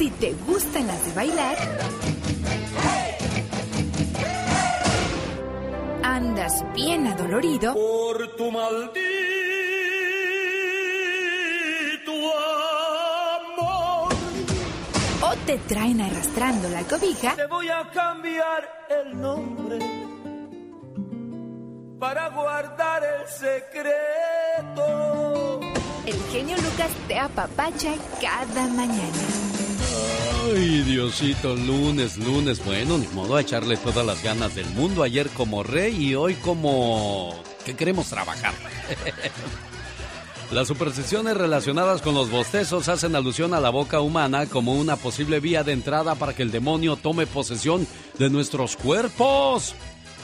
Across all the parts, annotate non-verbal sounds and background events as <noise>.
Si te gustan las de bailar, andas bien adolorido por tu maldito amor. O te traen arrastrando la cobija. Te voy a cambiar el nombre para guardar el secreto. El genio Lucas te apapacha cada mañana. Ay, Diosito, lunes, lunes. Bueno, ni modo a echarle todas las ganas del mundo. Ayer como rey y hoy como... que queremos trabajar. <laughs> Las supersticiones relacionadas con los bostezos hacen alusión a la boca humana como una posible vía de entrada para que el demonio tome posesión de nuestros cuerpos.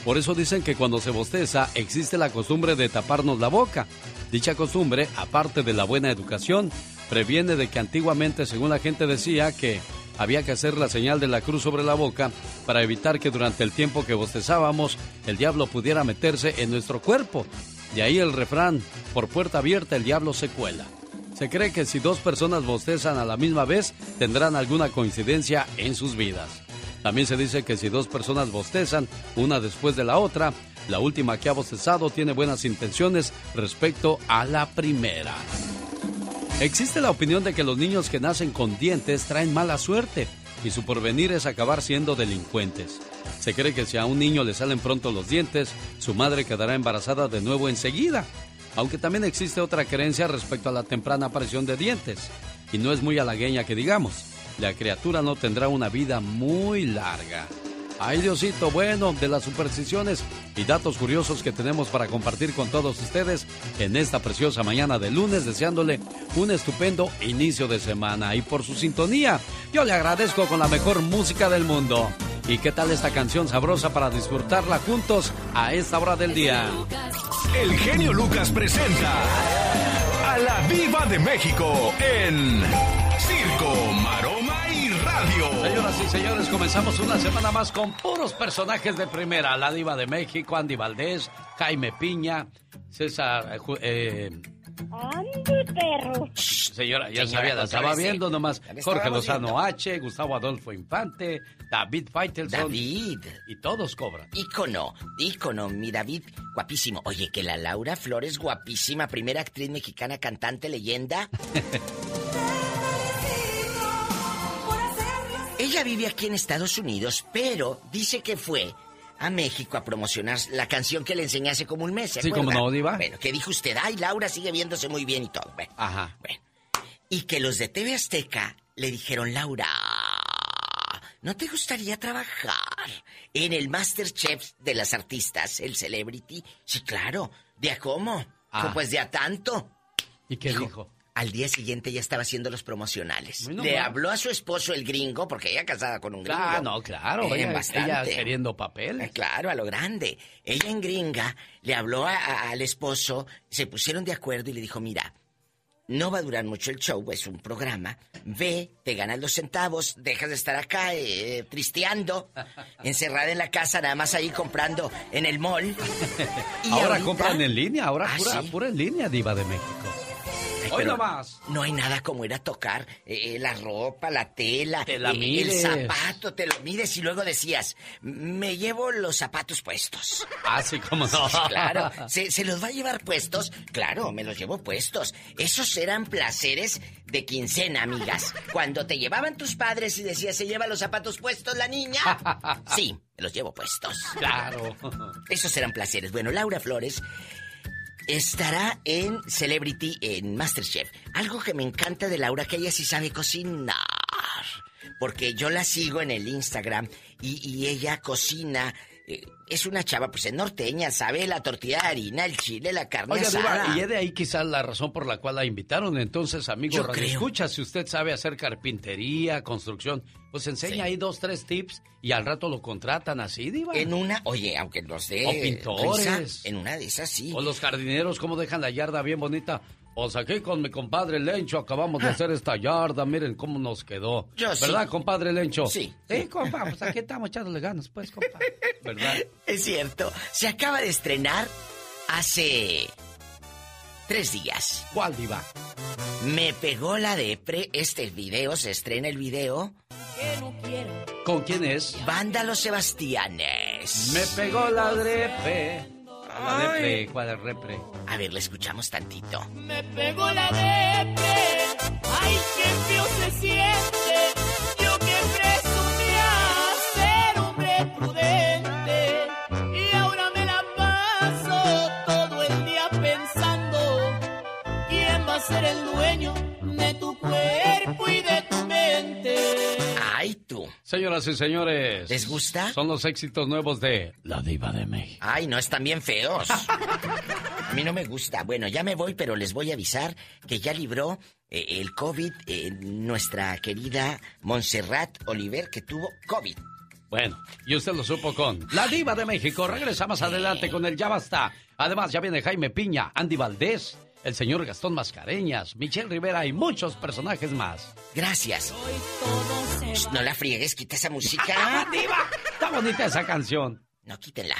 Por eso dicen que cuando se bosteza existe la costumbre de taparnos la boca. Dicha costumbre, aparte de la buena educación, previene de que antiguamente, según la gente decía, que había que hacer la señal de la cruz sobre la boca para evitar que durante el tiempo que bostezábamos el diablo pudiera meterse en nuestro cuerpo. De ahí el refrán, por puerta abierta el diablo se cuela. Se cree que si dos personas bostezan a la misma vez, tendrán alguna coincidencia en sus vidas. También se dice que si dos personas bostezan, una después de la otra, la última que ha bostezado tiene buenas intenciones respecto a la primera. Existe la opinión de que los niños que nacen con dientes traen mala suerte y su porvenir es acabar siendo delincuentes. Se cree que si a un niño le salen pronto los dientes, su madre quedará embarazada de nuevo enseguida. Aunque también existe otra creencia respecto a la temprana aparición de dientes, y no es muy halagueña que digamos, la criatura no tendrá una vida muy larga. Ay Diosito, bueno, de las supersticiones y datos curiosos que tenemos para compartir con todos ustedes en esta preciosa mañana de lunes, deseándole un estupendo inicio de semana. Y por su sintonía, yo le agradezco con la mejor música del mundo. ¿Y qué tal esta canción sabrosa para disfrutarla juntos a esta hora del día? El genio Lucas presenta a la Viva de México en Circo, Maroma Radio. Señoras y señores, comenzamos una semana más con puros personajes de primera. La Diva de México, Andy Valdés, Jaime Piña, César... Eh, Andy, perro. Señora, ya sabía, la estaba viendo nomás. Jorge Lozano H, Gustavo Adolfo Infante, David Faitelson. David. Y todos cobran. Ícono, ícono, mi David, guapísimo. Oye, que la Laura Flores, guapísima, primera actriz mexicana, cantante, leyenda. <laughs> Ella vive aquí en Estados Unidos, pero dice que fue a México a promocionar la canción que le enseñé hace como un mes. ¿se Sí, acuerda? como no, Diva. Bueno, que dijo usted, ay, Laura sigue viéndose muy bien y todo. Bueno, Ajá. bueno. Y que los de TV Azteca le dijeron, Laura, ¿no te gustaría trabajar en el Masterchef de las artistas, el Celebrity? Sí, claro. ¿De a cómo? Ah. Pues de a tanto. ¿Y qué dijo? Al día siguiente ya estaba haciendo los promocionales. Bueno, Le bueno. habló a su esposo el gringo, porque ella casada con un gringo. Ah, no, claro. Eh, ella, queriendo papeles. Eh, Claro, a lo grande. Ella en gringa le habló a- a- al esposo, se pusieron de acuerdo y le dijo, mira, no va a durar mucho el show, es un programa. Ve, te ganas los centavos, dejas de estar acá eh, tristeando, encerrada en la casa, nada más ahí comprando en el mall. <laughs> Y ahora ahorita- compran en línea, ahora Ah, pura, ¿sí? pura en línea, Diva de México. Ay, Hoy nomás. No hay nada como ir a tocar eh, eh, la ropa, la tela, Te la eh, el zapato, te lo mides y luego decías, me llevo los zapatos puestos. Así como no. Claro, <laughs> ¿Se, se los va a llevar puestos? Claro, me los llevo puestos. Esos eran placeres de quincena, amigas. Cuando te llevaban tus padres y decías, ¿se lleva los zapatos puestos la niña? <laughs> Sí, me los llevo puestos. Claro. Esos eran placeres. Bueno, Laura Flores estará en Celebrity en Masterchef. Algo que me encanta de Laura, que ella sí sabe cocinar. Porque yo la sigo en el Instagram y, y ella cocina. Es una chava, pues, en norteña, sabe la tortilla de harina, el chile, la carne Oiga, Diva, asada. y es de ahí quizás la razón por la cual la invitaron. Entonces, amigo. Escucha, si usted sabe hacer carpintería, construcción, pues enseña Sí. ahí dos, tres tips y al rato lo contratan así, Diva. En una, oye, aunque nos dé O pintores. risa, en una de esas sí. O los jardineros, cómo dejan la yarda bien bonita. Pues aquí con mi compadre Lencho acabamos de hacer esta yarda, miren cómo nos quedó. Ah. Sí. ¿Verdad, compadre Lencho? Sí. Sí, compa, pues aquí estamos echándole ganas, pues, compa. <laughs> ¿Verdad? Es cierto. Se acaba de estrenar hace tres días. ¿Cuál diva? Me pegó la depre. Este video se estrena el video. ¿Con quién es? Banda Los Sebastianes. Me pegó la drepe. La depre, ¿cuál es repre? A ver, le escuchamos tantito. Me pegó la depre. Ay, qué feo se siente. Señoras y señores. ¿Les gusta? Son los éxitos nuevos de La Diva de México. Ay, no, están bien feos. A mí no me gusta. Bueno, ya me voy, pero les voy a avisar que ya libró eh, el COVID eh, nuestra querida Montserrat Oliver, que tuvo COVID. Bueno, y usted lo supo con La Diva de México. Regresa más adelante con el Ya Basta. Además, ya viene Jaime Piña, Andy Valdés, el señor Gastón Mascareñas, Michelle Rivera y muchos personajes más. Gracias. Shh, no la friegues, quita esa música. <laughs> ¡Diva! Está bonita esa canción. No, quítenla.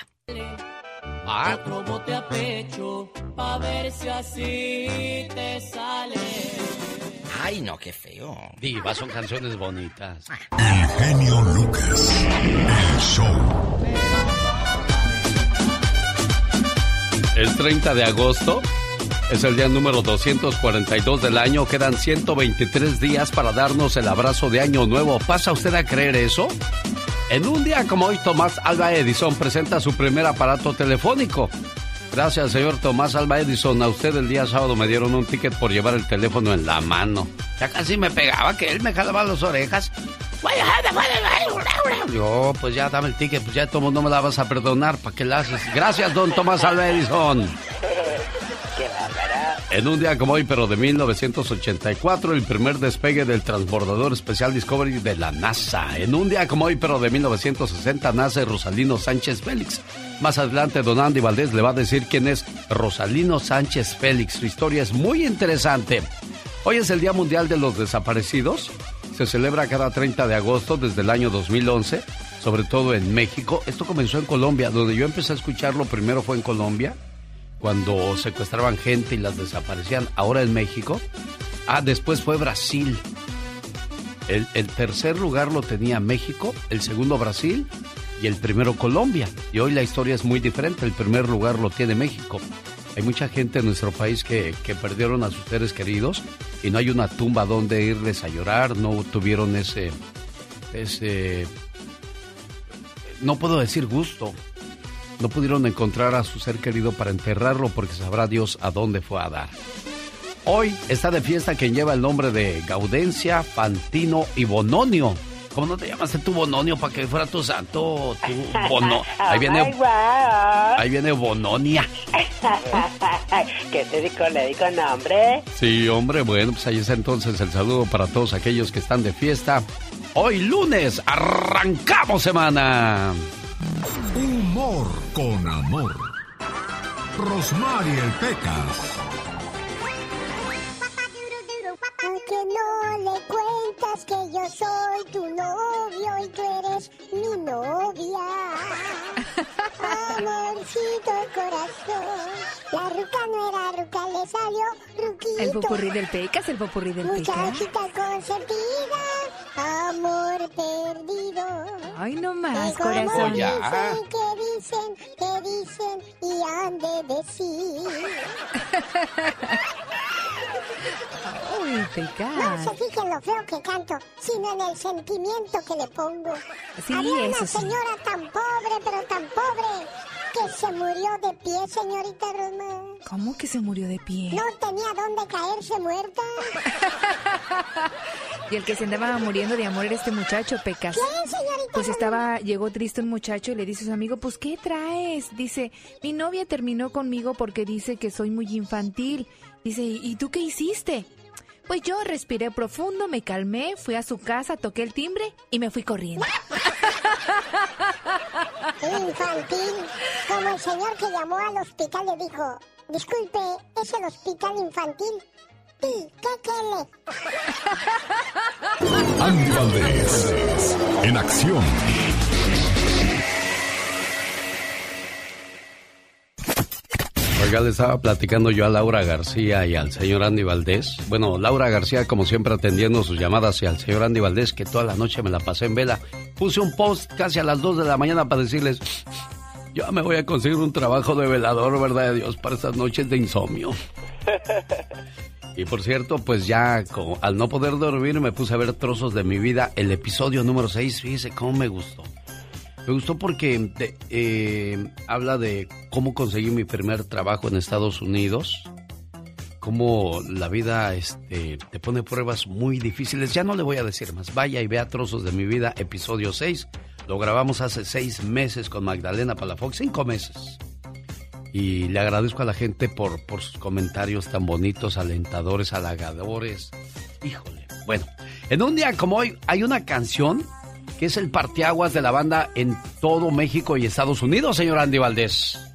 Ah, Otro bote a pecho, pa' ver si así te sale. Ay, no, qué feo. Diva, son canciones bonitas. El genio Lucas. El show. El 30 de agosto es el día número 242 del año. Quedan 123 días para darnos el abrazo de Año Nuevo. ¿Pasa usted a creer eso? En un día como hoy, Tomás Alba Edison presenta su primer aparato telefónico. Gracias, señor Tomás Alba Edison. A usted el día sábado me dieron un ticket por llevar el teléfono en la mano. Ya casi me pegaba que él me jalaba las orejas. Yo, pues ya dame el ticket, pues ya todo no me la vas a perdonar. ¿Para qué la haces? Gracias, don Tomás Alba Edison. En un día como hoy, pero de 1984, el primer despegue del transbordador especial Discovery de la NASA. En un día como hoy, pero de 1960, nace Rosalino Sánchez Félix. Más adelante, don Andy Valdés le va a decir quién es Rosalino Sánchez Félix. Su historia es muy interesante. Hoy es el Día Mundial de los Desaparecidos. Se celebra cada 30 de agosto desde el año 2011, sobre todo en México. Esto comenzó en Colombia, donde yo empecé a escucharlo primero fue en Colombia cuando secuestraban gente y las desaparecían. Ahora en México. Ah, después fue Brasil. El, tercer lugar lo tenía México, el segundo Brasil y el primero Colombia. Y hoy la historia es muy diferente. El primer lugar lo tiene México. Hay mucha gente en nuestro país que, que perdieron a sus seres queridos y no hay una tumba donde irles a llorar, no tuvieron ese, ese, no puedo decir gusto, no pudieron encontrar a su ser querido para enterrarlo porque sabrá Dios a dónde fue a dar. Hoy está de fiesta quien lleva el nombre de Gaudencia, Fantino y Bononio. ¿Cómo no te llamaste tú Bononio para que fuera tu santo? Tu <laughs> bono... Ahí viene, ahí viene Bononia. <laughs> ¿Qué te digo? ¿Le digo nombre? Sí, hombre, bueno, pues ahí está entonces el saludo para todos aquellos que están de fiesta. Hoy lunes, arrancamos semana. Humor con amor. Rosmarie el Pecas. ¿Por qué no le cuentas que yo soy tu novio y tú eres mi novia? Amorcito corazón. La ruca no era ruca, le salió ruquito. El popurrí del Pecas, el popurrí del Pecas. Muchachita consentida, amor perdido. Ay, no más, Que corazón. ya. Dicen, que dicen, que dicen y han de decir. <laughs> No se fijen lo feo que canto, sino en el sentimiento que le pongo. Sí, Había eso una sí. señora tan pobre, pero tan pobre, que se murió de pie, señorita Rosmar. ¿Cómo que se murió de pie? No tenía dónde caerse muerta. <laughs> Y el que se andaba muriendo de amor era este muchacho, Pecas. ¿Quién, señorita Pues estaba, llegó triste un muchacho y le dice a su amigo, pues ¿qué traes? Dice, mi novia terminó conmigo porque dice que soy muy infantil. Dice, ¿y y tú qué hiciste? Pues yo respiré profundo, me calmé, fui a su casa, toqué el timbre y me fui corriendo. Infantil. Como el señor que llamó al hospital le dijo, disculpe, ¿es el hospital infantil? Sí, ¿qué quiere? Andy Valdés. En acción. Oiga, le estaba platicando yo a Laura García y al señor Andy Valdés. Bueno, Laura García, como siempre, atendiendo sus llamadas, y al señor Andy Valdés, que toda la noche me la pasé en vela. Puse un post casi a las 2 de la mañana para decirles: Yo me voy a conseguir un trabajo de velador, verdad de Dios, para estas noches de insomnio. Y por cierto, pues ya al no poder dormir me puse a ver trozos de mi vida. El episodio número 6, fíjese cómo me gustó. Me gustó porque eh, habla de cómo conseguí mi primer trabajo en Estados Unidos, cómo la vida este, te pone pruebas muy difíciles. Ya no le voy a decir más. Vaya y vea trozos de mi vida, episodio 6. Lo grabamos hace seis meses con Magdalena Palafox, cinco meses. Y le agradezco a la gente por, por sus comentarios tan bonitos, alentadores, halagadores. Híjole. Bueno, en un día como hoy hay una canción que es el partiaguas de la banda en todo México y Estados Unidos, señor Andy Valdés.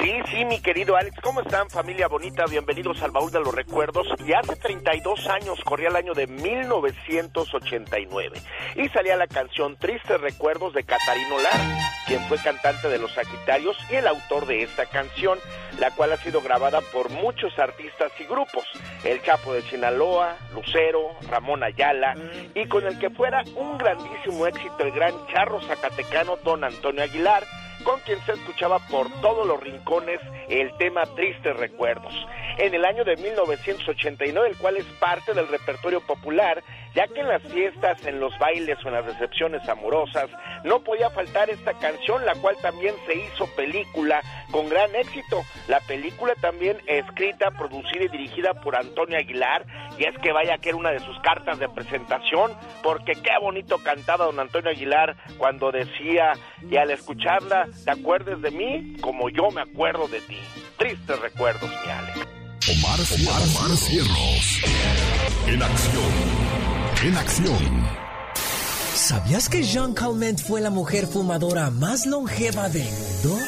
Sí, sí, mi querido Alex, ¿cómo están familia bonita? Bienvenidos al baúl de los recuerdos. Y hace 32 años corría el año de 1989 y salía la canción Tristes Recuerdos de Catarino Lara, quien fue cantante de Los Sagitarios y el autor de esta canción, la cual ha sido grabada por muchos artistas y grupos, El Chapo de Sinaloa, Lucero, Ramón Ayala y con el que fuera un grandísimo éxito el gran charro zacatecano Don Antonio Aguilar, con quien se escuchaba por todos los rincones el tema Tristes Recuerdos. En el año de 1989, el cual es parte del repertorio popular, ya que en las fiestas, en los bailes o en las recepciones amorosas no podía faltar esta canción, la cual también se hizo película con gran éxito. La película también escrita, producida y dirigida por Antonio Aguilar, y es que vaya que era una de sus cartas de presentación, porque qué bonito cantaba don Antonio Aguilar cuando decía, y al escucharla, ¿te acuerdes de mí? Como yo me acuerdo de ti. Tristes recuerdos, mi Ale. Omar, Omar, Omar Cierros. En acción. En acción. ¿Sabías que Jean Calment fue la mujer fumadora más longeva del mundo?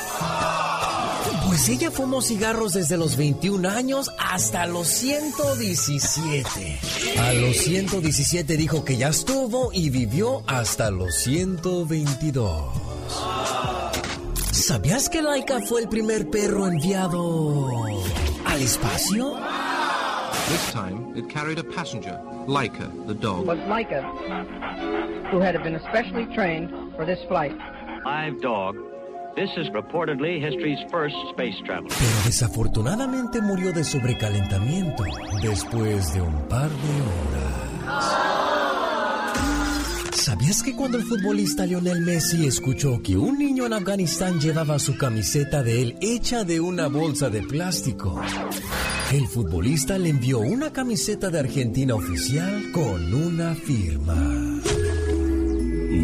Pues ella fumó cigarros desde los 21 años hasta los 117. A los 117 dijo que ya estuvo y vivió hasta los 122. ¿Sabías que Laika fue el primer perro enviado al espacio? This time, it carried a passenger, Laika, the dog. Was Laika, who had been especially trained for this flight. Live dog. This is reportedly history's first space travel. Pero desafortunadamente murió de sobrecalentamiento después de un par de horas. ¿Sabías que cuando el futbolista Lionel Messi escuchó que un niño en Afganistán llevaba su camiseta de él hecha de una bolsa de plástico? El futbolista le envió una camiseta de Argentina oficial con una firma.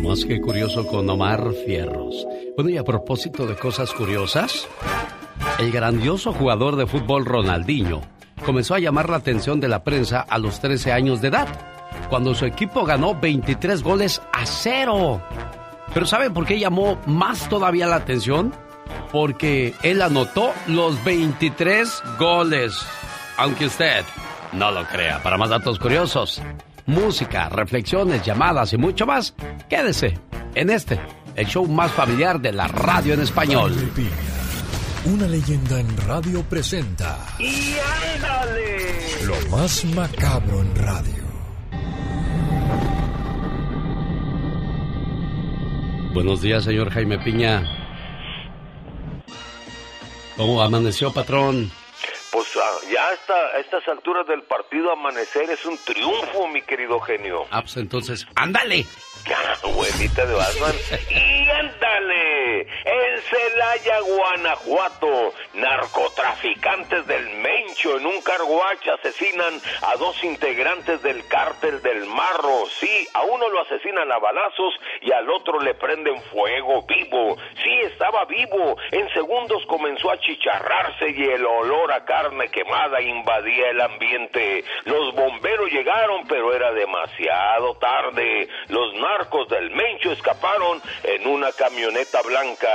Más que curioso con Omar Fierros. Bueno, y a propósito de cosas curiosas, el grandioso jugador de fútbol Ronaldinho comenzó a llamar la atención de la prensa a los 13 años de edad cuando su equipo ganó 23 goles a cero. Pero ¿saben por qué llamó más todavía la atención? Porque él anotó los 23 goles. Aunque usted no lo crea. Para más datos curiosos, música, reflexiones, llamadas y mucho más, quédese en este, el show más familiar de la radio en español. Una leyenda en radio presenta. ¡Y ándale! Lo más macabro en radio. Buenos días, señor Jaime Piña. ¿Cómo amaneció, patrón? Pues ah, ya hasta a estas alturas del partido amanecer es un triunfo, mi querido genio. Ah, pues entonces, ándale. Abuelita de Batman. <laughs> y ándale. En Celaya, Guanajuato, narcotraficantes del Mencho en un carguache asesinan a dos integrantes del cártel del Marro. Sí, a uno lo asesinan a balazos y al otro le prenden fuego vivo. Sí, estaba vivo. En segundos comenzó a chicharrarse y el olor a carne quemada invadía el ambiente. Los bomberos llegaron, pero era demasiado tarde. Los narcos del Mencho escaparon en una camioneta blanca.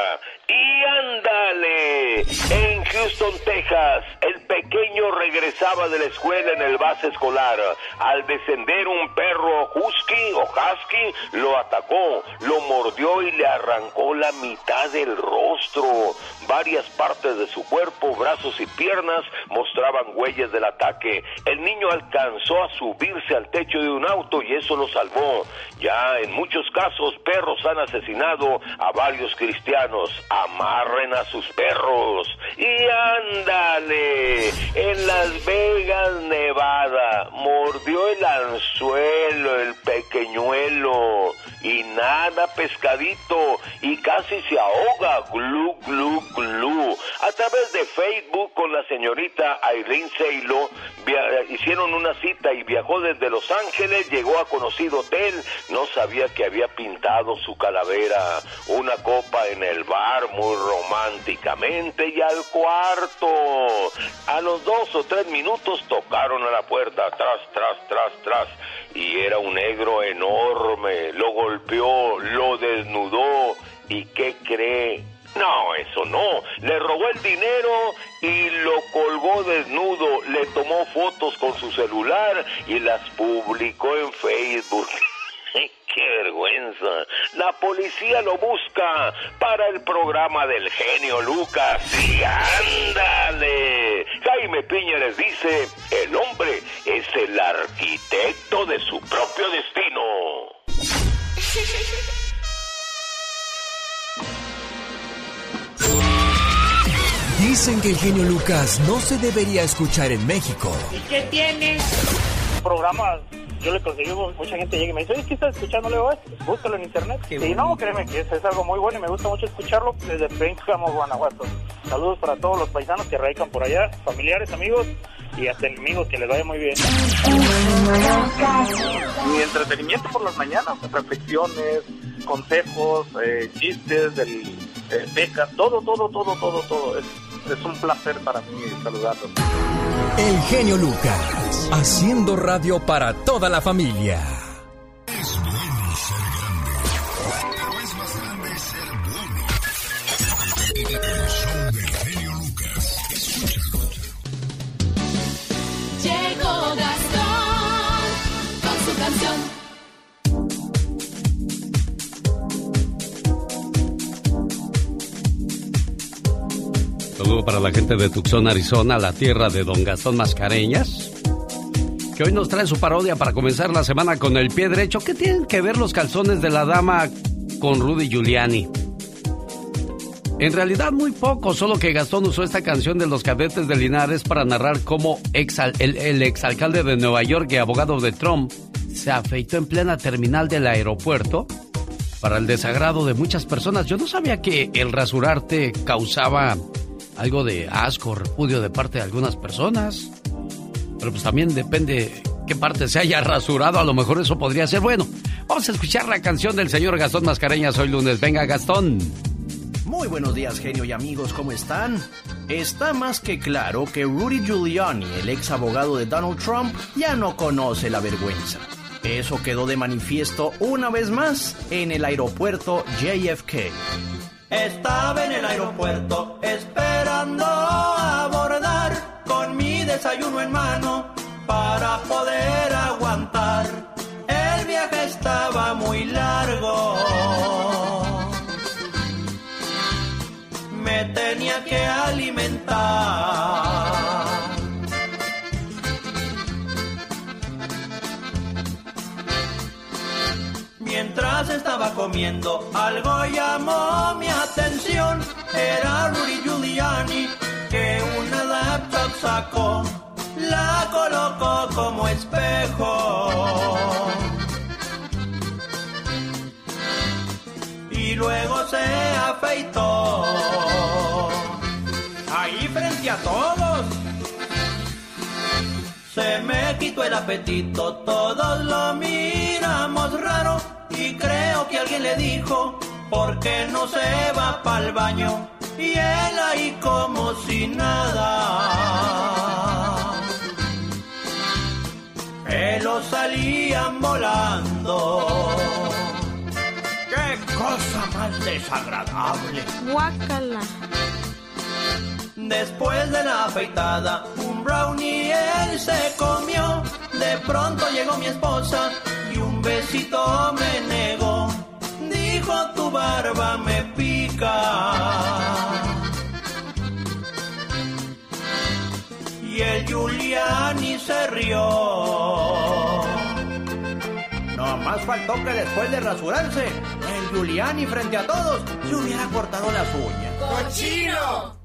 Y ándale, en Houston, Texas, el pequeño regresaba de la escuela en el base escolar. Al descender un perro husky o husky lo atacó, lo mordió y le arrancó la mitad del rostro. Varias partes de su cuerpo, brazos y piernas mostraban huellas del ataque. El niño alcanzó a subirse al techo de un auto y eso lo salvó. Ya en muchos casos perros han asesinado a varios cristianos. Amarren a sus perros. Y ándale, en Las Vegas, Nevada, mordió el anzuelo, el pequeñuelo. Y nada, pescadito. Y casi se ahoga. Glu, glu, glu. A través de Facebook con la señorita Aileen Seilo, hicieron una cita y viajó desde Los Ángeles, llegó a conocido hotel, no sabía que había pintado su calavera, una copa en el bar muy románticamente y al cuarto. A los dos o tres minutos tocaron a la puerta, tras, tras, tras, tras, y era un negro enorme, lo golpeó, lo desnudó, ¿y qué cree? No, eso no. Le robó el dinero y lo colgó desnudo. Le tomó fotos con su celular y las publicó en Facebook. ¡Qué vergüenza! La policía lo busca para el programa del genio Lucas. ¡Y ándale! Jaime Piña les dice, el hombre es el arquitecto de su propio destino. <laughs> Dicen que el genio Lucas no se debería escuchar en México. ¿Y qué tiene? Programa, yo le conseguí, mucha gente llega y me dice, ¿qué estás escuchando? Le digo, "Eh, búscalo en internet. y no, créeme que es, es algo muy bueno y me gusta mucho escucharlo desde Pénjamo, Guanajuato. Saludos para todos los paisanos que radican por allá, familiares, amigos y hasta enemigos, que les vaya muy bien. Mi entretenimiento por las mañanas, reflexiones, consejos, eh, chistes, del, eh, becas, todo, todo, todo, todo, todo. Es, es un placer para mí saludarlos. El genio Lucas, haciendo radio para toda la familia. Es bueno ser grande, pero es más grande ser bueno. El show del genio Lucas. Escúchalo. Llegó Saludo para la gente de Tucson, Arizona, la tierra de Don Gastón Mascareñas, que hoy nos trae su parodia para comenzar la semana con el pie derecho. ¿Qué tienen que ver los calzones de la dama con Rudy Giuliani? En realidad muy poco, solo que Gastón usó esta canción de los cadetes de Linares para narrar cómo el, el exalcalde de Nueva York y abogado de Trump se afeitó en plena terminal del aeropuerto para el desagrado de muchas personas. Yo no sabía que el rasurarte causaba algo de asco, repudio de parte de algunas personas. Pero pues también depende qué parte se haya rasurado. A lo mejor eso podría ser bueno. Vamos a escuchar la canción del señor Gastón Mascareñas hoy lunes. Venga, Gastón. Muy buenos días, genio y amigos, ¿cómo están? Está más que claro que Rudy Giuliani, el ex abogado de Donald Trump, ya no conoce la vergüenza. Eso quedó de manifiesto una vez más en el aeropuerto JFK. Estaba en el aeropuerto esperando abordar con mi desayuno en mano para poder aguantar. El viaje estaba muy largo. Estaba comiendo, algo llamó mi atención. Era Rudy Giuliani que una laptop sacó, la colocó como espejo. Y luego se afeitó. Ahí frente a todos. Se me quitó el apetito, todos lo miramos raro creo que alguien le dijo, ¿por qué no se va pa'l baño? Y él ahí como si nada. Pelos salían volando. ¡Qué cosa cosa más desagradable. Guácala. Después de la afeitada, un brownie él se comió. De pronto llegó mi esposa y un besito me negó. Dijo tu barba me pica. Y el Giuliani se rió. No más faltó que después de rasurarse, el Giuliani frente a todos se hubiera cortado las uñas. ¡Cochino!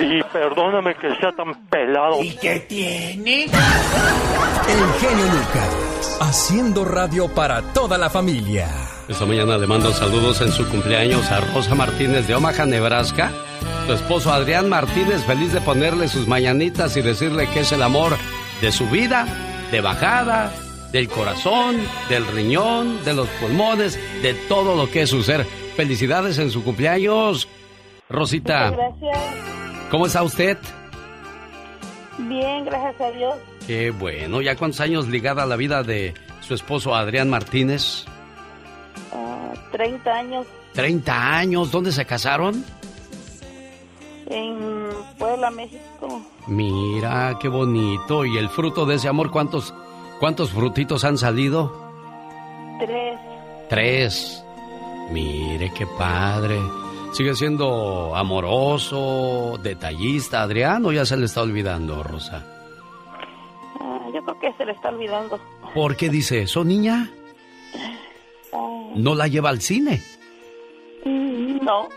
Y perdóname que sea tan pelado. ¿Y qué tiene? El genio Lucas, haciendo radio para toda la familia. Esta mañana le mando saludos en su cumpleaños a Rosa Martínez de Omaha, Nebraska. Su esposo Adrián Martínez, feliz de ponerle sus mañanitas y decirle que es el amor de su vida, de bajada, del corazón, del riñón, de los pulmones, de todo lo que es su ser. Felicidades en su cumpleaños, Rosita. Gracias. ¿Cómo está usted? Bien, gracias a Dios. Qué bueno. ¿Ya cuántos años ligada a la vida de su esposo Adrián Martínez? Ah, 30 años 30 años. ¿Dónde se casaron? en Puebla, México. Mira, qué bonito. ¿Y el fruto de ese amor, cuántos, cuántos frutitos han salido? Tres. Tres. Mire, qué padre. ¿Sigue siendo amoroso, detallista, Adrián, o ya se le está olvidando, Rosa? Ah, yo creo que se le está olvidando. ¿Por qué dice eso, niña? ¿No la lleva al cine? mm, no.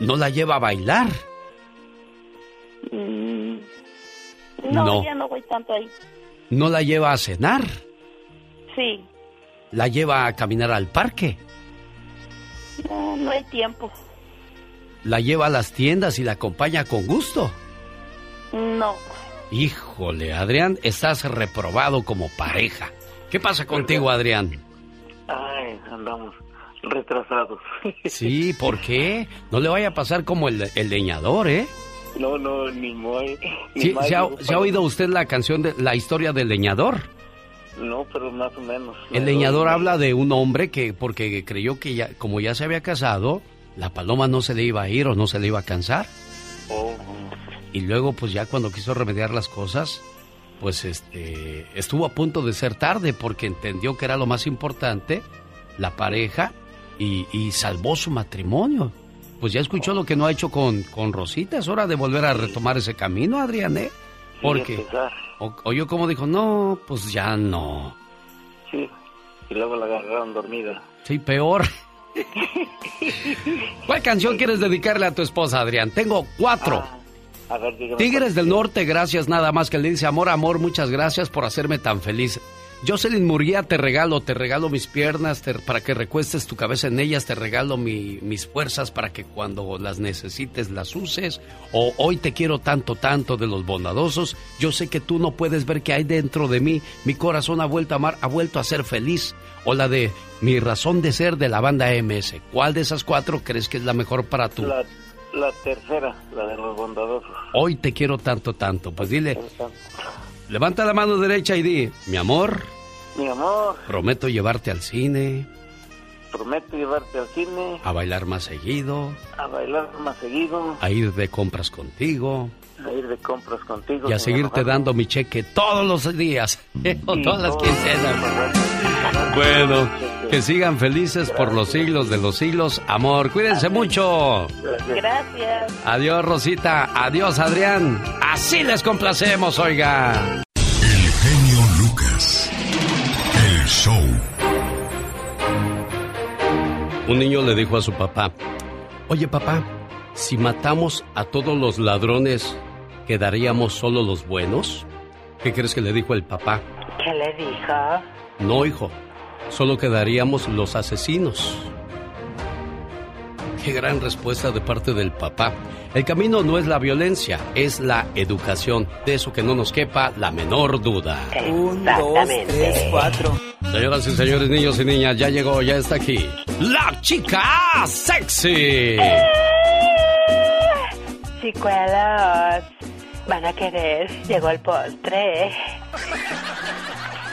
¿No la lleva a bailar? Mm, no, No. ya no voy tanto ahí. ¿No la lleva a cenar? Sí, ¿La lleva a caminar al parque? no, no hay tiempo. ¿La lleva a las tiendas y la acompaña con gusto? No. Híjole, Adrián, estás reprobado como pareja. ¿Qué pasa contigo, Adrián? Ay, andamos retrasados. <laughs> Sí, ¿por qué? No le vaya a pasar como el, el leñador, ¿eh? No, no, ni muy. ni Sí, más, ¿se, ha, ni se ha oído usted la canción de la historia del leñador? No, pero más o menos. El leñador habla de un hombre que, porque creyó que ya, como ya se había casado, la paloma no se le iba a ir o no se le iba a cansar. Oh, Y luego, pues ya cuando quiso remediar las cosas, pues este, estuvo a punto de ser tarde porque entendió que era lo más importante, la pareja, y, y salvó su matrimonio. Pues ya escuchó lo que no ha hecho con, con Rosita, es hora de volver a retomar ese camino, Adrián, ¿eh? Porque, o, o yo como dijo, no, pues ya no. sí. Y luego la agarraron dormida. Sí, peor. <laughs> ¿Cuál canción quieres dedicarle a tu esposa, Adrián? Tengo cuatro. A ver, dígame. Tigres del Norte, gracias nada más que le dice amor, amor, muchas gracias por hacerme tan feliz. Jocelyn Murguía, te regalo, te regalo mis piernas te- para que recuestes tu cabeza en ellas, te regalo mi- mis fuerzas para que cuando las necesites las uses. O hoy te quiero tanto, tanto de los bondadosos. Yo sé que tú no puedes ver que hay dentro de mí. Mi corazón ha vuelto a amar, ha vuelto a ser feliz. O la de mi razón de ser de la banda MS. ¿Cuál de esas cuatro crees que es la mejor para tú? La, la tercera, la de los bondadosos. Hoy te quiero tanto, tanto. Pues dile, levanta la mano derecha y di, mi amor, Mi amor, prometo llevarte al cine, prometo llevarte al cine, a bailar más seguido, a bailar más seguido, a ir de compras contigo. A ir de compras contigo. y a seguirte dando mi cheque todos los días <laughs> o todas las quincenas. Bueno, que sigan felices por los siglos de los siglos. Amor, cuídense mucho. Gracias. Adiós, Rosita. Adiós, Adrián. Así les complacemos, oiga. El genio Lucas. El show. Un niño le dijo a su papá, oye papá, si matamos a todos los ladrones, ¿quedaríamos solo los buenos? ¿Qué crees que le dijo el papá? ¿Qué le dijo? No, hijo, solo quedaríamos los asesinos. Qué gran respuesta de parte del papá. El camino no es la violencia, es la educación. De eso que no nos quepa la menor duda. Un, dos, tres, cuatro. Señoras y señores, niños y niñas, ya llegó, ya está aquí. La chica sexy. Chicuelos, van a querer. Llegó el postre.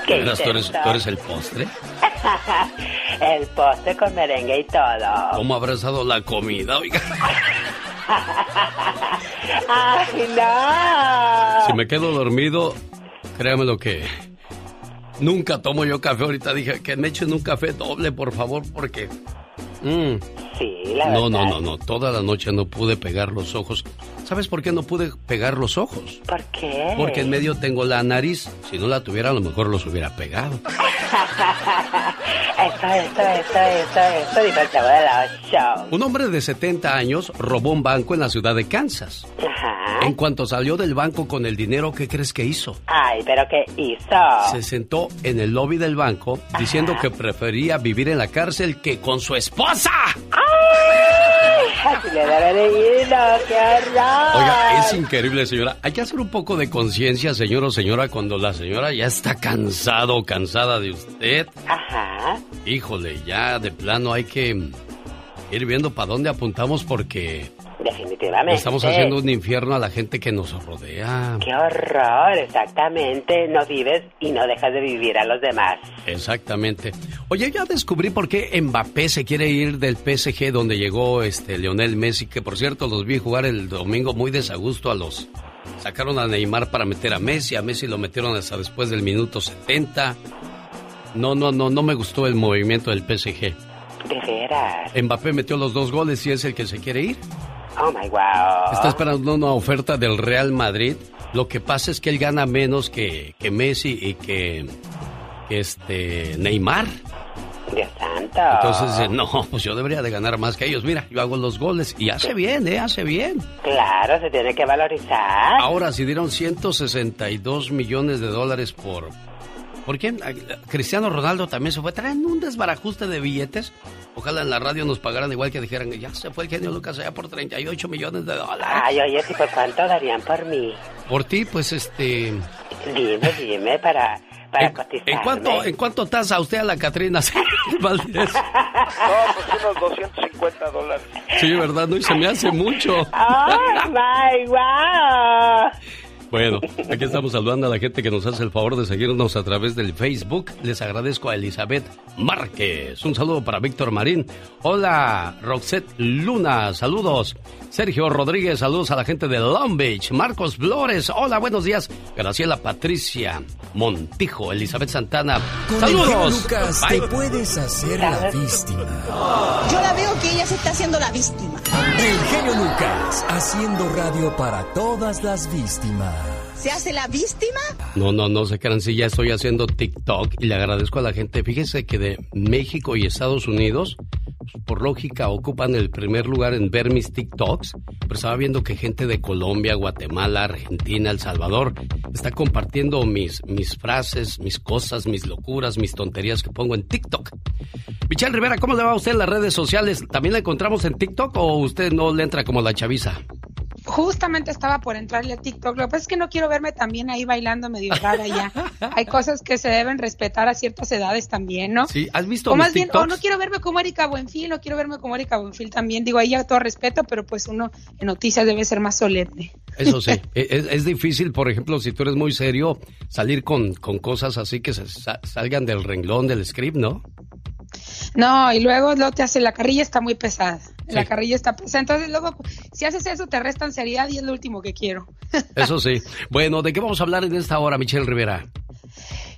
¿De veras, ¿tú, eres, ¿Tú eres el postre? <laughs> el postre con merengue y todo. ¿Cómo habrás dado la comida, oiga? <laughs> ¡Ay, no! Si me quedo dormido, créame lo que... Nunca tomo yo café. Ahorita dije que me echen un café doble, por favor, porque... Mm. Sí, la No, verdad. no, no, no. Toda la noche no pude pegar los ojos. ¿Sabes por qué no pude pegar los ojos? ¿Por qué? Porque en medio tengo la nariz. Si no la tuviera, a lo mejor los hubiera pegado. <laughs> Esto, esto, esto, esto, esto, dijo el chavo de la ocho. Un hombre de 70 años robó un banco en la ciudad de Kansas. Ajá. En cuanto salió del banco con el dinero, ¿qué crees que hizo? Ay, pero ¿qué hizo? Se sentó en el lobby del banco diciendo que prefería vivir en la cárcel que con su esposa. ¡Ay! Le qué. Oiga, es increíble, señora. Hay que hacer un poco de conciencia, señor o señora, cuando la señora ya está cansado o cansada de usted. Ajá. Híjole, ya de plano hay que ir viendo para dónde apuntamos porque Definitivamente. estamos haciendo un infierno a la gente que nos rodea. Qué horror, exactamente. No vives y no dejas de vivir a los demás. Exactamente. Oye, ya descubrí por qué Mbappé se quiere ir del PSG donde llegó este Lionel Messi, que por cierto los vi jugar el domingo muy desagusto a los... Sacaron a Neymar para meter a Messi, a Messi lo metieron hasta después del minuto 70. No, no, no, no me gustó el movimiento del PSG. De veras. Mbappé metió los dos goles y es el que se quiere ir. Oh my wow. Está esperando una oferta del Real Madrid. Lo que pasa es que él gana menos que, que Messi y que, que este Neymar. Dios santo. Entonces dice, no, pues yo debería de ganar más que ellos. Mira, yo hago los goles y hace bien, ¿eh? Hace bien. Claro, se tiene que valorizar. Ahora, si dieron 162 millones de dólares por... ¿Por quién? A- Cristiano Ronaldo también se fue. Traen un desbarajuste de billetes. Ojalá en la radio nos pagaran igual que dijeran, ya se fue el genio Lucas allá por 38 millones de dólares. Ay, oye, ¿y por cuánto darían por mí? Por ti, pues este... Dime, dime, para, para cotizarme. ¿En cuánto, ¿En cuánto tasa usted a la Catrina <laughs> Valdés? No, pues unos 250 dólares. Sí, ¿verdad? No, y se me hace mucho. ¡Oh, my wow! Bueno, aquí estamos saludando a la gente que nos hace el favor de seguirnos a través del Facebook. Les agradezco a Elizabeth Márquez. Un saludo para Víctor Marín. Hola, Roxette Luna. Saludos. Sergio Rodríguez. Saludos a la gente de Long Beach. Marcos Flores. Hola, buenos días. Graciela Patricia Montijo. Elizabeth Santana. Con el Saludos. Lucas Bye. te puedes hacer la víctima. Yo la veo que ella se está haciendo la víctima. El genio Lucas haciendo radio para todas las víctimas. ¿Se hace la víctima? No, no, no se crean, sí, ya estoy haciendo TikTok y le agradezco a la gente. Fíjense que de México y Estados Unidos, pues, por lógica, ocupan el primer lugar en ver mis TikToks. Pero estaba viendo que gente de Colombia, Guatemala, Argentina, El Salvador está compartiendo mis, mis frases, mis cosas, mis locuras, mis tonterías que pongo en TikTok. Michelle Rivera, ¿cómo le va a usted en las redes sociales? ¿También la encontramos en TikTok o usted no le entra como la chaviza? Justamente estaba por entrarle a TikTok. Lo que pasa es que no quiero verme también ahí bailando medio rara ya. <laughs> Hay cosas que se deben respetar a ciertas edades también, ¿no? Sí, ¿has visto O más bien, o no quiero verme como Erika Buenfil, no quiero verme como Erika Buenfil también. Digo, ahí ya todo respeto, pero pues uno en noticias debe ser más solemne. Eso sí, <laughs> e- es, es difícil, por ejemplo, si tú eres muy serio, salir con, con cosas así que se sa- salgan del renglón del script, ¿no? No, y luego lo te hace, la carrilla está muy pesada. La carrilla está pesada. Entonces luego, si haces eso, te restan seriedad y es lo último que quiero. <laughs> Eso sí. Bueno, ¿de qué vamos a hablar en esta hora, Michelle Rivera?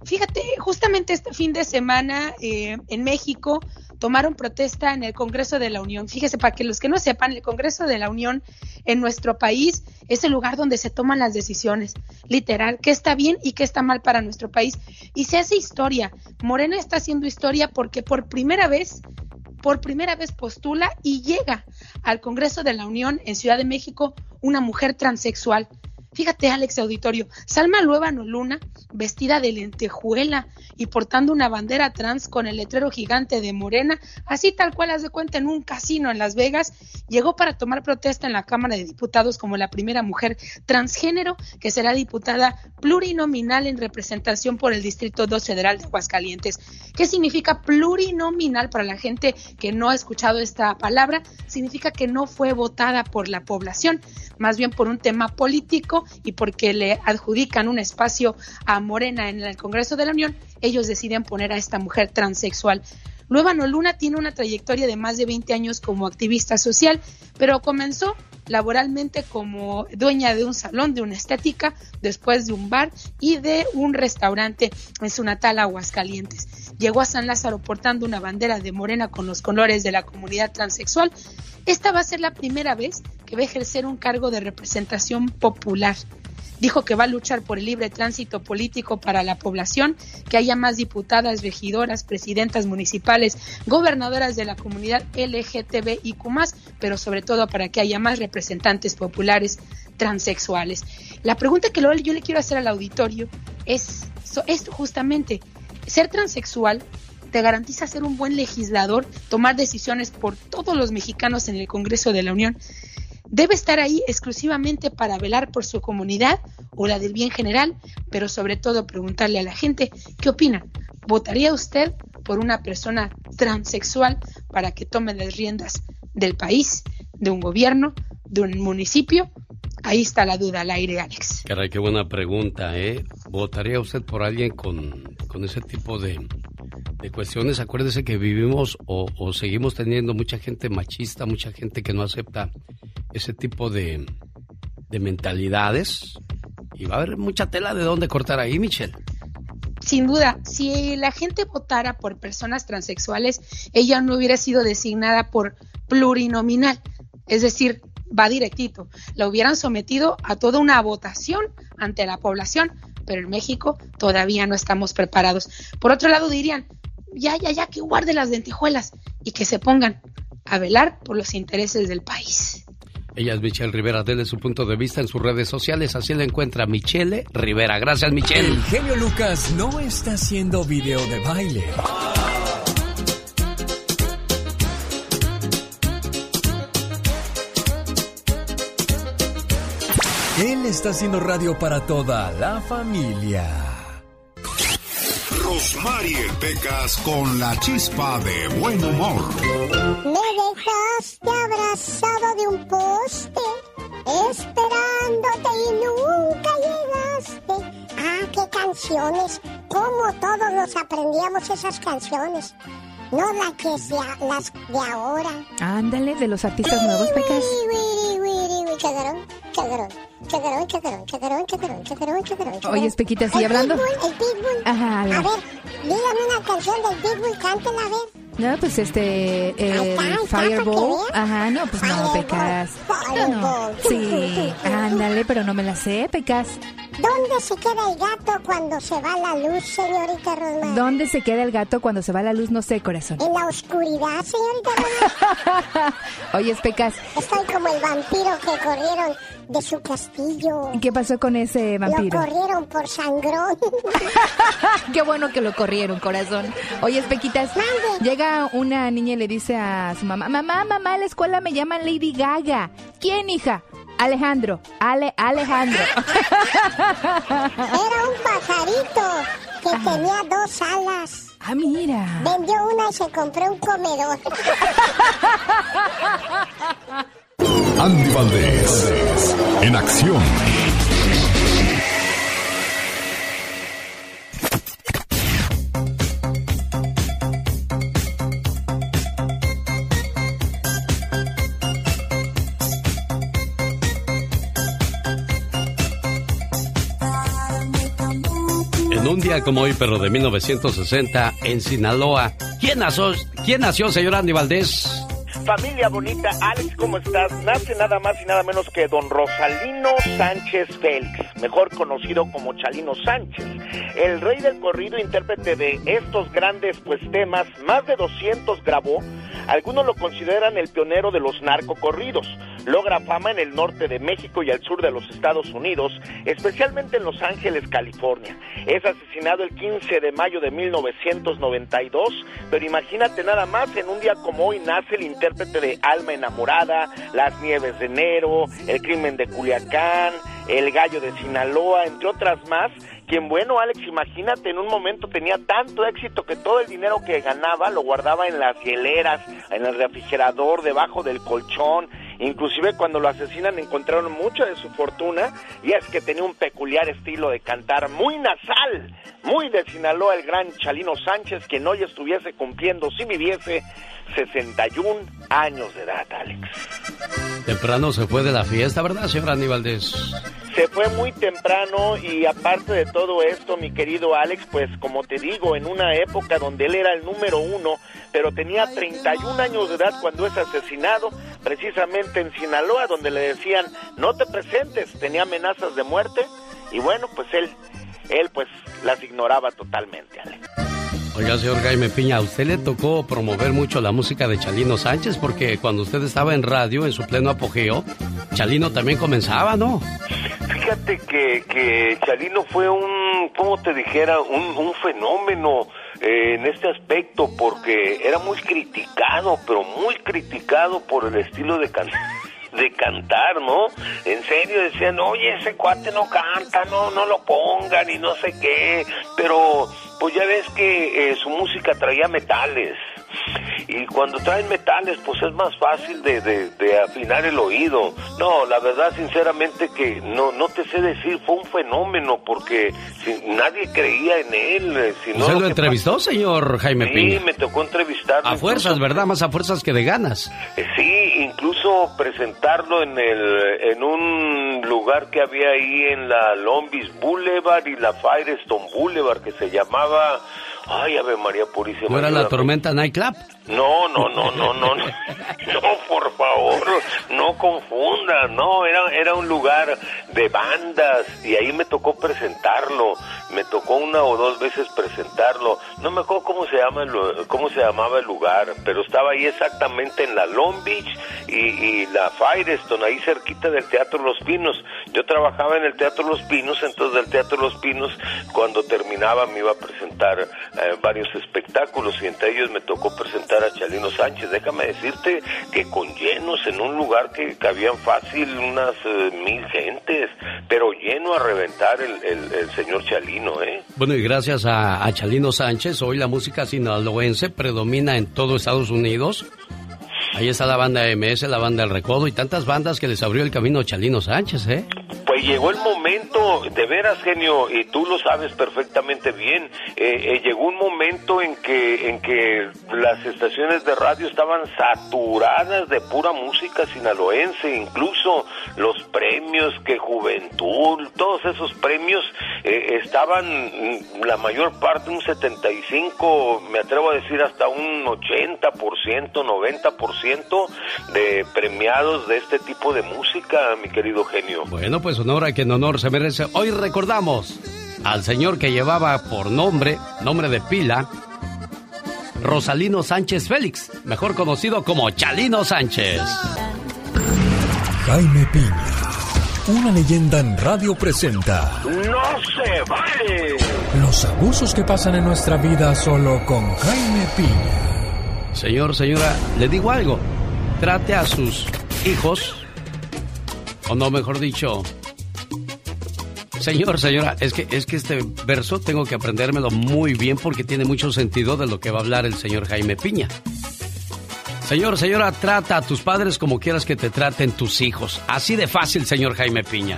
Fíjate, justamente este fin de semana eh, en México tomaron protesta en el Congreso de la Unión. Fíjese, para que los que no sepan, el Congreso de la Unión en nuestro país es el lugar donde se toman las decisiones, literal, qué está bien y qué está mal para nuestro país. Y se hace historia. Morena está haciendo historia porque por primera vez, por primera vez postula y llega al Congreso de la Unión en Ciudad de México una mujer transexual. Fíjate, Alex Auditorio, Salma Luébano Luna, vestida de lentejuela y portando una bandera trans con el letrero gigante de Morena, así tal cual las de cuenta en un casino en Las Vegas, llegó para tomar protesta en la Cámara de Diputados como la primera mujer transgénero que será diputada plurinominal en representación por el Distrito 2 Federal de Aguascalientes. ¿Qué significa plurinominal para la gente que no ha escuchado esta palabra? Significa que no fue votada por la población, más bien por un tema político y porque le adjudican un espacio a Morena en el Congreso de la Unión, ellos deciden poner a esta mujer transexual. Luébano Luna tiene una trayectoria de más de 20 años como activista social, pero comenzó laboralmente como dueña de un salón de una estética, después de un bar y de un restaurante en su natal Aguascalientes. Llegó a San Lázaro portando una bandera de morena con los colores de la comunidad transexual. Esta va a ser la primera vez que va a ejercer un cargo de representación popular dijo que va a luchar por el libre tránsito político para la población, que haya más diputadas, regidoras, presidentas municipales, gobernadoras de la comunidad LGTBIQ, pero sobre todo para que haya más representantes populares transexuales. La pregunta que yo le quiero hacer al auditorio es esto justamente, ser transexual te garantiza ser un buen legislador, tomar decisiones por todos los mexicanos en el Congreso de la Unión debe estar ahí exclusivamente para velar por su comunidad o la del bien general, pero sobre todo preguntarle a la gente qué opina. ¿Votaría usted por una persona transexual para que tome las riendas del país, de un gobierno, de un municipio? Ahí está la duda al aire, Alex. Caray, qué buena pregunta, ¿eh? ¿Votaría usted por alguien con, con ese tipo de, de cuestiones? Acuérdese que vivimos o, o seguimos teniendo mucha gente machista, mucha gente que no acepta ese tipo de, de mentalidades y va a haber mucha tela de dónde cortar ahí, Michelle. Sin duda, si la gente votara por personas transexuales, ella no hubiera sido designada por plurinominal, es decir, va directito. La hubieran sometido a toda una votación ante la población, pero en México todavía no estamos preparados. Por otro lado, dirían, ya, ya, ya, que guarde las lentejuelas y que se pongan a velar por los intereses del país. Ella es Michelle Rivera, denle su punto de vista en sus redes sociales, así la encuentra Michelle Rivera. Gracias, Michelle. El genio Lucas no está haciendo video de baile. Él está haciendo radio para toda la familia. Rosmarie Pecas con la chispa de buen humor. Me dejaste abrazado de un poste, esperándote y nunca llegaste. Ah, qué canciones. Cómo todos nos aprendíamos esas canciones. No las que sea, las de ahora. Ándale, de los artistas nuevos, Pecas. Oye, Espequita, ¿sigue hablando? Pitbull, el Pitbull. Ajá, a a ver. ver, dígame una canción del Pitbull, cántela, a ver. No, pues este, el Fireball. Ajá, no, pues no, Pecas. No, no. Sí, ándale, pero no me la sé, Pecas. ¿Dónde se queda el gato cuando se va la luz, señorita Rosmar? ¿Dónde se queda el gato cuando se va la luz? No sé, corazón. En la oscuridad, señorita <laughs> Rosmar. Oye, Pecas, Estoy como el vampiro que corrieron de su castillo. ¿qué pasó con ese vampiro? Lo corrieron por sangrón. <laughs> Qué bueno que lo corrieron, corazón. Oye, Espequitas, llega una niña y le dice a su mamá, mamá, mamá, en la escuela me llaman Lady Gaga. ¿Quién, hija? Alejandro, Ale, Alejandro. Era un pajarito que tenía dos alas. Ah, mira. Vendió una y se compró un comedor. <laughs> Andy Valdés, en acción. En un día como hoy, pero de 1960, en Sinaloa. ¿Quién nació, quién nació señor Andy Valdés? Familia bonita, Alex, ¿cómo estás? Nace nada más y nada menos que don Rosalino Sánchez Félix, mejor conocido como Chalino Sánchez, el rey del corrido, intérprete de estos grandes pues temas, más de 200 grabó, algunos lo consideran el pionero de los narcocorridos. logra fama en el norte de México y al sur de los Estados Unidos, especialmente en Los Ángeles, California. Es asesinado el 15 de mayo de 1992, pero imagínate nada más, en un día como hoy nace el intérprete de Alma Enamorada, Las Nieves de Enero, El Crimen de Culiacán, El Gallo de Sinaloa, entre otras más, quien bueno, Alex, imagínate, en un momento tenía tanto éxito que todo el dinero que ganaba lo guardaba en las hieleras, en el refrigerador, debajo del colchón. Inclusive cuando lo asesinan encontraron mucho de su fortuna y es que tenía un peculiar estilo de cantar muy nasal, muy de Sinaloa el gran Chalino Sánchez, quien hoy estuviese cumpliendo, si viviese, 61 años de edad, Alex. Temprano se fue de la fiesta, ¿verdad, señor Aníbaldez? Se fue muy temprano y aparte de todo esto, mi querido Alex, pues como te digo, en una época donde él era el número uno, pero tenía 31 años de edad cuando es asesinado, precisamente en Sinaloa, donde le decían, no te presentes, tenía amenazas de muerte, y bueno, pues él, él pues las ignoraba totalmente, Alex. Oiga, señor Jaime Piña, ¿a usted le tocó promover mucho la música de Chalino Sánchez? Porque cuando usted estaba en radio, en su pleno apogeo, Chalino también comenzaba, ¿no? Fíjate que, que Chalino fue un, como te dijera, un, un fenómeno eh, en este aspecto porque era muy criticado, pero muy criticado por el estilo de cantar de cantar, ¿no? En serio decían, oye, ese cuate no canta, no, no lo pongan y no sé qué, pero pues ya ves que eh, su música traía metales. Y cuando traen metales, pues es más fácil de, de, de, afinar el oído. No, la verdad, sinceramente, que no, no te sé decir, fue un fenómeno, porque si, nadie creía en él. eh, Si no, ¿Usted lo entrevistó, señor Jaime Sí, Piña? me tocó entrevistarlo. A fuerzas, ¿verdad? Más a fuerzas que de ganas. Eh, Sí, incluso presentarlo en el en un lugar que había ahí en la Beach Boulevard y la Firestone Boulevard que se llamaba Ay, Ave María Purísima. ¿No era la tormenta nightclub? No, no, no, no, no, no, <laughs> no, por favor, no confunda, no, era, era un lugar de bandas y ahí me tocó presentarlo, me tocó una o dos veces presentarlo, no me acuerdo cómo se llama el, cómo se llamaba el lugar, pero estaba ahí exactamente en la Long Beach y, y la Firestone, ahí cerquita del Teatro Los Pinos. Yo trabajaba en el Teatro Los Pinos, entonces del Teatro Los Pinos, cuando terminaba me iba a presentar eh, varios espectáculos y entre ellos me tocó presentar a Chalino Sánchez. Déjame decirte que con llenos en un lugar que cabían fácil unas eh, mil gentes, pero lleno a reventar el, el- el señor Chalino, ¿eh? Bueno, y gracias a, a Chalino Sánchez, hoy la música sinaloense predomina en todo Estados Unidos. Ahí está la banda MS, la banda El Recodo y tantas bandas que les abrió el camino Chalino Sánchez, ¿eh? Pues llegó el momento, de veras, genio, y tú lo sabes perfectamente bien. eh, eh, llegó un momento en que, en que las estaciones de radio estaban saturadas de pura música sinaloense, incluso los premios que Juventud, todos esos premios eh, estaban mm, la mayor parte, un 75, me atrevo a decir hasta un 80%, 90% de premiados de este tipo de música, mi querido genio. Bueno, pues honor a quien honor se merece. Hoy recordamos al señor que llevaba por nombre, nombre de pila, Rosalino Sánchez Félix, mejor conocido como Chalino Sánchez. Jaime Piña, una leyenda en radio presenta ¡No se vale! los abusos que pasan en nuestra vida solo con Jaime Piña. Señor, señora, le digo algo. Trate a sus hijos, o no, mejor dicho. Señor, señora, es que, es que este verso tengo que aprendérmelo muy bien porque tiene mucho sentido de lo que va a hablar el señor Jaime Piña. Señor, señora, trata a tus padres como quieras que te traten tus hijos. Así de fácil, señor Jaime Piña.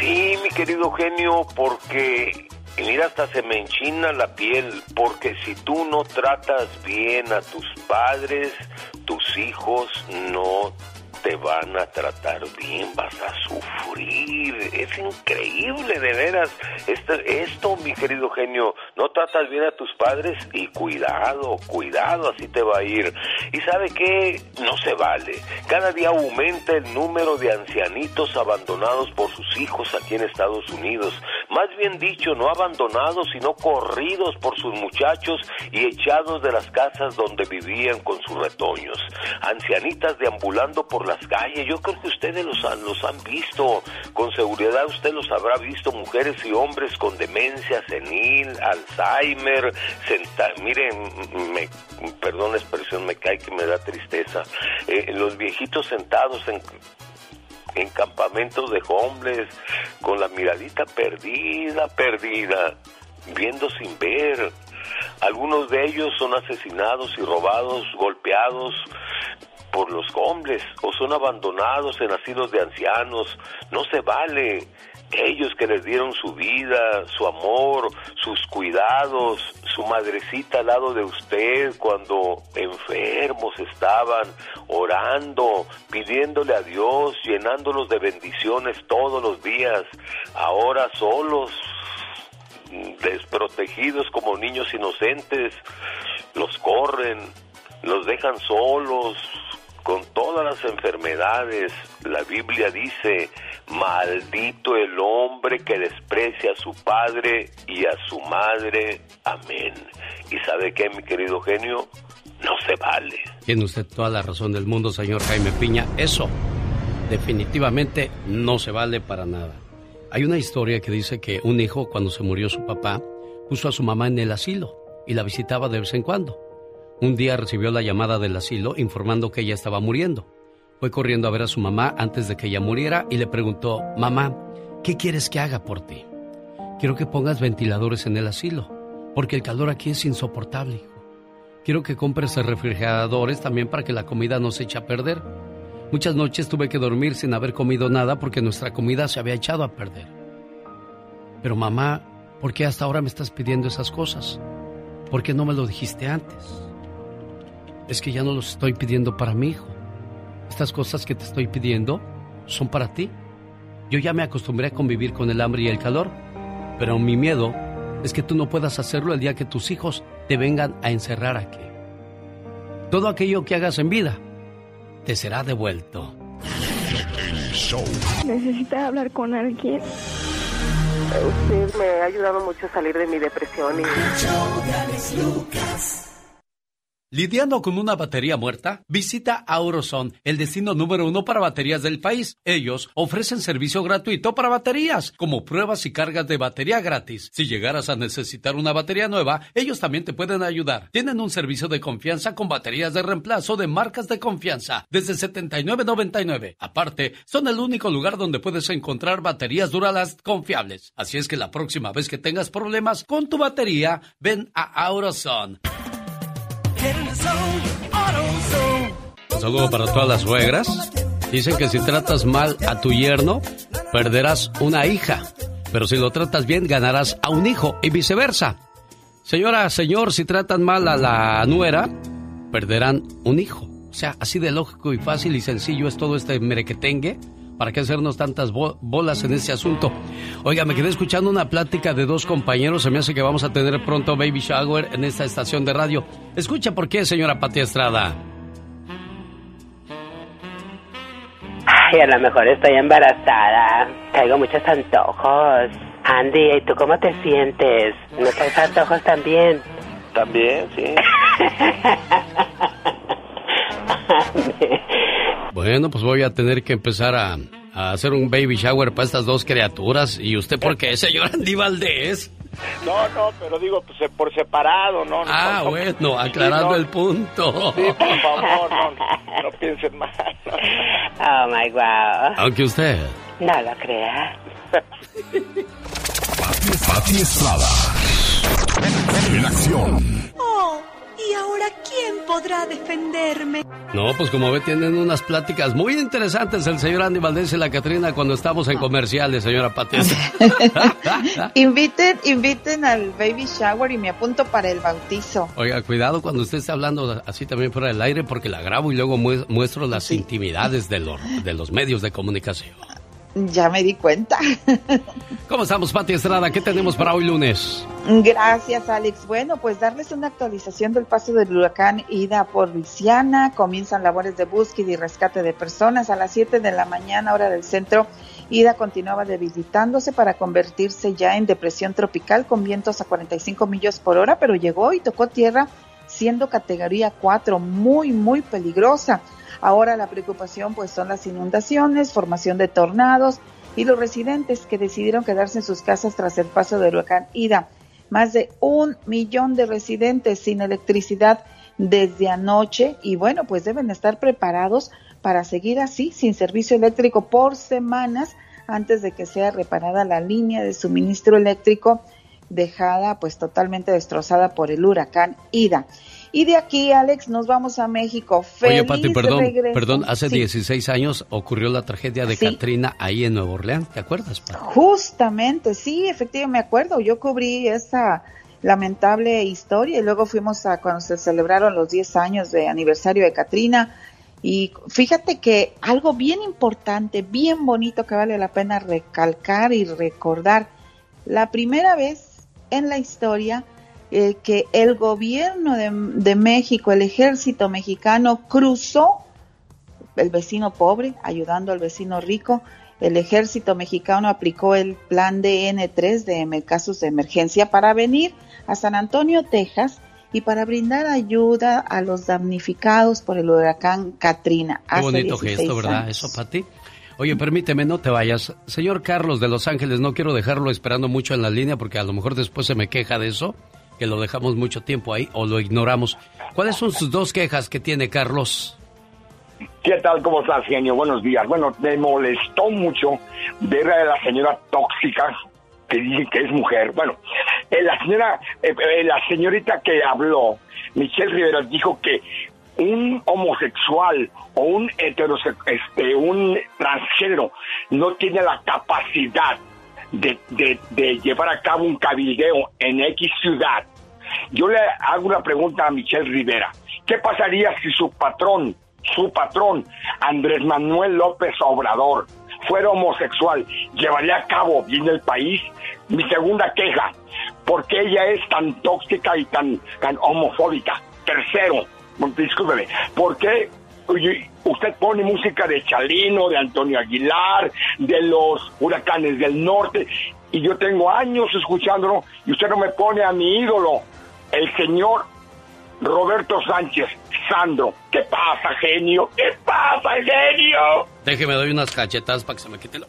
Sí, mi querido genio, porque y mira, hasta se me enchina la piel, porque si tú no tratas bien a tus padres, tus hijos no te van a tratar bien, vas a sufrir. Es increíble, de veras. Esto, esto, mi querido genio, no tratas bien a tus padres y cuidado, cuidado, así te va a ir. Y sabe qué, no se vale. Cada día aumenta el número de ancianitos abandonados por sus hijos aquí en Estados Unidos. más bien dicho, no abandonados, sino corridos por sus muchachos y echados de las casas donde vivían con sus retoños. Ancianitas deambulando por yo creo que ustedes los han, los han visto, con seguridad. Usted los habrá visto, mujeres y hombres con demencia senil, Alzheimer, senta miren, me, perdón la expresión, me cae que me da tristeza, eh, los viejitos sentados en en campamentos de hombres, con la miradita perdida, perdida, viendo sin ver. Algunos de ellos son asesinados y robados, golpeados por los hombres o son abandonados en asilos de ancianos. No se vale ellos que les dieron su vida, su amor, sus cuidados, su madrecita al lado de usted cuando enfermos estaban, orando, pidiéndole a Dios, llenándolos de bendiciones todos los días, ahora solos, desprotegidos como niños inocentes, los corren, los dejan solos, con todas las enfermedades. La Biblia dice, maldito el hombre que desprecia a su padre y a su madre. Amén. ¿Y sabe qué, mi querido genio? No se vale. Tiene usted toda la razón del mundo, señor Jaime Piña. Eso definitivamente no se vale para nada. Hay una historia que dice que un hijo, cuando se murió su papá, puso a su mamá en el asilo y la visitaba de vez en cuando. Un día recibió la llamada del asilo informando que ella estaba muriendo. Fue corriendo a ver a su mamá antes de que ella muriera y le preguntó, mamá, ¿qué quieres que haga por ti? Quiero que pongas ventiladores en el asilo, porque el calor aquí es insoportable. Quiero que compres refrigeradores también para que la comida no se eche a perder. Muchas noches tuve que dormir sin haber comido nada porque nuestra comida se había echado a perder. Pero mamá, ¿por qué hasta ahora me estás pidiendo esas cosas? ¿Por qué no me lo dijiste antes? Es que ya no los estoy pidiendo para mi hijo. Estas cosas que te estoy pidiendo son para ti. Yo ya me acostumbré a convivir con el hambre y el calor, pero mi miedo es que tú no puedas hacerlo el día que tus hijos te vengan a encerrar aquí. Todo aquello que hagas en vida te será devuelto. Necesitas hablar con alguien. Usted me ha ayudado mucho a salir de mi depresión y... ¿Lidiando con una batería muerta? Visita Auroson, el destino número uno para baterías del país. Ellos ofrecen servicio gratuito para baterías, como pruebas y cargas de batería gratis. Si llegaras a necesitar una batería nueva, ellos también te pueden ayudar. Tienen un servicio de confianza con baterías de reemplazo de marcas de confianza desde 79.99. Aparte, son el único lugar donde puedes encontrar baterías duradas confiables. Así es que la próxima vez que tengas problemas con tu batería, ven a Auroson. Un saludo para todas las suegras. Dicen que si tratas mal a tu yerno, perderás una hija. Pero si lo tratas bien, ganarás a un hijo y viceversa. Señora, señor, si tratan mal a la nuera, perderán un hijo. O sea, así de lógico y fácil y sencillo es todo este merequetengue ¿Para qué hacernos tantas bolas en ese asunto? Oiga, me quedé escuchando una plática de dos compañeros. Se me hace que vamos a tener pronto Baby Shower en esta estación de radio. Escucha por qué, señora Pati Estrada. Ay, a lo mejor estoy embarazada. Traigo muchos antojos. Andy, ¿y tú cómo te sientes? ¿No traes antojos también? También, sí. <laughs> <laughs> Bueno, pues voy a tener que empezar a, hacer un baby shower para estas dos criaturas. ¿Y usted por qué, señor Andy Valdés? No, no, pero digo pues, por separado, ¿no? Ah, bueno, aclarando el punto. Sí, por favor, no, no piensen mal. Oh, my God. Aunque usted... No lo crea. Pati Estrada. En acción. Oh. ¿Y ahora quién podrá defenderme? No, pues como ve, tienen unas pláticas muy interesantes el señor Andy Valdés y la Catrina cuando estamos en comerciales, señora Patricia. <laughs> inviten, inviten al baby shower y me apunto para el bautizo. Oiga, cuidado cuando usted esté hablando así también fuera del aire porque la grabo y luego muestro las intimidades de los, de los medios de comunicación. Ya me di cuenta. ¿Cómo estamos, Pati Estrada? ¿Qué tenemos para hoy lunes? Gracias, Alex. Bueno, pues darles una actualización del paso del huracán Ida por Luisiana. Comienzan labores de búsqueda y rescate de personas a las 7 de la mañana, hora del centro Ida continuaba debilitándose para convertirse ya en depresión tropical con vientos a 45 millas por hora, pero llegó y tocó tierra siendo categoría 4, muy, muy peligrosa. Ahora la preocupación pues son las inundaciones, formación de tornados y los residentes que decidieron quedarse en sus casas tras el paso del huracán Ida. Más de un millón de residentes sin electricidad desde anoche y bueno, pues deben estar preparados para seguir así, sin servicio eléctrico por semanas, antes de que sea reparada la línea de suministro eléctrico dejada pues totalmente destrozada por el huracán Ida. Y de aquí, Alex, nos vamos a México. Feliz Oye, Pati, perdón, regreso. perdón, hace Sí. 16 años ocurrió la tragedia de Sí. Katrina ahí en Nueva Orleans, ¿te acuerdas? Pati? Justamente, sí, efectivamente, me acuerdo. Yo cubrí esa lamentable historia y luego fuimos a cuando se celebraron los 10 años de aniversario de Katrina. Y fíjate que algo bien importante, bien bonito que vale la pena recalcar y recordar, la primera vez en la historia eh, que el gobierno de, de México, el ejército mexicano, cruzó el vecino pobre ayudando al vecino rico. El ejército mexicano aplicó el plan DN3 de em- casos de emergencia para venir a San Antonio, Texas, y para brindar ayuda a los damnificados por el huracán Katrina. Qué bonito 16 gesto, ¿verdad? Eso, Pati. Oye, permíteme, no te vayas. Señor Carlos de Los Ángeles, no quiero dejarlo esperando mucho en la línea porque a lo mejor después se me queja de eso, que lo dejamos mucho tiempo ahí o lo ignoramos. ¿Cuáles son sus dos quejas que tiene Carlos? ¿Qué tal? ¿Cómo estás, genio? Buenos días. Bueno, me molestó mucho ver a la señora tóxica que dice que es mujer. Bueno, eh, la señora, eh, eh, la señorita que habló, Michelle Rivera, dijo que un homosexual o un heterosexual, este, un transgénero no tiene la capacidad de, de, llevar a cabo un cabildeo en X ciudad. Yo le hago una pregunta a Michelle Rivera. ¿Qué pasaría si su patrón, su patrón, Andrés Manuel López Obrador, fuera homosexual? ¿Llevaría a cabo bien el país? Mi segunda queja, ¿por qué ella es tan tóxica y tan, tan homofóbica? Tercero, discúlpeme, ¿por qué usted pone música de Chalino, de Antonio Aguilar, de los huracanes del norte, y yo tengo años escuchándolo, y usted no me pone a mi ídolo, el señor Roberto Sánchez, Sandro. ¿Qué pasa, genio? ¿Qué pasa, genio? Déjeme doy unas cachetas para que se me quite lo...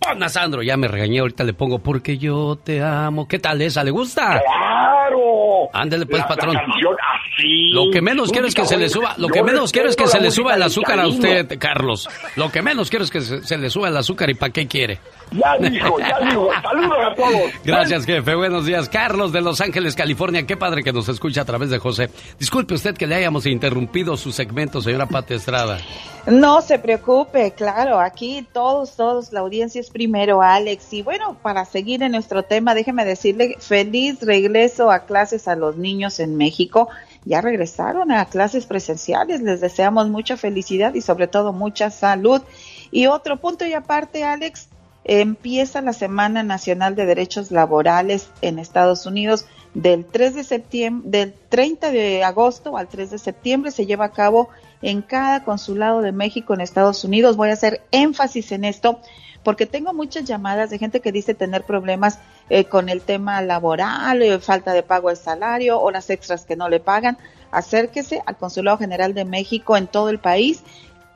Ponga, Sandro, ya me regañé, ahorita le pongo porque yo te amo. ¿Qué tal esa? ¿Le gusta? ¡Claro! Ándele pues, La- la patrón. canción Lo que menos quiero es que se le suba, lo que menos quiero es que se le suba el azúcar a usted, Carlos. Lo que menos quiero es que se, se le suba el azúcar y para qué quiere. Ya dijo, ya dijo. Saludos a todos. Gracias, jefe. Buenos días. Carlos de Los Ángeles, California. Qué padre que nos escucha a través de José. Disculpe usted que le hayamos interrumpido su segmento, señora Pati Estrada. No se preocupe, claro, aquí todos, todos, la audiencia es primero, Alex. Y bueno, para seguir en nuestro tema, déjeme decirle, feliz regreso a clases a los niños en México. Ya regresaron a clases presenciales, les deseamos mucha felicidad y sobre todo mucha salud. Y otro punto y aparte, Alex, empieza la Semana Nacional de Derechos Laborales en Estados Unidos del 3 de septiembre, del 30 de agosto al 3 de septiembre se lleva a cabo en cada consulado de México en Estados Unidos. Voy a hacer énfasis en esto porque tengo muchas llamadas de gente que dice tener problemas eh, con el tema laboral, eh, falta de pago de salario, horas extras que no le pagan. Acérquese al Consulado General de México en todo el país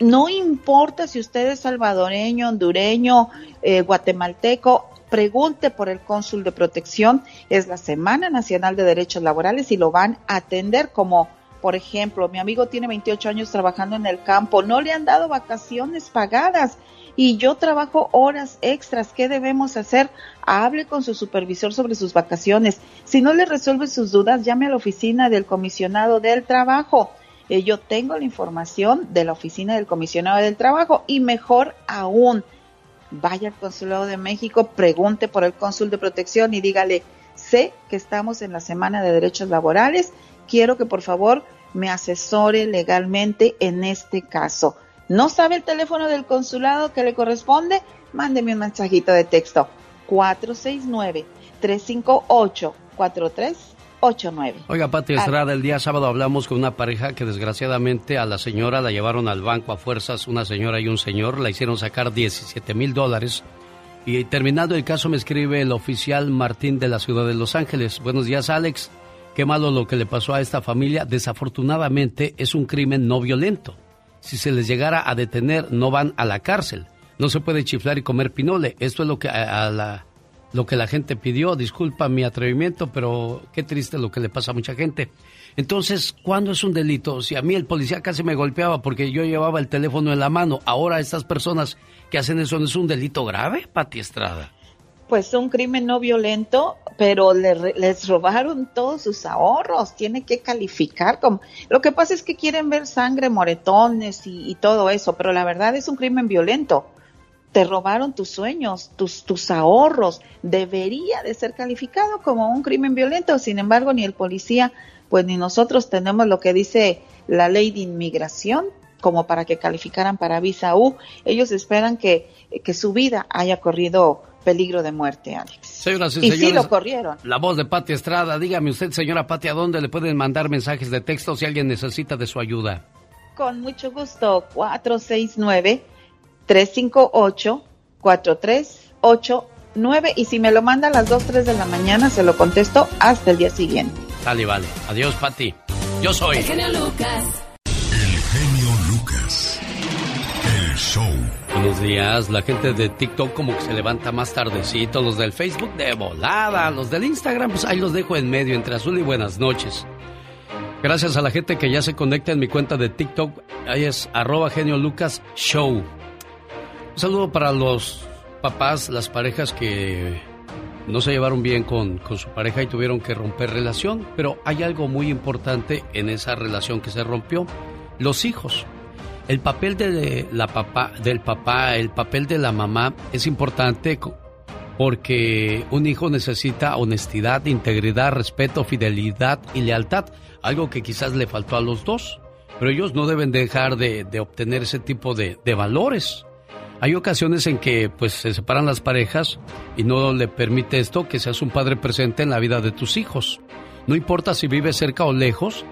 no importa si usted es salvadoreño, hondureño, eh, guatemalteco, pregunte por el cónsul de protección. Es la Semana Nacional de Derechos Laborales y lo van a atender como, por ejemplo, mi amigo tiene 28 años trabajando en el campo, no le han dado vacaciones pagadas y yo trabajo horas extras. ¿Qué debemos hacer? Hable con su supervisor sobre sus vacaciones. Si no le resuelve sus dudas, llame a la oficina del comisionado del trabajo. Eh, yo tengo la información de la oficina del comisionado del trabajo y mejor aún, vaya al consulado de México, pregunte por el cónsul de protección y dígale, sé que estamos en la semana de derechos laborales, quiero que por favor me asesore legalmente en este caso. ¿No sabe el teléfono del consulado que le corresponde? Mándeme un mensajito de texto 469 358 43 8389. Oiga, Pati Estrada, el día sábado hablamos con una pareja que desgraciadamente a la señora la llevaron al banco a fuerzas, una señora y un señor, la hicieron sacar 17 mil dólares. Y terminando el caso me escribe el oficial Martín de la ciudad de Los Ángeles. Buenos días, Alex. Qué malo lo que le pasó a esta familia. Desafortunadamente es un crimen no violento. Si se les llegara a detener, no van a la cárcel. No se puede chiflar y comer pinole. Esto es lo que a, la lo que la gente pidió. Disculpa mi atrevimiento, pero qué triste lo que le pasa a mucha gente. Entonces, ¿cuándo es un delito? Si a mí el policía casi me golpeaba porque yo llevaba el teléfono en la mano, ahora estas personas que hacen eso, ¿no es un delito grave, Pati Estrada? Pues un crimen no violento, pero les robaron todos sus ahorros. Tiene que calificar como. Lo que pasa es que quieren ver sangre, moretones y todo eso, pero la verdad es un crimen violento te robaron tus sueños, tus, tus ahorros, debería de ser calificado como un crimen violento. Sin embargo, ni el policía, pues ni nosotros tenemos lo que dice la ley de inmigración como para que calificaran para visa U. Ellos esperan que, que su vida haya corrido peligro de muerte, Alex. Señoras y, sí lo corrieron. La voz de Pati Estrada. Dígame usted, señora Pati, ¿a dónde le pueden mandar mensajes de texto si alguien necesita de su ayuda? Con mucho gusto, 469 358-4389 y si me lo manda a las 2, 3 de la mañana se lo contesto hasta el día siguiente. Dale, vale. Adiós, Pati. Yo soy. El genio Lucas. El genio Lucas. El show. Buenos días. La gente de TikTok como que se levanta más tardecito. Los del Facebook de volada. Los del Instagram, pues ahí los dejo en medio entre azul y buenas noches. Gracias a la gente que ya se conecta en mi cuenta de TikTok. Ahí es arroba genio. Un saludo para los papás, las parejas que no se llevaron bien con, con, su pareja y tuvieron que romper relación, pero hay algo muy importante en esa relación que se rompió, los hijos. El papel de la papá, del papá, el papel de la mamá es importante porque un hijo necesita honestidad, integridad, respeto, fidelidad y lealtad, algo que quizás le faltó a los dos, pero ellos no deben dejar de, obtener ese tipo de, de valores. Hay ocasiones en que pues se separan las parejas y no le permite esto que seas un padre presente en la vida de tus hijos. No importa si vives cerca o lejos,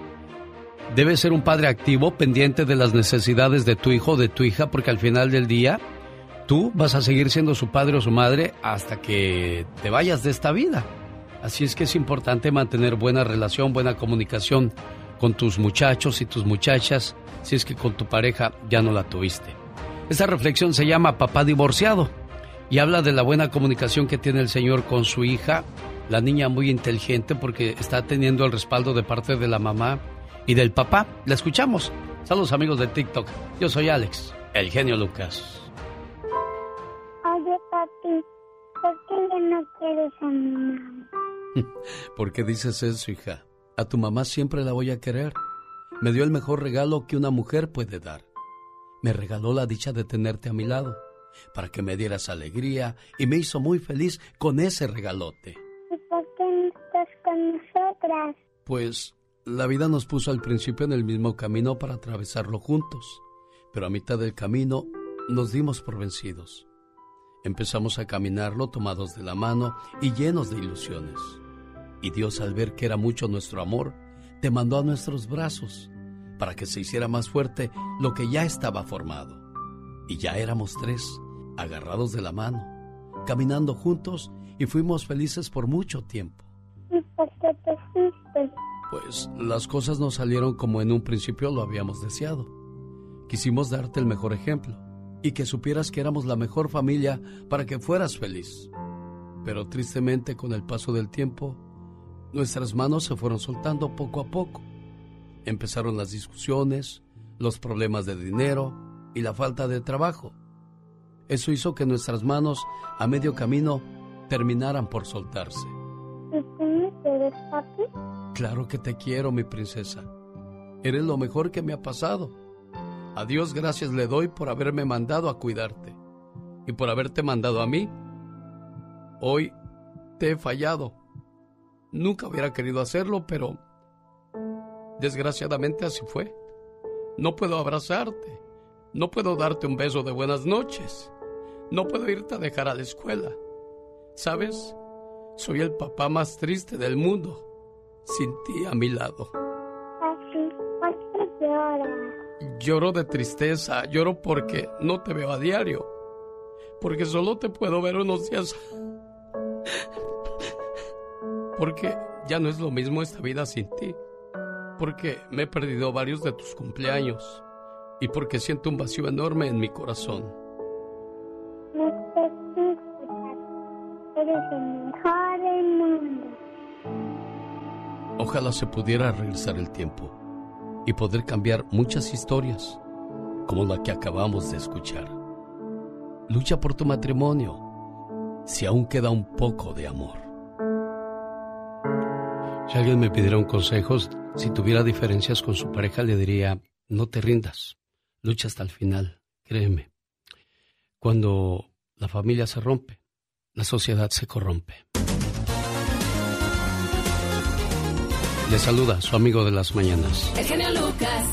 debes ser un padre activo, pendiente de las necesidades de tu hijo o de tu hija, porque al final del día tú vas a seguir siendo su padre o su madre hasta que te vayas de esta vida. Así es que es importante mantener buena relación, buena comunicación con tus muchachos y tus muchachas, si es que con tu pareja ya no la tuviste. Esta reflexión se llama Papá divorciado y habla de la buena comunicación que tiene el Señor con su hija, la niña muy inteligente porque está teniendo el respaldo de parte de la mamá y del papá. La escuchamos. Saludos amigos de TikTok. Yo soy Alex, el genio Lucas. Oye, papi, ¿por qué ya no quieres a mi mamá? <laughs> ¿Por qué dices eso, hija? A tu mamá siempre la voy a querer. Me dio el mejor regalo que una mujer puede dar me regaló la dicha de tenerte a mi lado, para que me dieras alegría y me hizo muy feliz con ese regalote. ¿Y por qué no estás con nosotras? Pues la vida nos puso al principio en el mismo camino para atravesarlo juntos, pero a mitad del camino nos dimos por vencidos. Empezamos a caminarlo tomados de la mano y llenos de ilusiones. Y Dios al ver que era mucho nuestro amor, te mandó a nuestros brazos para que se hiciera más fuerte lo que ya estaba formado. Y ya éramos tres, agarrados de la mano, caminando juntos y fuimos felices por mucho tiempo. Pues las cosas no salieron como en un principio lo habíamos deseado. Quisimos darte el mejor ejemplo y que supieras que éramos la mejor familia para que fueras feliz. Pero tristemente con el paso del tiempo, nuestras manos se fueron soltando poco a poco Empezaron las discusiones, los problemas de dinero y la falta de trabajo. Eso hizo que nuestras manos a medio camino terminaran por soltarse. Claro que te quiero, mi princesa. Eres lo mejor que me ha pasado. A Dios gracias le doy por haberme mandado a cuidarte y por haberte mandado a mí. Hoy te he fallado. Nunca hubiera querido hacerlo, pero Desgraciadamente así fue. No puedo abrazarte. No puedo darte un beso de buenas noches. No puedo irte a dejar a la escuela. ¿Sabes? Soy el papá más triste del mundo. sin ti a mi lado. Así, ¿por qué lloras? Lloro de tristeza, lloro porque no te veo a diario. Porque solo te puedo ver unos días. Porque ya no es lo mismo esta vida sin ti. Porque me he perdido varios de tus cumpleaños. Y porque siento un vacío enorme en mi corazón. Ojalá se pudiera regresar el tiempo y poder cambiar muchas historias, como la que acabamos de escuchar. Lucha por tu matrimonio, si aún queda un poco de amor. Si alguien me pidiera un consejo, si tuviera diferencias con su pareja, le diría, no te rindas, lucha hasta el final, créeme. Cuando la familia se rompe, la sociedad se corrompe. Le saluda su amigo de las mañanas. El genio Lucas.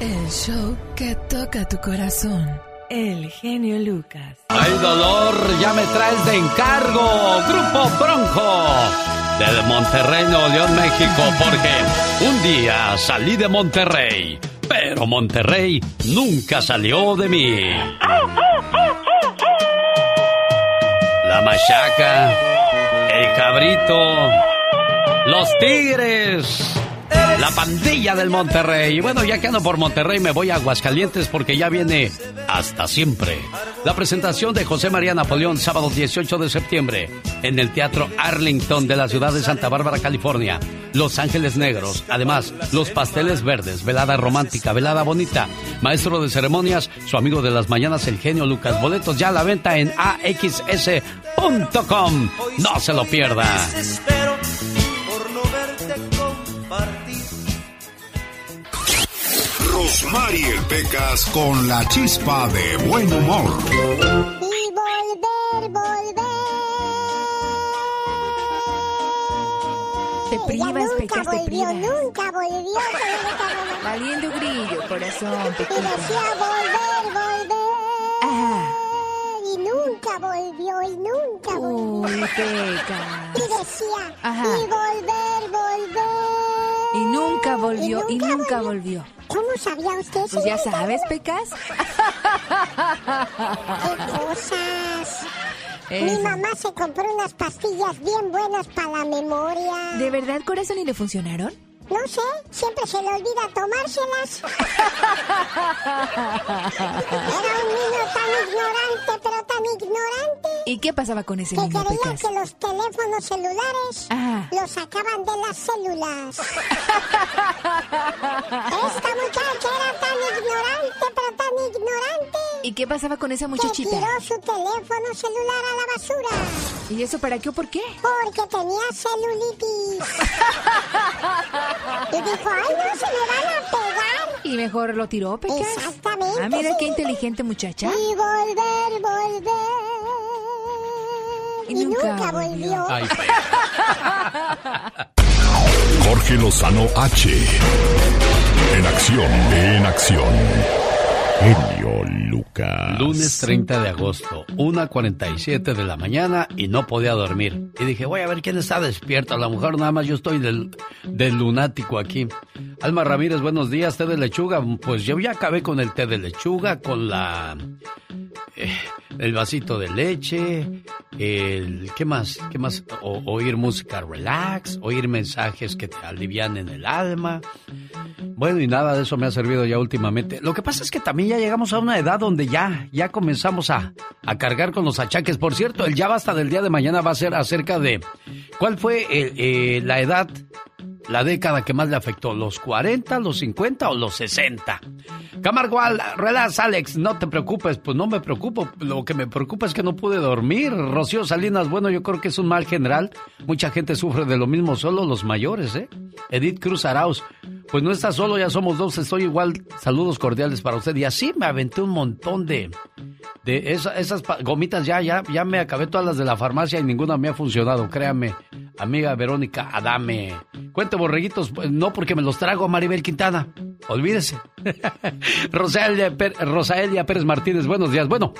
El show que toca tu corazón. El genio Lucas. ¡Ay, dolor! Ya me traes de encargo. Grupo Bronco. De Monterrey, Nuevo León, México. Porque un día salí de Monterrey. Pero Monterrey nunca salió de mí. La machaca. El cabrito. Los Tigres. La pandilla del Monterrey. Bueno, ya que ando por Monterrey, me voy a Aguascalientes porque ya viene hasta siempre. La presentación de José María Napoleón, sábado 18 de septiembre, en el Teatro Arlington de la ciudad de Santa Bárbara, California. Los Ángeles Negros. Además, los pasteles verdes, velada romántica, velada bonita. Maestro de ceremonias, su amigo de las mañanas, el genio Lucas. Boletos ya a la venta en axs.com. No se lo pierda. Rosmarie Pecas con la chispa de buen humor. Y volver, volver. Te privas, nunca Pecas, te volvió, privas. nunca volvió. Valiendo grillo, corazón, Y decía volver, volver. Y nunca volvió, y nunca volvió. Uy, Pecas. Y decía, Ajá. y volver, volver. Y nunca volvió, y nunca volvió. ¿Cómo sabía usted eso? Pues ya sabes, Pecas. ¡Qué cosas! <laughs> Mi Eso. mamá se compró unas pastillas bien buenas para la memoria. ¿De verdad, corazón, y le funcionaron? No sé, siempre se le olvida tomárselas. Era un niño tan ignorante, pero tan ignorante, ¿Y qué pasaba con ese que niño, creía Pecas? que los teléfonos celulares Ajá. los sacaban de las células. <laughs> Esta muchacha era tan ignorante, tan ignorante, ¿Y qué pasaba con esa que muchachita? tiró su teléfono celular a la basura. ¿Y eso para qué o por qué? Porque tenía celulitis. Y dijo, ay, no, se me van a pegar. Y mejor lo tiró, Pecas. Exactamente, Ah, mira qué sí. inteligente muchacha. Y volver, volver. Y Y, nunca nunca, volvió. volvió. Ay, Jorge Lozano H. En acción, en acción. Lunes 30 de agosto, 1.47 de la mañana y no podía dormir. Y dije, voy a ver quién está despierto. A lo mejor nada más yo estoy del, lunático aquí. Alma Ramírez, buenos días, té de lechuga. Pues yo ya acabé con el té de lechuga, con la... eh, el vasito de leche, el... ¿Qué más? ¿Qué más? O- oír música relax, oír mensajes que te alivianen el alma. Bueno, y nada de eso me ha servido ya últimamente. Lo que pasa es que también ya llegamos a una edad donde ya, ya comenzamos a, a cargar con los achaques. Por cierto, el ya basta del día de mañana va a ser acerca de cuál fue eh, eh, la edad, la década que más le afectó, los 40, los 50 o los 60. Camargo, relax, Alex, no te preocupes, pues no me preocupo. Lo que me preocupa es que no pude dormir. Rocío Salinas, bueno, yo creo que es un mal general. Mucha gente sufre de lo mismo, solo los mayores, ¿eh? Edith Cruz Arauz, pues no estás solo, ya somos dos, estoy igual. Saludos cordiales para usted. Y así me aventé un montón de, de esa- esas gomitas, ya, ya, ya me acabé todas las de la farmacia y ninguna me ha funcionado, créame. Amiga Verónica Adame. Cuente borreguitos, pues, no porque me los trago a Maribel Quintana. Olvídese. <laughs> Rosaelia, Rosaelia Pérez Martínez, buenos días. Bueno,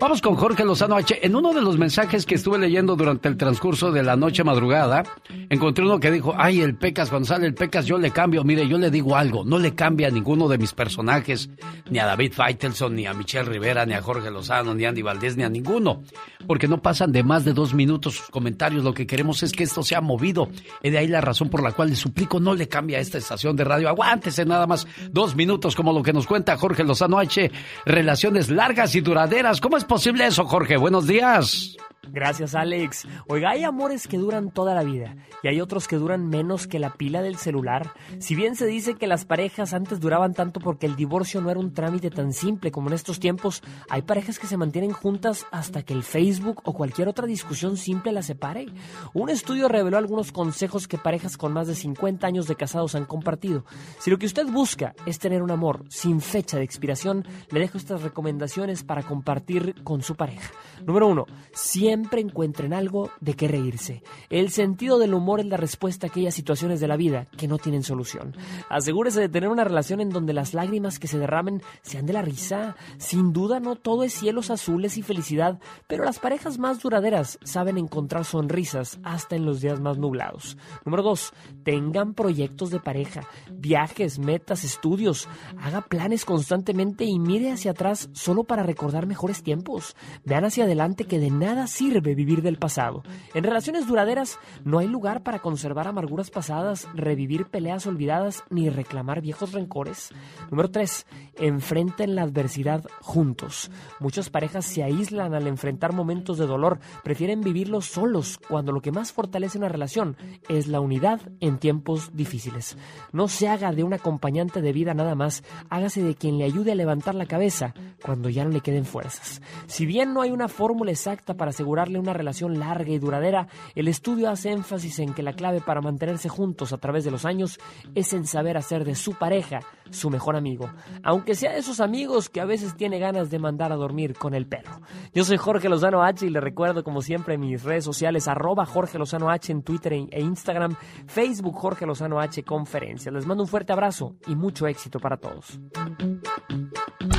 vamos con Jorge Lozano H. En uno de los mensajes que estuve leyendo durante el transcurso de la noche madrugada, encontré uno que dijo, ay, el Pecas, cuando sale el Pecas yo le cambio. Mire, yo le digo algo, no le cambia a ninguno de mis personajes, ni a David Feitelson, ni a Michelle Rivera, ni a Jorge Lozano, ni a Andy Valdés, ni a ninguno, porque no pasan de más de dos minutos sus comentarios. Lo que queremos es que esto sea movido. Y de ahí la razón por la cual le suplico no le cambie a esta estación de radio. Aguántese nada más dos minutos, como lo que nos cuenta Jorge Lozano H. Relaciones largas y duraderas. ¿Cómo es posible eso, Jorge? Buenos días. Gracias, Alex. Oiga, hay amores que duran toda la vida y hay otros que duran menos que la pila del celular. Si bien se dice que las parejas antes duraban tanto porque el divorcio no era un trámite tan simple como en estos tiempos, hay parejas que se mantienen juntas hasta que el Facebook o cualquier otra discusión simple las separe. Un estudio reveló algunos consejos que parejas con más de 50 años de casados han compartido. Si lo que usted busca es tener un amor sin fecha de expiración, le dejo estas recomendaciones para compartir con su pareja. Número uno, siempre siempre encuentren algo de qué reírse. El sentido del humor es la respuesta a aquellas situaciones de la vida que no tienen solución. Asegúrese de tener una relación en donde las lágrimas que se derramen sean de la risa. Sin duda no todo es cielos azules y felicidad, pero las parejas más duraderas saben encontrar sonrisas hasta en los días más nublados. Número dos, tengan proyectos de pareja, viajes, metas, estudios. Haga planes constantemente y mire hacia atrás solo para recordar mejores tiempos. Vean hacia adelante que de nada sirve vivir del pasado. En relaciones duraderas no hay lugar para conservar amarguras pasadas, revivir peleas olvidadas ni reclamar viejos rencores. Número 3. Enfrenten la adversidad juntos. Muchas parejas se aíslan al enfrentar momentos de dolor, prefieren vivirlos solos cuando lo que más fortalece una relación es la unidad en tiempos difíciles. No se haga de un acompañante de vida nada más, hágase de quien le ayude a levantar la cabeza cuando ya no le queden fuerzas. Si bien no hay una fórmula exacta para asegurar una relación larga y duradera, el estudio hace énfasis en que la clave para mantenerse juntos a través de los años es en saber hacer de su pareja su mejor amigo, aunque sea de esos amigos que a veces tiene ganas de mandar a dormir con el perro. Yo soy Jorge Lozano H y le recuerdo como siempre mis redes sociales arroba Jorge Lozano H en Twitter e, e Instagram, Facebook Jorge Lozano H Conferencias. Les mando un fuerte abrazo y mucho éxito para todos.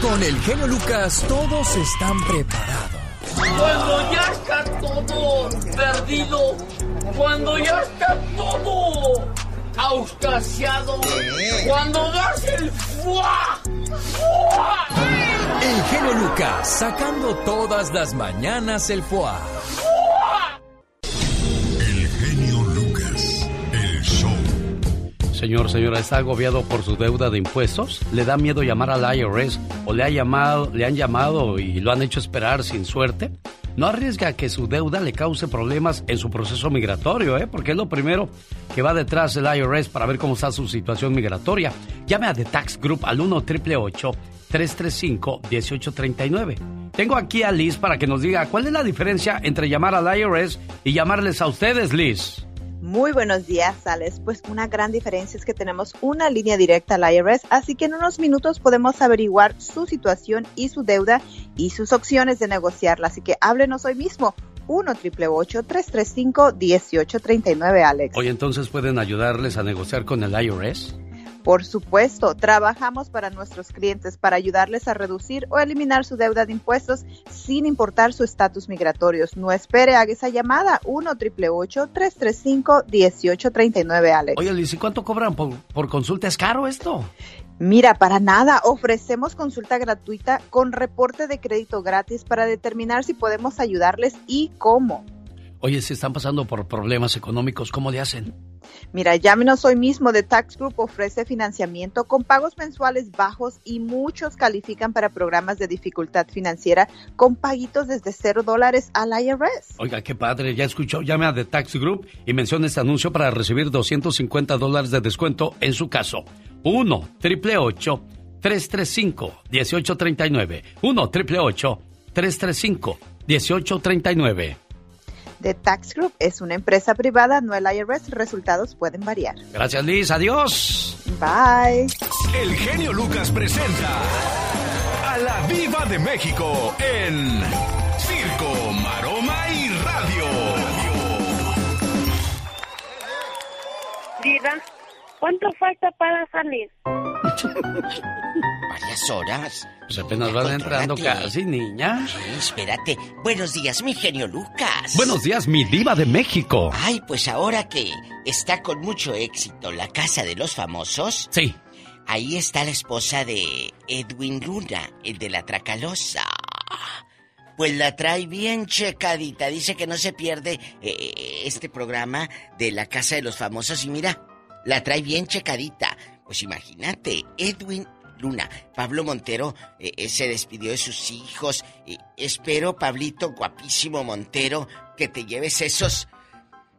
Con el genio Lucas todos están preparados. Cuando ya está todo perdido, cuando ya está todo auscasiado, cuando das el fuá, El genio Lucas sacando todas las mañanas el fuá. Señor, señora, ¿está agobiado por su deuda de impuestos? ¿Le da miedo llamar al IRS o le, ha llamado, le han llamado y lo han hecho esperar sin suerte? No arriesga que su deuda le cause problemas en su proceso migratorio, ¿eh? porque es lo primero que va detrás del IRS para ver cómo está su situación migratoria. Llame a The Tax Group al 1 335 1839 Tengo aquí a Liz para que nos diga cuál es la diferencia entre llamar al IRS y llamarles a ustedes, Liz. Muy buenos días, Alex. Pues una gran diferencia es que tenemos una línea directa al IRS, así que en unos minutos podemos averiguar su situación y su deuda y sus opciones de negociarla. Así que háblenos hoy mismo. 1 335 1839 Alex. Hoy entonces pueden ayudarles a negociar con el IRS. Por supuesto, trabajamos para nuestros clientes para ayudarles a reducir o eliminar su deuda de impuestos sin importar su estatus migratorio. No espere, haga esa llamada 1 335 1839 Alex. Oye, Liz, ¿y cuánto cobran por, por consulta? ¿Es caro esto? Mira, para nada, ofrecemos consulta gratuita con reporte de crédito gratis para determinar si podemos ayudarles y cómo. Oye, si están pasando por problemas económicos, ¿cómo le hacen? Mira, llámenos hoy mismo. The Tax Group ofrece financiamiento con pagos mensuales bajos y muchos califican para programas de dificultad financiera con paguitos desde cero dólares al IRS. Oiga, qué padre. Ya escuchó. Llame a The Tax Group y mencione este anuncio para recibir 250 dólares de descuento en su caso. 1 triple 335 1839 1 triple 335 1839 The Tax Group es una empresa privada, no el IRS. Resultados pueden variar. Gracias, Liz. Adiós. Bye. El genio Lucas presenta a la Viva de México en Circo, Maroma y Radio. Diva, ¿cuánto falta para salir? <laughs> Varias horas. Pues apenas van entrando casi, niña. Sí, espérate. Buenos días, mi genio Lucas. Buenos días, mi diva de México. Ay, pues ahora que está con mucho éxito la Casa de los Famosos. Sí. Ahí está la esposa de Edwin Luna, el de la Tracalosa. Pues la trae bien checadita. Dice que no se pierde eh, este programa de la Casa de los Famosos. Y mira, la trae bien checadita. Pues imagínate, Edwin Luna. Pablo Montero eh, eh, se despidió de sus hijos. Eh, espero, Pablito, guapísimo Montero, que te lleves esos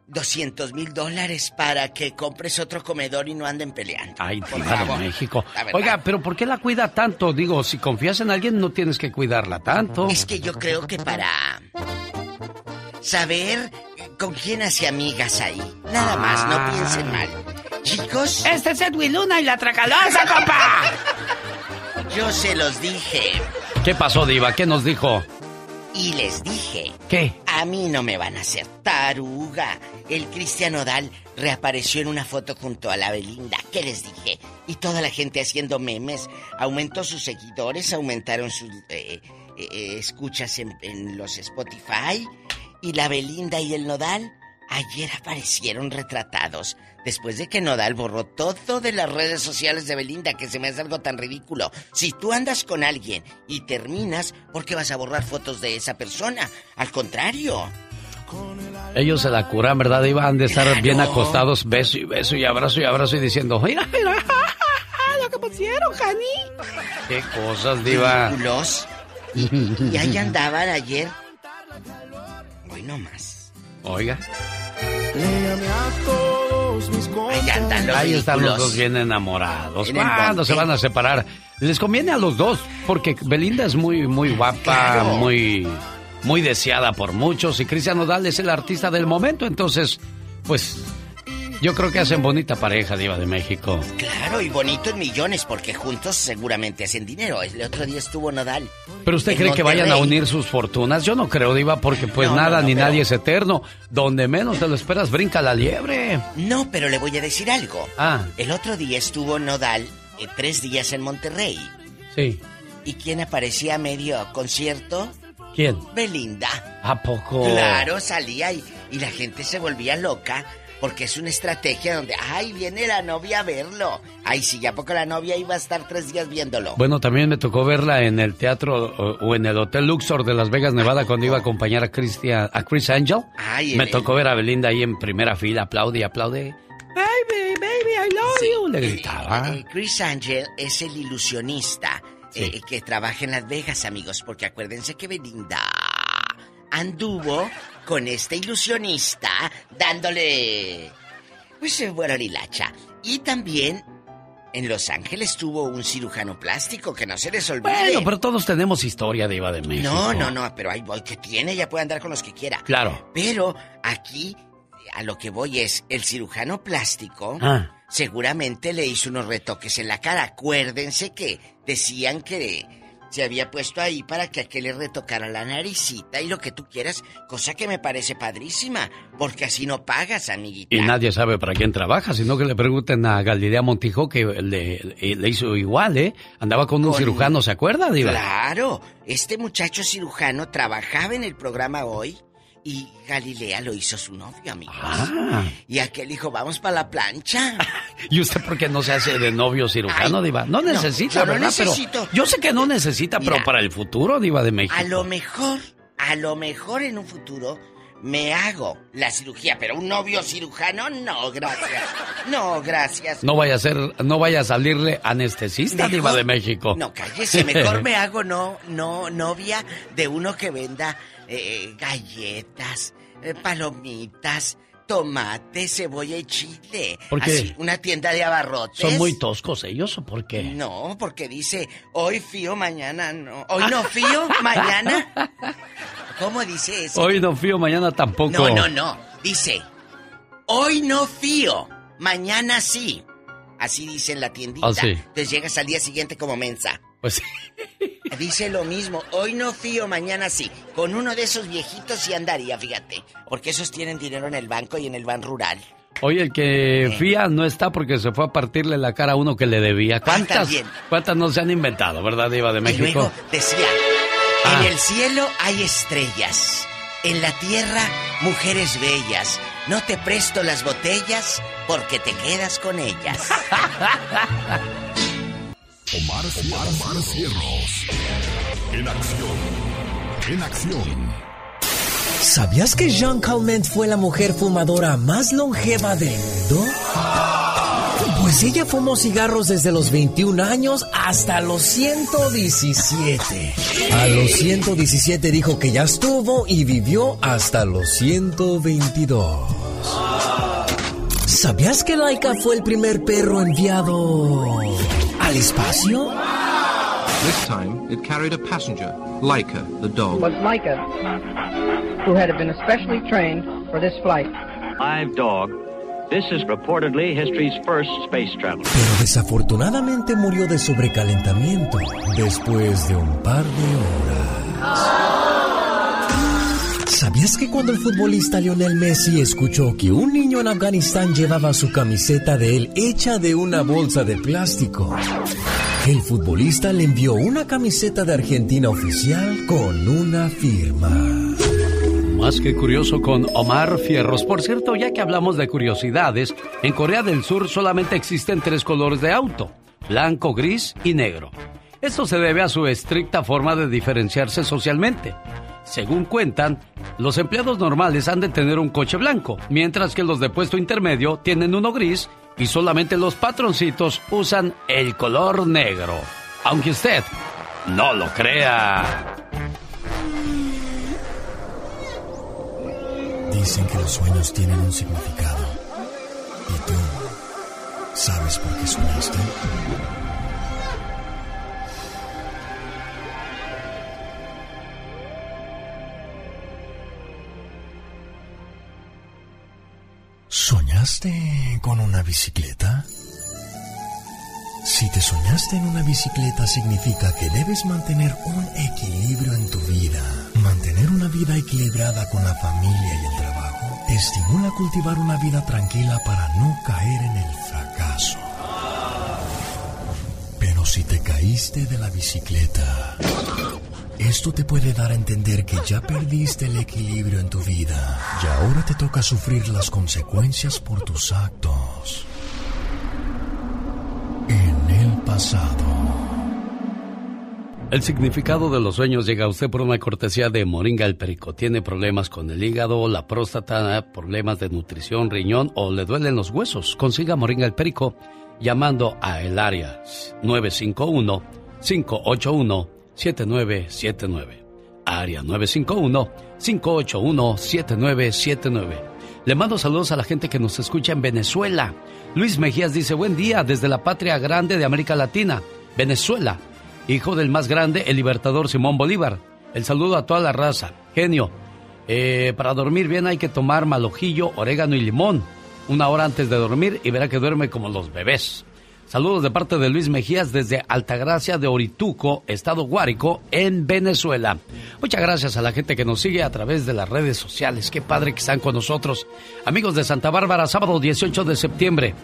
200 mil dólares para que compres otro comedor y no anden peleando. Ay, diva de. México. Oiga, pero ¿por qué la cuida tanto? Digo, si confías en alguien, no tienes que cuidarla tanto. Es que yo creo que para saber con quién hace amigas ahí. Nada más, Ah. no piensen mal. Chicos. Este es Edwin Luna y la Tracalosa, compa. Yo se los dije ¿Qué pasó, diva? ¿Qué nos dijo? y les dije. ¿Qué? A mí no me van a hacer taruga. El Cristian Odal reapareció en una foto junto a la Belinda. ¿Qué les dije? Y toda la gente haciendo memes. Aumentó sus seguidores, aumentaron sus eh, eh, escuchas en, en los Spotify. Y la Belinda y el Nodal ayer aparecieron retratados. Después de que Nodal borró todo de las redes sociales de Belinda, que se me hace algo tan ridículo. Si tú andas con alguien y terminas, ¿por qué vas a borrar fotos de esa persona? Al contrario. Ellos se la curan, ¿verdad? Iban de estar bien acostados, beso y beso y abrazo y abrazo y diciendo, mira, mira, lo que pusieron, Jani. qué cosas, diva. Y ahí andaban ayer. No más. Oiga, Ahí andan los ahí están los dos bien enamorados. ¿Cuándo se van a separar? Les conviene a los dos, porque Belinda es muy, muy guapa, Claro. muy, muy deseada por muchos, y Cristian Nodal es el artista del momento, entonces, pues, yo creo que hacen bonita pareja, diva de México. Claro, y bonito en millones, porque juntos seguramente hacen dinero. El otro día estuvo Nodal. ¿Pero usted cree que vayan a unir sus fortunas? Yo no creo, Diva, porque pues No, no, nada no, ni pero- nadie es eterno. Donde menos te lo esperas, brinca la liebre. No, pero le voy a decir algo. Ah, El otro día estuvo Nodal eh, tres días en Monterrey. sí. ¿Y quién aparecía a medio concierto? ¿Quién? Belinda. ¿A poco? Claro, salía y, y la gente se volvía loca porque es una estrategia donde, ay, viene la novia a verlo. Ay, sí, ¿a poco la novia iba a estar tres días viéndolo? Bueno, también me tocó verla en el teatro o, o en el Hotel Luxor de Las Vegas, Nevada, cuando iba a acompañar a, Christian, a Chris Angel. Ay, me el- tocó ver a Belinda ahí en primera fila, aplaude y aplaude. Baby, baby, I love you. Le gritaba. Eh, Chris Angel es el ilusionista eh, que trabaja en Las Vegas, amigos, porque acuérdense que Belinda anduvo con este ilusionista dándole pues eh, bueno hilacha. Y también en Los Ángeles tuvo un cirujano plástico que no se les olvide. Bueno, pero todos tenemos historia, Diva de México. No, no, no, pero ahí voy, que tiene, ya puede andar con los que quiera. Claro. Pero aquí a lo que voy es el cirujano plástico. Ah. Seguramente le hizo unos retoques en la cara. Acuérdense que decían que se había puesto ahí para que aquel le retocara la naricita y lo que tú quieras, cosa que me parece padrísima, porque así no pagas, amiguita. Y nadie sabe para quién trabaja, sino que le pregunten a Galilea Montijo que le, le hizo igual, ¿eh? Andaba con un Con- cirujano, ¿se acuerda, Diva? Claro, este muchacho cirujano trabajaba en el programa hoy y Galilea lo hizo su novio, amigos. Ah. Y aquel dijo, vamos para la plancha. <laughs> ¿Y usted por qué no se hace de novio cirujano, Ay, Diva? No no, necesita, yo no ¿verdad? necesito. Pero yo sé que no necesita, pero para el futuro, Diva de México. A lo mejor, a lo mejor en un futuro me hago la cirugía, pero un novio cirujano, no, gracias. No, gracias. No vaya a ser, no vaya a salirle anestesista, Mejor- Diva de México. No, cállese, mejor <laughs> me hago no, no, novia de uno que venda eh, galletas, eh, palomitas, tomate, cebolla y chile. ¿Por qué? Así, una tienda de abarrotes. ¿Son muy toscos ellos o por qué? No, porque dice, hoy fío, mañana no. Hoy no fío, <laughs> mañana. ¿Cómo dice eso? Hoy no fío, mañana tampoco. No, no, no. Dice, hoy no fío, mañana sí. Así dice en la tiendita. Ah, sí. Entonces llegas al día siguiente como mensa. Pues <laughs> Dice lo mismo, hoy no fío, mañana sí. Con uno de esos viejitos sí andaría, fíjate. Porque esos tienen dinero en el banco y en el ban rural. Oye, el que fía no está porque se fue a partirle la cara a uno que le debía. ¿Cuántas, también. ¿cuántas no se han inventado, verdad, Diva de Y México? luego decía, Ah. en el cielo hay estrellas, en la tierra mujeres bellas. No te presto las botellas porque te quedas con ellas. <laughs> Omar, Omar Cierros. En acción. En acción. ¿Sabías que Jean Calment fue la mujer fumadora más longeva del mundo? Pues ella fumó cigarros desde los 21 años hasta los 117. A los 117 dijo que ya estuvo y vivió hasta los 122. ¿Sabías que Laika fue el primer perro enviado al espacio? This time, it carried a passenger, Laika, the dog. was Micah, who had been especially trained for this flight. Live dog. This is reportedly history's first space traveler. Pero desafortunadamente murió de sobrecalentamiento después de un par de horas. ¿Sabías que cuando el futbolista Lionel Messi escuchó que un niño en Afganistán llevaba su camiseta de él hecha de una bolsa de plástico? El futbolista le envió una camiseta de Argentina oficial con una firma. Más que curioso con Omar Fierros. Por cierto, ya que hablamos de curiosidades, en Corea del Sur solamente existen tres colores de auto, blanco, gris y negro. Esto se debe a su estricta forma de diferenciarse socialmente. Según cuentan, los empleados normales han de tener un coche blanco, mientras que los de puesto intermedio tienen uno gris y solamente los patroncitos usan el color negro. Aunque usted no lo crea. Dicen que los sueños tienen un significado. ¿Y tú sabes por qué soñaste? ¿Soñaste con una bicicleta? Si te soñaste en una bicicleta significa que debes mantener un equilibrio en tu vida. Mantener una vida equilibrada con la familia y el trabajo estimula cultivar una vida tranquila para no caer en el fracaso. Pero si te caíste de la bicicleta, esto te puede dar a entender que ya perdiste el equilibrio en tu vida y ahora te toca sufrir las consecuencias por tus actos. En el pasado. El significado de los sueños llega a usted por una cortesía de Moringa el Perico. Tiene problemas con el hígado, la próstata, problemas de nutrición, riñón o le duelen los huesos. Consiga Moringa el Perico llamando a el área 951-581-7979. Área 951-581-7979. Le mando saludos a la gente que nos escucha en Venezuela. Luis Mejías dice, buen día desde la patria grande de América Latina, Venezuela. Hijo del más grande, el libertador Simón Bolívar. El saludo a toda la raza. Genio, eh, para dormir bien hay que tomar malojillo, orégano y limón. Una hora antes de dormir y verá que duerme como los bebés. Saludos de parte de Luis Mejías desde Altagracia de Orituco, Estado Guárico, en Venezuela. Muchas gracias a la gente que nos sigue a través de las redes sociales. Qué padre que están con nosotros. Amigos de Santa Bárbara, sábado 18 de septiembre.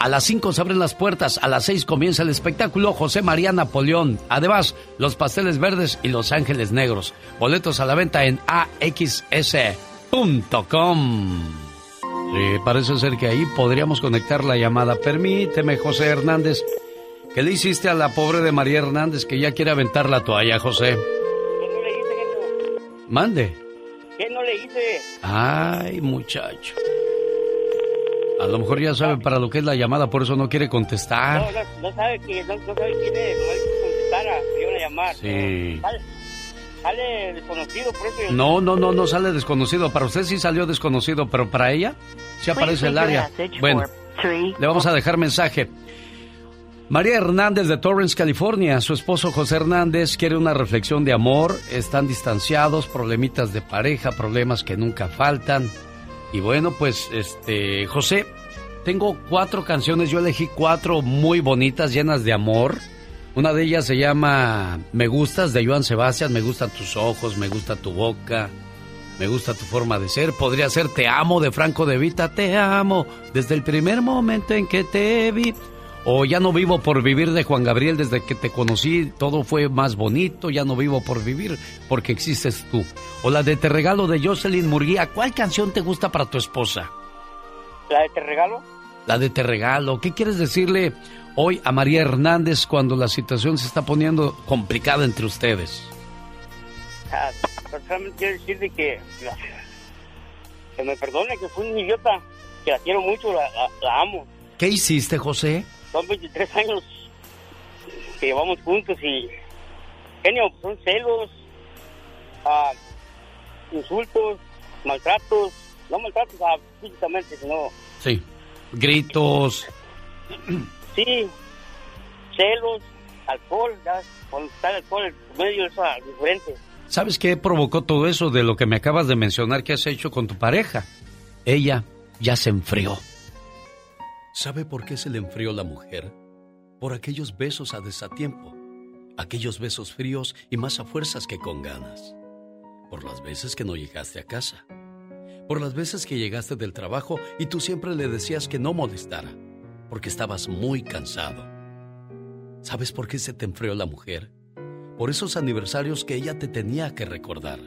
A las 5 se abren las puertas, a las 6 comienza el espectáculo José María Napoleón. Además, los pasteles verdes y los ángeles negros. Boletos a la venta en axs.com. Sí, parece ser que ahí podríamos conectar la llamada. Permíteme, José Hernández. ¿Qué le hiciste a la pobre de María Hernández que ya quiere aventar la toalla, José? ¿Qué no le hice, genio? Mande. ¿Qué no le hice? Ay, muchacho. A lo mejor ya sabe para lo que es la llamada, por eso no quiere contestar. No, no, no sabe que, no, no sabe quién es, no hay que contestara, iban a llamar. Sí. Sale desconocido, por eso yo... No, no, no, no sale desconocido. Para usted sí salió desconocido, pero para ella sí aparece el área. Bueno, le vamos a dejar mensaje. María Hernández de Torrance, California. Su esposo José Hernández quiere una reflexión de amor. Están distanciados, problemitas de pareja, problemas que nunca faltan. Y bueno, pues, este, José, tengo cuatro canciones. Yo elegí cuatro muy bonitas, llenas de amor. Una de ellas se llama Me gustas de Joan Sebastián. Me gustan tus ojos, me gusta tu boca. Me gusta tu forma de ser. Podría ser Te amo de Franco de Vita. Te amo desde el primer momento en que te vi. O Ya no vivo por vivir de Juan Gabriel. Desde que te conocí todo fue más bonito. Ya no vivo por vivir porque existes tú. O la de Te regalo de Jocelyn Murguía. ¿Cuál canción te gusta para tu esposa? ¿La de te regalo? La de Te regalo. ¿Qué quieres decirle hoy a María Hernández cuando la situación se está poniendo complicada entre ustedes? Ah, solamente quiero decirle que, que me perdone, que fui un idiota, que la quiero mucho, la, la- la amo. ¿Qué hiciste, José? Son 23 años que llevamos juntos y, genio, son celos, ah, insultos, maltratos, no maltratos ah, físicamente, sino, Sí. Gritos. <clears throat> sí, celos, alcohol, ya, cuando está el alcohol en medio es ah, diferente. ¿Sabes qué provocó todo eso de lo que me acabas de mencionar que has hecho con tu pareja? Ella ya se enfrió. ¿Sabe por qué se le enfrió la mujer? Por aquellos besos a desatiempo, aquellos besos fríos y más a fuerzas que con ganas. Por las veces que no llegaste a casa. Por las veces que llegaste del trabajo y tú siempre le decías que no molestara, porque estabas muy cansado. ¿Sabes por qué se te enfrió la mujer? Por esos aniversarios que ella te tenía que recordar.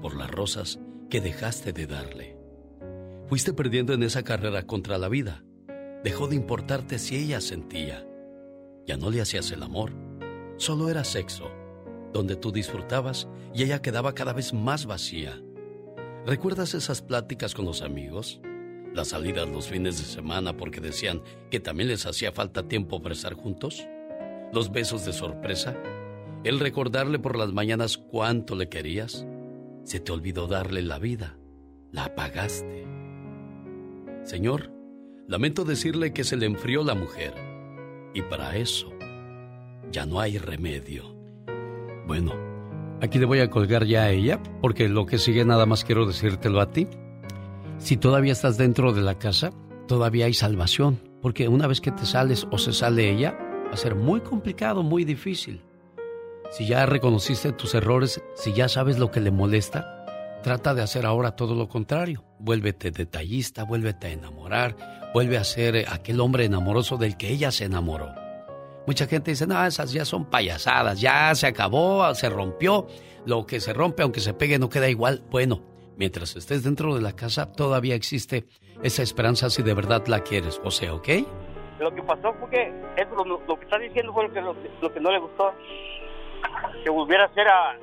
Por las rosas que dejaste de darle. Fuiste perdiendo en esa carrera contra la vida. Dejó de importarte si ella sentía. Ya no le hacías el amor. Solo era sexo, donde tú disfrutabas y ella quedaba cada vez más vacía. ¿Recuerdas esas pláticas con los amigos? Las salidas los fines de semana porque decían que también les hacía falta tiempo para estar juntos. Los besos de sorpresa. El recordarle por las mañanas cuánto le querías. Se te olvidó darle la vida. La apagaste. Señor, lamento decirle que se le enfrió la mujer. Y para eso ya no hay remedio. Bueno, aquí le voy a colgar ya a ella, porque lo que sigue nada más quiero decírtelo a ti. Si todavía estás dentro de la casa, todavía hay salvación, porque una vez que te sales o se sale ella, va a ser muy complicado, muy difícil. Si ya reconociste tus errores, si ya sabes lo que le molesta, trata de hacer ahora todo lo contrario. Vuélvete detallista, vuélvete a enamorar, vuelve a ser aquel hombre enamoroso del que ella se enamoró. Mucha gente dice, no, esas ya son payasadas, ya se acabó, se rompió. Lo que se rompe, aunque se pegue, no queda igual. Bueno, mientras estés dentro de la casa, todavía existe esa esperanza si de verdad la quieres, o sea, ¿ok? Lo que pasó fue que eso, lo, lo que está diciendo fue lo que, lo, que- lo que no le gustó. Que volviera a hacer a...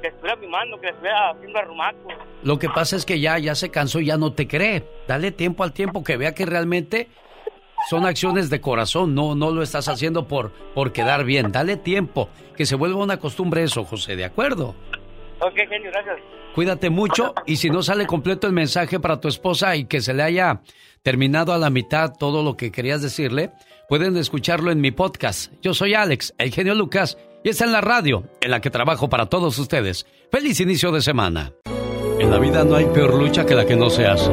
Que estuviera mimando, que estuviera haciendo arrumaco. Lo que pasa es que ya, ya se cansó, ya no te cree. Dale tiempo al tiempo que vea que realmente son acciones de corazón, no, no lo estás haciendo por, por quedar bien. Dale tiempo, que se vuelva una costumbre eso, José, ¿de acuerdo? Ok, genio, gracias. Cuídate mucho y si no sale completo el mensaje para tu esposa y que se le haya terminado a la mitad todo lo que querías decirle, pueden escucharlo en mi podcast. Yo soy Alex, el genio Lucas, y está en la radio, en la que trabajo para todos ustedes. Feliz inicio de semana. En la vida no hay peor lucha que la que no se hace.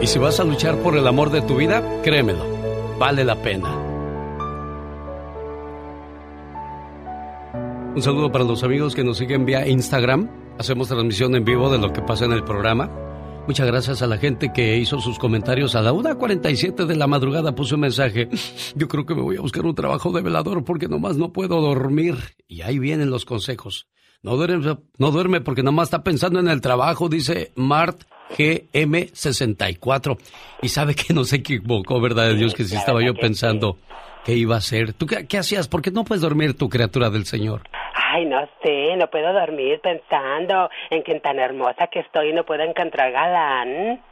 Y si vas a luchar por el amor de tu vida, créemelo, vale la pena. Un saludo para los amigos que nos siguen vía Instagram. Hacemos transmisión en vivo de lo que pasa en el programa. Muchas gracias a la gente que hizo sus comentarios a la 1.47 de la madrugada. Puso un mensaje. Yo creo que me voy a buscar un trabajo de velador porque nomás no puedo dormir. Y ahí vienen los consejos. No duerme, no duerme porque nomás está pensando en el trabajo, dice Mart GM64. Y sabe que no se equivocó, ¿verdad de Dios? Que si estaba yo pensando qué iba a hacer. ¿Tú qué, qué hacías? ¿Por qué no puedes dormir tu criatura del Señor? Ay, no sé, no puedo dormir pensando en que tan hermosa que estoy no puedo encontrar galán.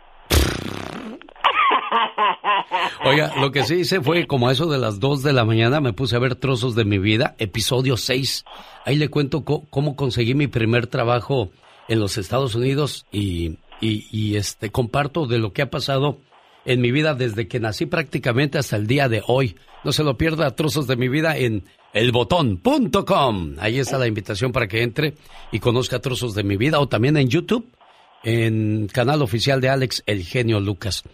<laughs> Oiga, lo que sí hice fue como a eso de las 2 de la mañana me puse a ver trozos de mi vida, episodio 6. Ahí le cuento cómo conseguí mi primer trabajo en los Estados Unidos y, y, y, este comparto de lo que ha pasado en mi vida desde que nací prácticamente hasta el día de hoy. No se lo pierda, trozos de mi vida en elbotón.com. Ahí está la invitación para que entre y conozca trozos de mi vida o también en YouTube, en canal oficial de Alex El Genio Lucas.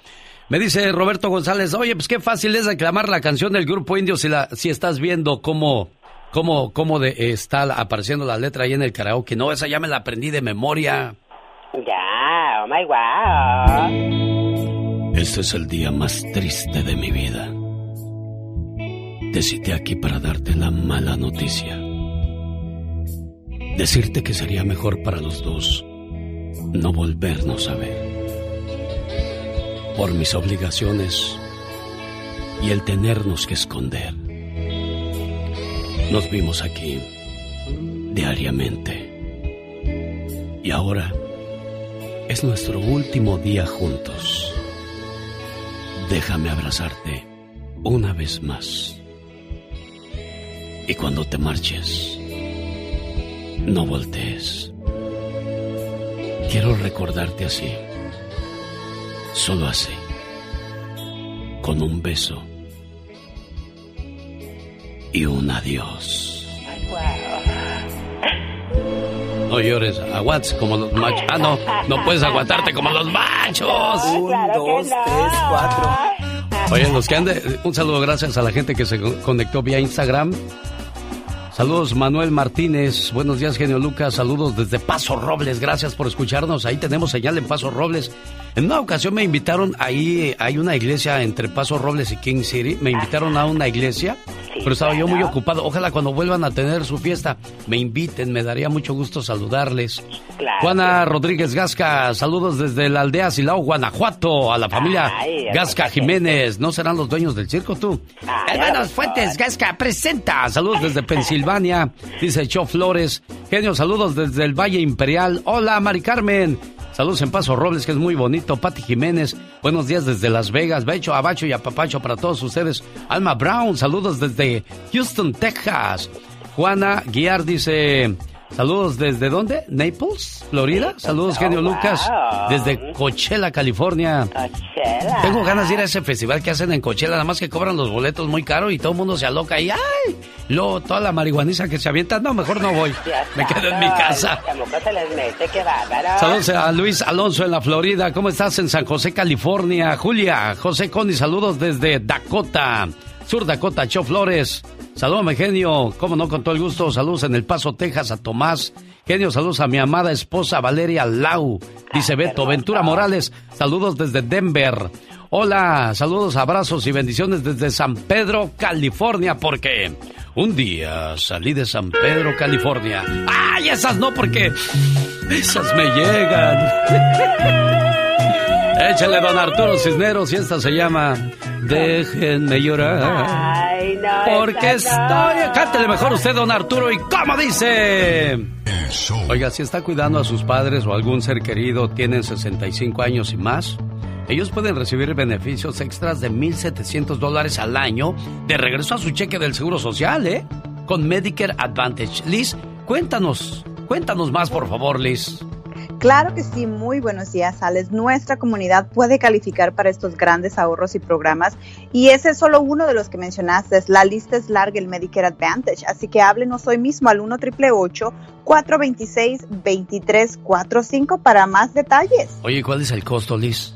Me dice Roberto González, oye, pues qué fácil es reclamar la canción del grupo indio si, la, si estás viendo cómo, cómo, cómo de, está apareciendo la letra ahí en el karaoke. No, esa ya me la aprendí de memoria. Ya, oh my wow. Este es el día más triste de mi vida. Te cité aquí para darte la mala noticia. Decirte que sería mejor para los dos no volvernos a ver. Por mis obligaciones y el tenernos que esconder. Nos vimos aquí diariamente. Y ahora es nuestro último día juntos. Déjame abrazarte una vez más. Y cuando te marches, no voltees. Quiero recordarte así. Solo así. Con un beso. Y un adiós. No llores, aguantes como los machos. Ah, no, no puedes aguantarte como los machos. Un, dos, tres, cuatro. Oye, los que ande, un saludo gracias a la gente que se conectó vía Instagram. Saludos Manuel Martínez, buenos días genio Lucas, saludos desde Paso Robles, gracias por escucharnos, ahí tenemos señal en Paso Robles. En una ocasión me invitaron, ahí hay una iglesia entre Paso Robles y King City, me invitaron a una iglesia, pero estaba yo muy ocupado, ojalá cuando vuelvan a tener su fiesta me inviten, me daría mucho gusto saludarles. Juana Rodríguez Gasca, saludos desde la aldea Silao, Guanajuato, a la familia Gasca Jiménez, ¿no serán los dueños del circo tú? Hermanos Fuentes Gasca presenta, saludos desde Pensilvania, <laughs> dice Cho Flores, genio, saludos desde el Valle Imperial, hola Mari Carmen, Saludos en Paso Robles, que es muy bonito. Pati Jiménez, buenos días desde Las Vegas. Becho, abacho y apapacho para todos ustedes. Alma Brown, saludos desde Houston, Texas. Juana Guiar dice, saludos desde dónde? Naples, Florida. Saludos, genio Lucas, desde Coachella, California. Tengo ganas de ir a ese festival que hacen en Coachella, nada más que cobran los boletos muy caro y todo el mundo se aloca y ¡ay! Luego toda la marihuaniza que se avienta, no, mejor no voy. Me quedo en mi casa. Saludos a Luis Alonso en la Florida. ¿Cómo estás en San José, California? Julia, José Conde, saludos desde Dakota, Sur Dakota, Cho Flores. Saludos, genio. Cómo no, con todo el gusto. Saludos en El Paso, Texas, a Tomás. Genio, saludos a mi amada esposa Valeria Lau. Dice Beto. Ventura Morales, saludos desde Denver. Hola, saludos, abrazos y bendiciones desde San Pedro, California, porque un día salí de San Pedro, California. ¡Ay, esas no, porque esas me llegan! <laughs> Échale, don Arturo Cisneros, y esta se llama Déjenme llorar. porque estoy. Cántele mejor usted, don Arturo, y cómo dice. Oiga, si está cuidando a sus padres o algún ser querido, tienen 65 años y más. Ellos pueden recibir beneficios extras de 1.700 dólares al año de regreso a su cheque del Seguro Social, ¿eh? Con Medicare Advantage. Liz, cuéntanos, cuéntanos más, por favor, Liz. Claro que sí, muy buenos días, Alex. Nuestra comunidad puede calificar para estos grandes ahorros y programas y ese es solo uno de los que mencionaste. La lista es larga, el Medicare Advantage, así que háblenos hoy mismo al 1 426 2345 para más detalles. Oye, ¿cuál es el costo, Liz?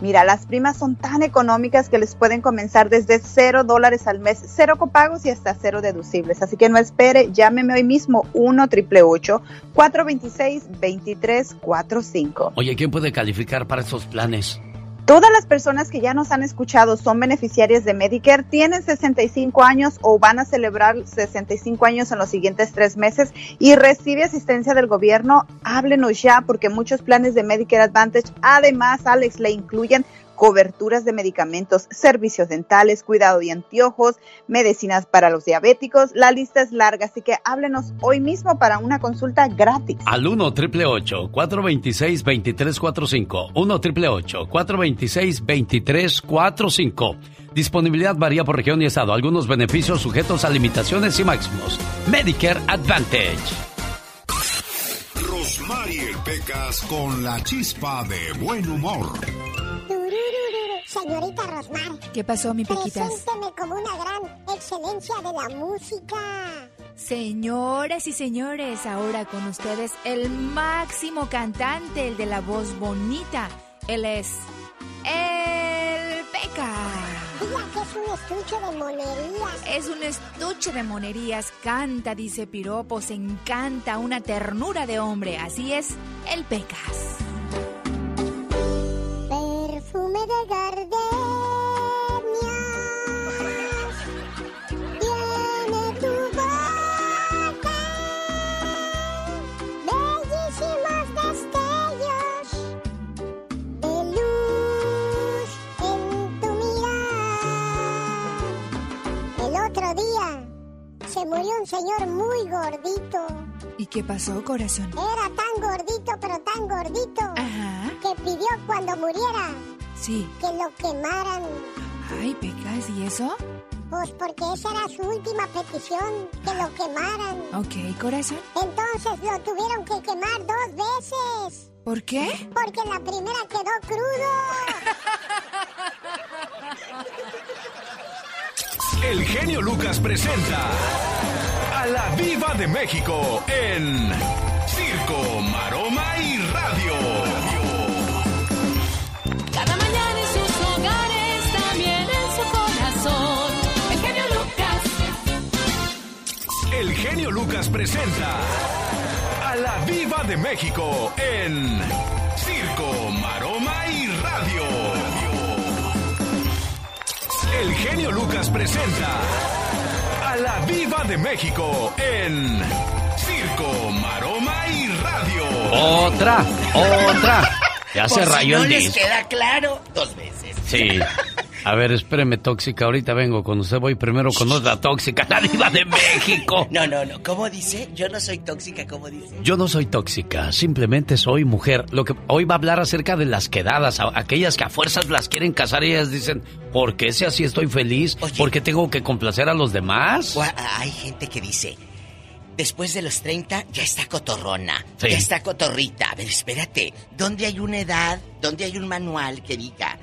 Mira, las primas son tan económicas que les pueden comenzar desde cero dólares al mes, cero copagos y hasta cero deducibles. Así que no espere, llámeme hoy mismo 1 triple 426 2345. Oye, ¿quién puede calificar para estos planes? Todas las personas que ya nos han escuchado son beneficiarias de Medicare, tienen 65 años o van a celebrar 65 años en los siguientes tres meses y recibe asistencia del gobierno. Háblenos ya porque muchos planes de Medicare Advantage, además, Alex, le incluyen coberturas de medicamentos, servicios dentales, cuidado de anteojos, medicinas para los diabéticos. La lista es larga, así que háblenos hoy mismo para una consulta gratis. Al 1 888 426 2345 1 888 426 2345 Disponibilidad varía por región y estado. Algunos beneficios sujetos a limitaciones y máximos. Medicare Advantage. Rosmarie Pecas con la chispa de buen humor. Señorita Rosmar. ¿Qué pasó, mi Pequitas? Presénteme como una gran excelencia de la música. Señoras y señores, ahora con ustedes el máximo cantante, el de la voz bonita. Él es el Peca. Diga que es un estuche de monerías. Es un estuche de monerías. Canta, dice piropos, encanta, una ternura de hombre. Así es, el Pecas. De gardenias tiene tu boca. Bellísimos destellos de luz en tu mirar. El otro día se murió un señor muy gordito. ¿Y qué pasó, corazón? Era tan gordito, pero tan gordito, que pidió cuando muriera Sí. que lo quemaran. Ay, Pecas, ¿y eso? Pues porque esa era su última petición, que lo quemaran. Ok, corazón. Entonces lo tuvieron que quemar dos veces. ¿Por qué? Porque la primera quedó crudo. El genio Lucas presenta a la Viva de México en Circo, Maroma y genio Lucas presenta a la Viva de México en Circo, Maroma y Radio. El genio Lucas presenta a la Viva de México en Circo, Maroma y Radio. Otra, otra. Ya <laughs> se Por si rayó no el les disco. queda claro, dos veces. Sí. A ver, espéreme, tóxica. Ahorita vengo con usted. Voy primero con otra tóxica, <laughs> la diva de México. No, no, no. ¿Cómo dice? Yo no soy tóxica, ¿cómo dice? Yo no soy tóxica, simplemente soy mujer. Lo que hoy va a hablar acerca de las quedadas, aquellas que a fuerzas las quieren casar y ellas dicen, ¿por qué si así estoy feliz? ¿Por qué tengo que complacer a los demás? Hay gente que dice, después de los 30 ya está cotorrona, Sí. ya está cotorrita. A ver, espérate, ¿dónde hay una edad, dónde hay un manual que diga,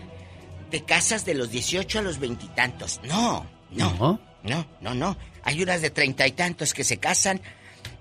te casas de los 18 a los veintitantos? No, no, no, no, no. Hay unas de treinta y tantos que se casan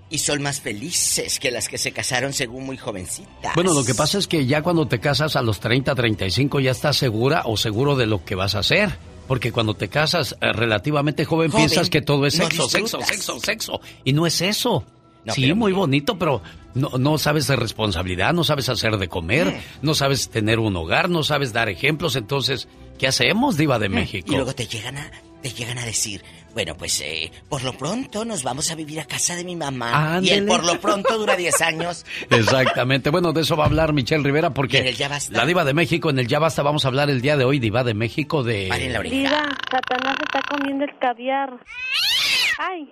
y son más felices que las que se casaron según muy jovencitas. Bueno, lo que pasa es que ya cuando te casas a los 30, 35 ya estás segura o seguro de lo que vas a hacer. Porque cuando te casas eh, relativamente joven, Joven, piensas que todo es no sexo, sexo, sexo, sexo. Y no es eso. No, sí, pero muy bonito, pero no, no sabes de responsabilidad, no sabes hacer de comer, Mm. no sabes tener un hogar, no sabes dar ejemplos. Entonces, ¿qué hacemos, Diva de México? Mm. Y luego te llegan a, te llegan a decir, bueno, pues eh, por lo pronto nos vamos a vivir a casa de mi mamá. Y el por lo pronto dura 10 <laughs> años. Exactamente. Bueno, de eso va a hablar Michelle Rivera porque En el Ya Basta. la Diva de México, en el Ya Basta vamos a hablar el día de hoy, Diva de México, de... Diva, Satanás está comiendo el caviar. ¡Ay!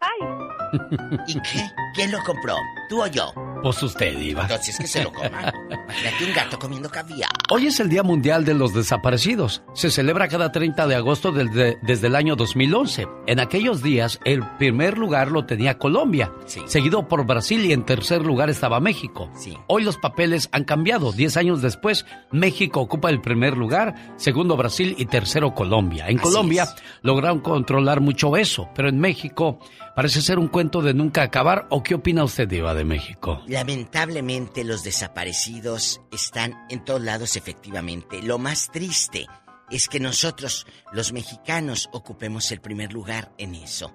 ¡Ay! <laughs> ¿Y qué? ¿Quién lo compró? ¿Tú o yo? Pues usted, Diva. Entonces que se lo coma. Imagínate un gato comiendo caviar. Hoy es el Día Mundial de los Desaparecidos. Se celebra cada 30 de agosto desde, desde el año 2011. En aquellos días, el primer lugar lo tenía Colombia, seguido por Brasil y en tercer lugar estaba México. Hoy los papeles han cambiado. Diez años después, México ocupa el primer lugar, segundo Brasil y tercero Colombia. En Así Colombia lograron controlar mucho eso, pero en México parece ser un cuento de nunca acabar. ¿O qué opina usted, Diva de México? Lamentablemente los desaparecidos están en todos lados efectivamente. Lo más triste es que nosotros, los mexicanos, ocupemos el primer lugar en eso.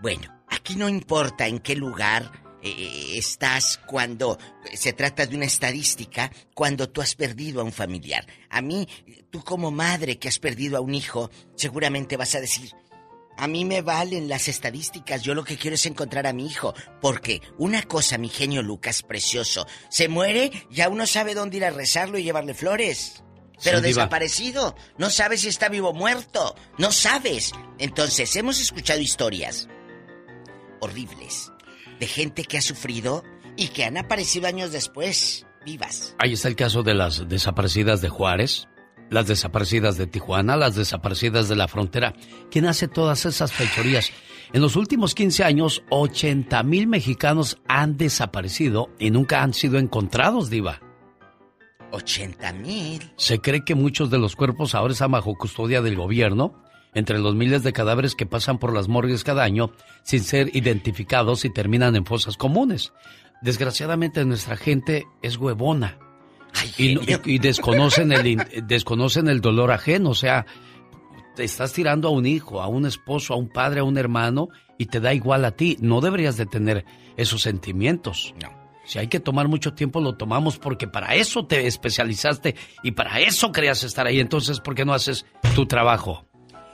Bueno, aquí no importa en qué lugar eh, estás cuando se trata de una estadística, cuando tú has perdido a un familiar. A mí, tú como madre que has perdido a un hijo, seguramente vas a decir, a mí me valen las estadísticas, yo lo que quiero es encontrar a mi hijo, porque una cosa, mi genio Lucas, precioso, se muere, ya uno sabe dónde ir a rezarlo y llevarle flores. Pero Sí, desaparecido, no sabes si está vivo o muerto, no sabes. Entonces, hemos escuchado historias horribles de gente que ha sufrido y que han aparecido años después, vivas. Ahí está el caso de las desaparecidas de Juárez, las desaparecidas de Tijuana, las desaparecidas de la frontera. ¿Quién hace todas esas fechorías? En los últimos 15 años, 80 mil mexicanos han desaparecido y nunca han sido encontrados, Diva. 80 mil. Se cree que muchos de los cuerpos ahora están bajo custodia del gobierno, entre los miles de cadáveres que pasan por las morgues cada año sin ser identificados y terminan en fosas comunes. Desgraciadamente nuestra gente es huevona y, no- y- y desconocen, el, in- desconocen el dolor ajeno, o sea, te estás tirando a un hijo, a un esposo, a un padre, a un hermano y te da igual a ti. No deberías de tener esos sentimientos. No. Si hay que tomar mucho tiempo, lo tomamos porque para eso te especializaste y para eso querías estar ahí. Entonces, ¿por qué no haces tu trabajo,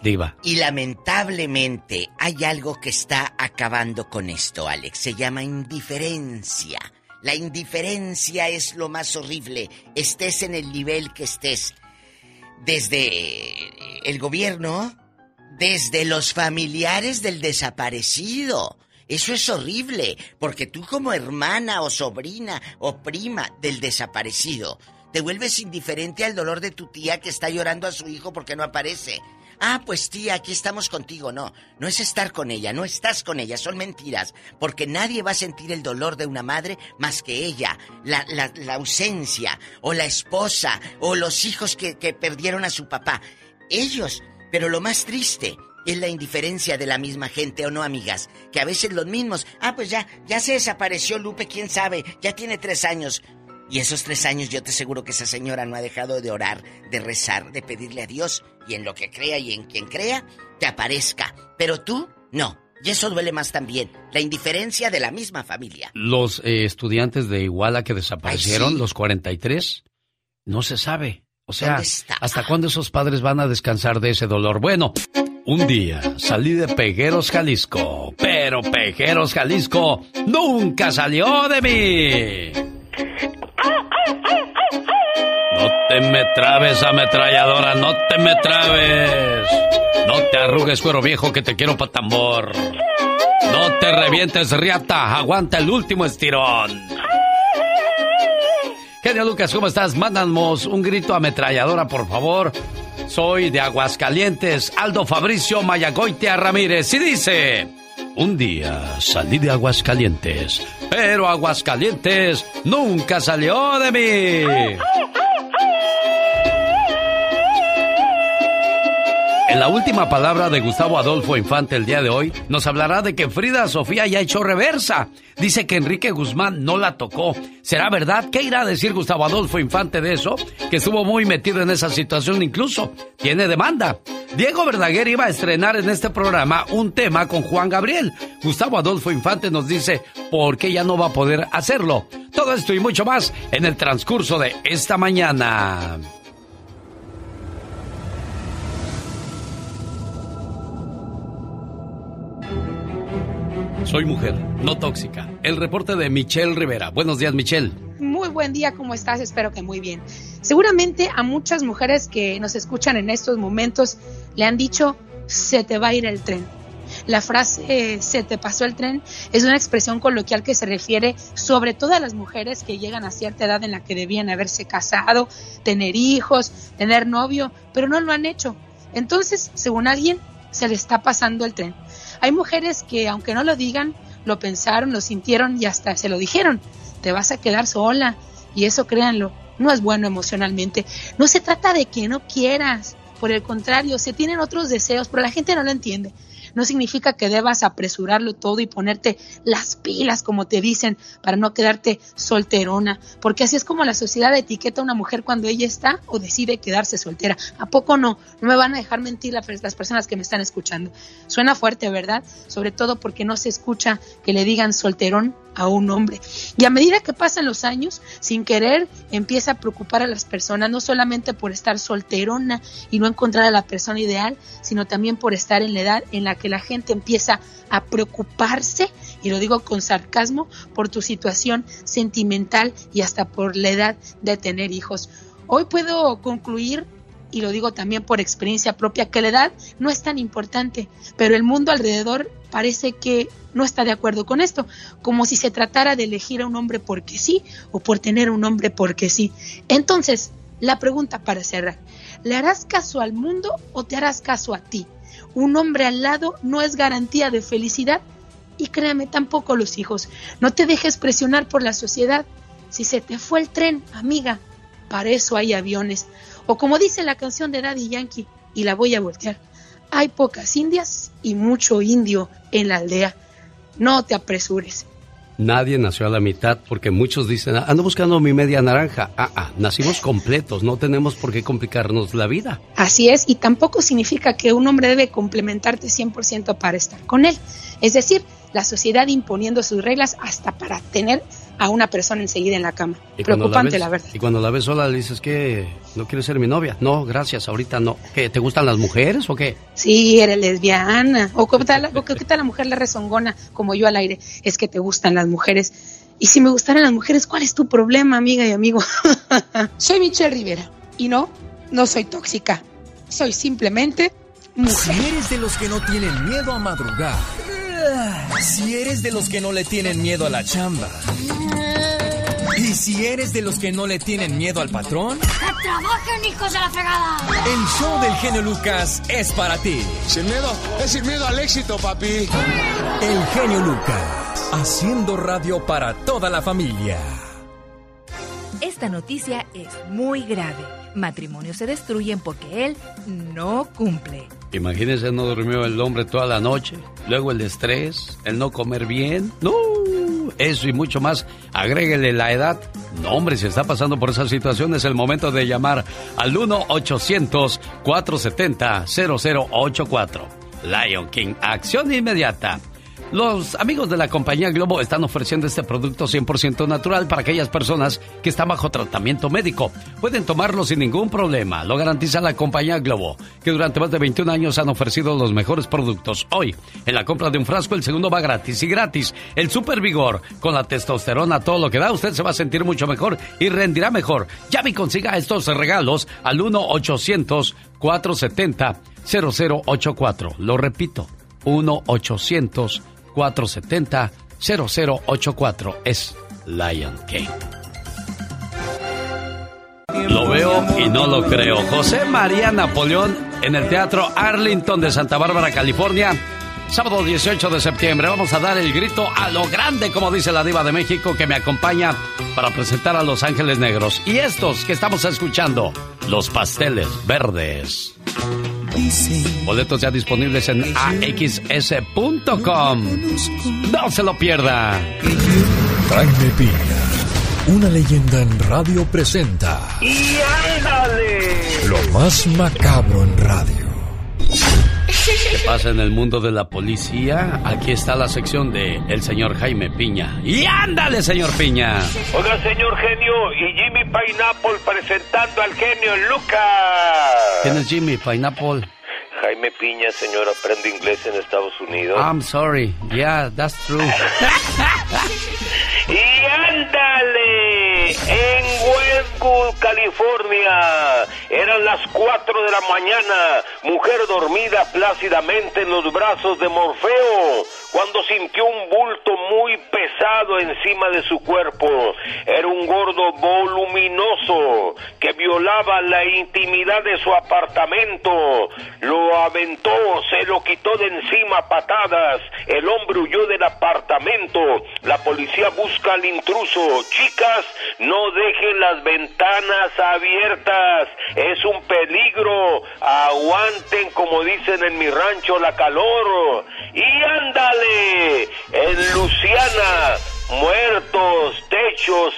Diva? Y lamentablemente hay algo que está acabando con esto, Alex. Se llama indiferencia. La indiferencia es lo más horrible. Estés en el nivel que estés. Desde el gobierno, desde los familiares del desaparecido. Eso es horrible, porque tú como hermana o sobrina o prima del desaparecido, te vuelves indiferente al dolor de tu tía que está llorando a su hijo porque no aparece. Ah, pues tía, aquí estamos contigo. No, no es estar con ella, no estás con ella, son mentiras. Porque nadie va a sentir el dolor de una madre más que ella. La, la, ausencia, o la esposa, o los hijos que, que perdieron a su papá. Ellos. Pero lo más triste es la indiferencia de la misma gente, ¿o no, amigas? Que a veces los mismos. Ah, pues ya, ya se desapareció Lupe, quién sabe, ya tiene tres años. Y esos tres años yo te aseguro que esa señora no ha dejado de orar, de rezar, de pedirle a Dios y en lo que crea y en quien crea, te aparezca. Pero tú, no. Y eso duele más también, la indiferencia de la misma familia. Los eh, estudiantes de Iguala que desaparecieron, los 43, no se sabe. O sea, ¿hasta cuándo esos padres van a descansar de ese dolor? Bueno, un día salí de Pegueros, Jalisco, pero Pegueros, Jalisco nunca salió de mí. No te me trabes, ametralladora, no te me trabes. No te arrugues, cuero viejo, que te quiero pa' tambor. No te revientes, riata, aguanta el último estirón. Genio Lucas, ¿cómo estás? Mándanos un grito ametralladora, por favor. Soy de Aguascalientes, Aldo Fabricio Mayagoitia Ramírez, y dice... Un día salí de Aguascalientes, pero Aguascalientes nunca salió de mí. En la última palabra de Gustavo Adolfo Infante el día de hoy, nos hablará de que Frida Sofía ya echó reversa. Dice que Enrique Guzmán no la tocó. ¿Será verdad? ¿Qué irá a decir Gustavo Adolfo Infante de eso? Que estuvo muy metido en esa situación incluso. Tiene demanda. Diego Verdaguer iba a estrenar en este programa un tema con Juan Gabriel. Gustavo Adolfo Infante nos dice por qué ya no va a poder hacerlo. Todo esto y mucho más en el transcurso de esta mañana. Soy mujer, no tóxica. El reporte de Michelle Rivera. Buenos días, Michelle. Muy buen día, ¿cómo estás? Espero que muy bien. Seguramente a muchas mujeres que nos escuchan en estos momentos le han dicho, se te va a ir el tren. La frase se te pasó el tren es una expresión coloquial que se refiere sobre todo a las mujeres que llegan a cierta edad en la que debían haberse casado, tener hijos, tener novio, pero no lo han hecho. Entonces, según alguien, se le está pasando el tren. Hay mujeres que, aunque no lo digan, lo pensaron, lo sintieron y hasta se lo dijeron. Te vas a quedar sola. Y eso, créanlo, no es bueno emocionalmente. No se trata de que no quieras. Por el contrario, se tienen otros deseos, pero la gente no lo entiende no significa que debas apresurarlo todo y ponerte las pilas, como te dicen, para no quedarte solterona, porque así es como la sociedad etiqueta a una mujer cuando ella está o decide quedarse soltera. ¿A poco no? No me van a dejar mentir las personas que me están escuchando. Suena fuerte, ¿verdad? Sobre todo porque no se escucha que le digan solterón a un hombre. Y a medida que pasan los años, sin querer, empieza a preocupar a las personas, no solamente por estar solterona y no encontrar a la persona ideal, sino también por estar en la edad en la que la gente empieza a preocuparse, y lo digo con sarcasmo, por tu situación sentimental y hasta por la edad de tener hijos. Hoy puedo concluir y lo digo también por experiencia propia, que la edad no es tan importante, pero el mundo alrededor parece que no está de acuerdo con esto, como si se tratara de elegir a un hombre porque sí o por tener un hombre porque sí. Entonces, la pregunta para cerrar, ¿le harás caso al mundo o te harás caso a ti? Un hombre al lado no es garantía de felicidad y créame tampoco los hijos. No te dejes presionar por la sociedad. Si se te fue el tren, amiga, para eso hay aviones. O como dice la canción de Daddy Yankee, y la voy a voltear, hay pocas indias y mucho indio en la aldea. No te apresures. Nadie nació a la mitad porque muchos dicen, ando buscando mi media naranja. Ah, ah, nacimos completos, no tenemos por qué complicarnos la vida. Así es, y tampoco significa que un hombre debe complementarte 100% para estar con él. Es decir, la sociedad imponiendo sus reglas hasta para tener a una persona enseguida en la cama. Preocupante, la, verdad. Y cuando la ves sola le dices que no quieres ser mi novia. No, gracias, ahorita no. ¿Qué, ¿Te gustan las mujeres o qué? Sí, eres lesbiana. O qué tal, o qué tal la mujer le rezongona como yo al aire. Es que te gustan las mujeres. Y si me gustaran las mujeres, ¿cuál es tu problema, amiga y amigo? <laughs> soy Michelle Rivera. Y no, no soy tóxica. Soy simplemente mujer. Si eres de los que no tienen miedo a madrugar. Si eres de los que no le tienen miedo a la chamba. Y si eres de los que no le tienen miedo al patrón, ¡Que trabajen, hijos de la fregada! el show del genio Lucas es para ti. Sin miedo, es sin miedo al éxito, papi. El genio Lucas, haciendo radio para toda la familia. Esta noticia es muy grave. Matrimonios se destruyen porque él no cumple. Imagínense, no durmió el hombre toda la noche. Luego el estrés, el no comer bien. No, eso y mucho más. Agréguele la edad. No, hombre, si está pasando por esa situación, es el momento de llamar al 1-800-470-0084. Lion King, acción inmediata. Los amigos de la compañía Globo están ofreciendo este producto 100% natural para aquellas personas que están bajo tratamiento médico. Pueden tomarlo sin ningún problema. Lo garantiza la compañía Globo, que durante más de 21 años han ofrecido los mejores productos. Hoy, en la compra de un frasco, el segundo va gratis y gratis. El Super Vigor, con la testosterona, todo lo que da, usted se va a sentir mucho mejor y rendirá mejor. Llame y consiga estos regalos al 1-800-470-0084. Lo repito, 1-800 470-0084 es Lion King. Lo veo y no lo creo. José María Napoleón en el Teatro Arlington de Santa Bárbara, California. Sábado 18 de septiembre vamos a dar el grito a lo grande, como dice la diva de México, que me acompaña para presentar a Los Ángeles Negros. Y estos que estamos escuchando, los pasteles verdes. Boletos ya disponibles en axs.com. No se lo pierda. Jaime Piña, una leyenda en radio presenta ¡Y ándale! lo más macabro en radio. ¿Qué pasa en el mundo de la policía? Aquí está la sección de el señor Jaime Piña. ¡Y ándale, señor Piña! Oiga, señor genio, y Jimmy Pineapple presentando al genio Lucas. ¿Quién es Jimmy Pineapple? Jaime Piña, señor, aprende inglés en Estados Unidos. I'm sorry. Yeah, that's true. <laughs> Y ándale, en Westwood, California, eran las 4 de la mañana, mujer dormida plácidamente en los brazos de Morfeo, cuando sintió un bulto muy pesado encima de su cuerpo. Era un gordo voluminoso que violaba la intimidad de su apartamento. Lo aventó, se lo quitó de encima patadas. El hombre huyó del apartamento. La policía busca al intruso. Chicas, no dejen las ventanas abiertas. Es un peligro. Aguanten, como dicen en mi rancho, la calor. Y ándale, en Luciana. Muertos, techos,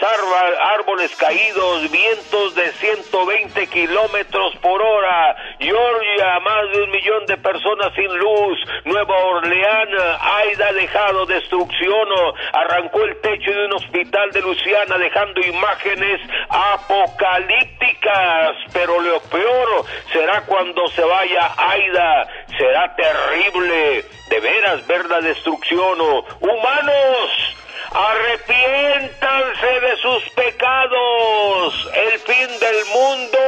árboles caídos, vientos de 120 kilómetros por hora. Georgia, más de un millón de personas sin luz. Nueva Orleans, Aida dejado destrucción. Arrancó el techo de un hospital de Luciana dejando imágenes apocalípticas. Pero lo peor será cuando se vaya Aida. Será terrible. De veras ver la destrucción. Humanos. Arrepiéntanse de sus pecados. El fin del mundo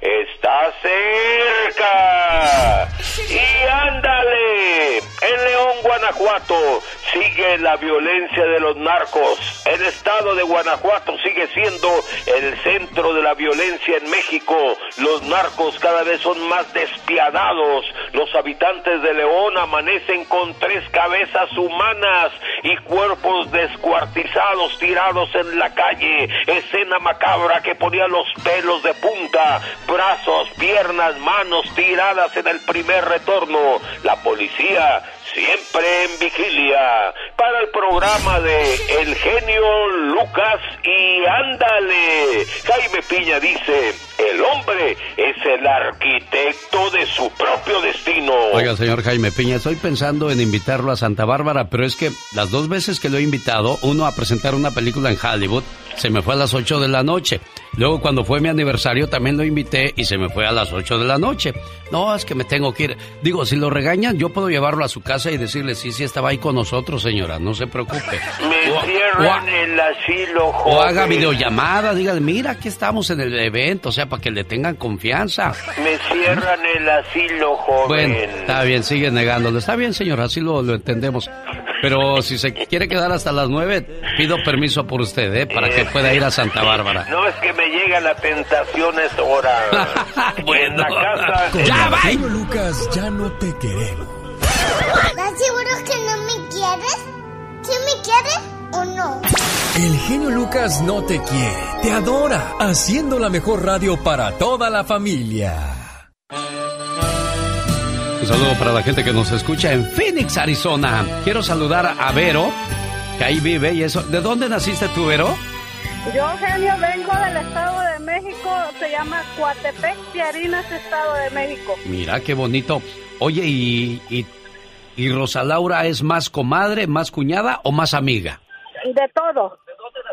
está cerca. Y ándale. En León, Guanajuato, sigue la violencia de los narcos. El estado de Guanajuato sigue siendo el centro de la violencia en México. Los narcos cada vez son más despiadados. Los habitantes de León amanecen con tres cabezas humanas y cuerpos descuartizados tirados en la calle. Escena macabra que ponía los pelos de punta, brazos, piernas, manos tiradas en el primer retorno. La policía siempre en vigilia, para el programa de El genio Lucas y ándale. Jaime Piña dice, el hombre es el arquitecto de su propio destino. Oiga, señor Jaime Piña, estoy pensando en invitarlo a Santa Bárbara, pero es que las dos veces que lo he invitado, uno a presentar una película en Hollywood, se me fue a las 8 de la noche. Luego cuando fue mi aniversario también lo invité y se me fue a las 8 de la noche. No, es que me tengo que ir. Digo, si lo regañan, yo puedo llevarlo a su casa y decirle, sí, sí, estaba ahí con nosotros, señora, no se preocupe. Me O- cierran o- el asilo, O joven. haga videollamada, dígale, mira, aquí estamos en el evento, o sea, para que le tengan confianza. Me cierran el asilo, joven. Bueno, está bien, sigue negándolo. Está bien, señor, así lo, lo entendemos. Pero si se quiere quedar hasta las nueve, pido permiso por usted, ¿eh? Para que pueda ir a Santa Bárbara. No es que me llega la tentación es hora. <laughs> En la casa. Con el genio Lucas ya no te queremos. ¿Estás seguro que no me quieres? ¿Sí me quieres o no? El genio Lucas no te quiere, te adora, haciendo la mejor radio para toda la familia. Un saludo para la gente que nos escucha en Phoenix, Arizona. Quiero saludar a Vero, que ahí vive y eso. ¿De dónde naciste tú, Vero? Yo, genio, vengo del Estado de México, se llama Coatepec, Piarinas, Estado de México. Mira, qué bonito. Oye, ¿y, y, y Rosa Laura es más comadre, más cuñada o más amiga? De todo.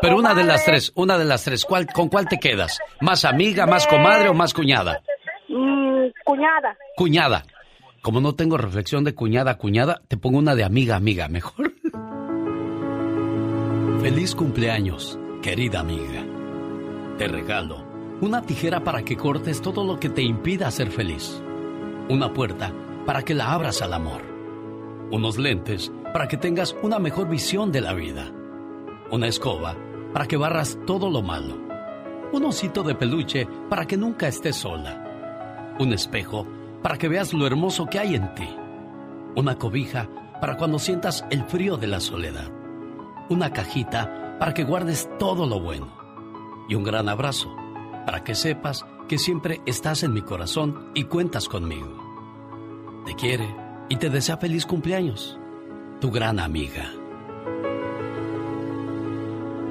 Pero una de las tres, una de las tres. ¿Cuál, ¿Con cuál te quedas? ¿Más amiga, más comadre o más cuñada? mm, cuñada. Cuñada. Como no tengo reflexión de cuñada, cuñada, te pongo una de amiga, amiga, mejor. <laughs> Feliz cumpleaños, querida amiga. Te regalo una tijera para que cortes todo lo que te impida ser feliz. Una puerta para que la abras al amor. Unos lentes para que tengas una mejor visión de la vida. Una escoba para que barras todo lo malo. Un osito de peluche para que nunca estés sola. Un espejo para que veas lo hermoso que hay en ti. Una cobija para cuando sientas el frío de la soledad. Una cajita para que guardes todo lo bueno. Y un gran abrazo para que sepas que siempre estás en mi corazón y cuentas conmigo. Te quiere y te desea feliz cumpleaños. Tu gran amiga.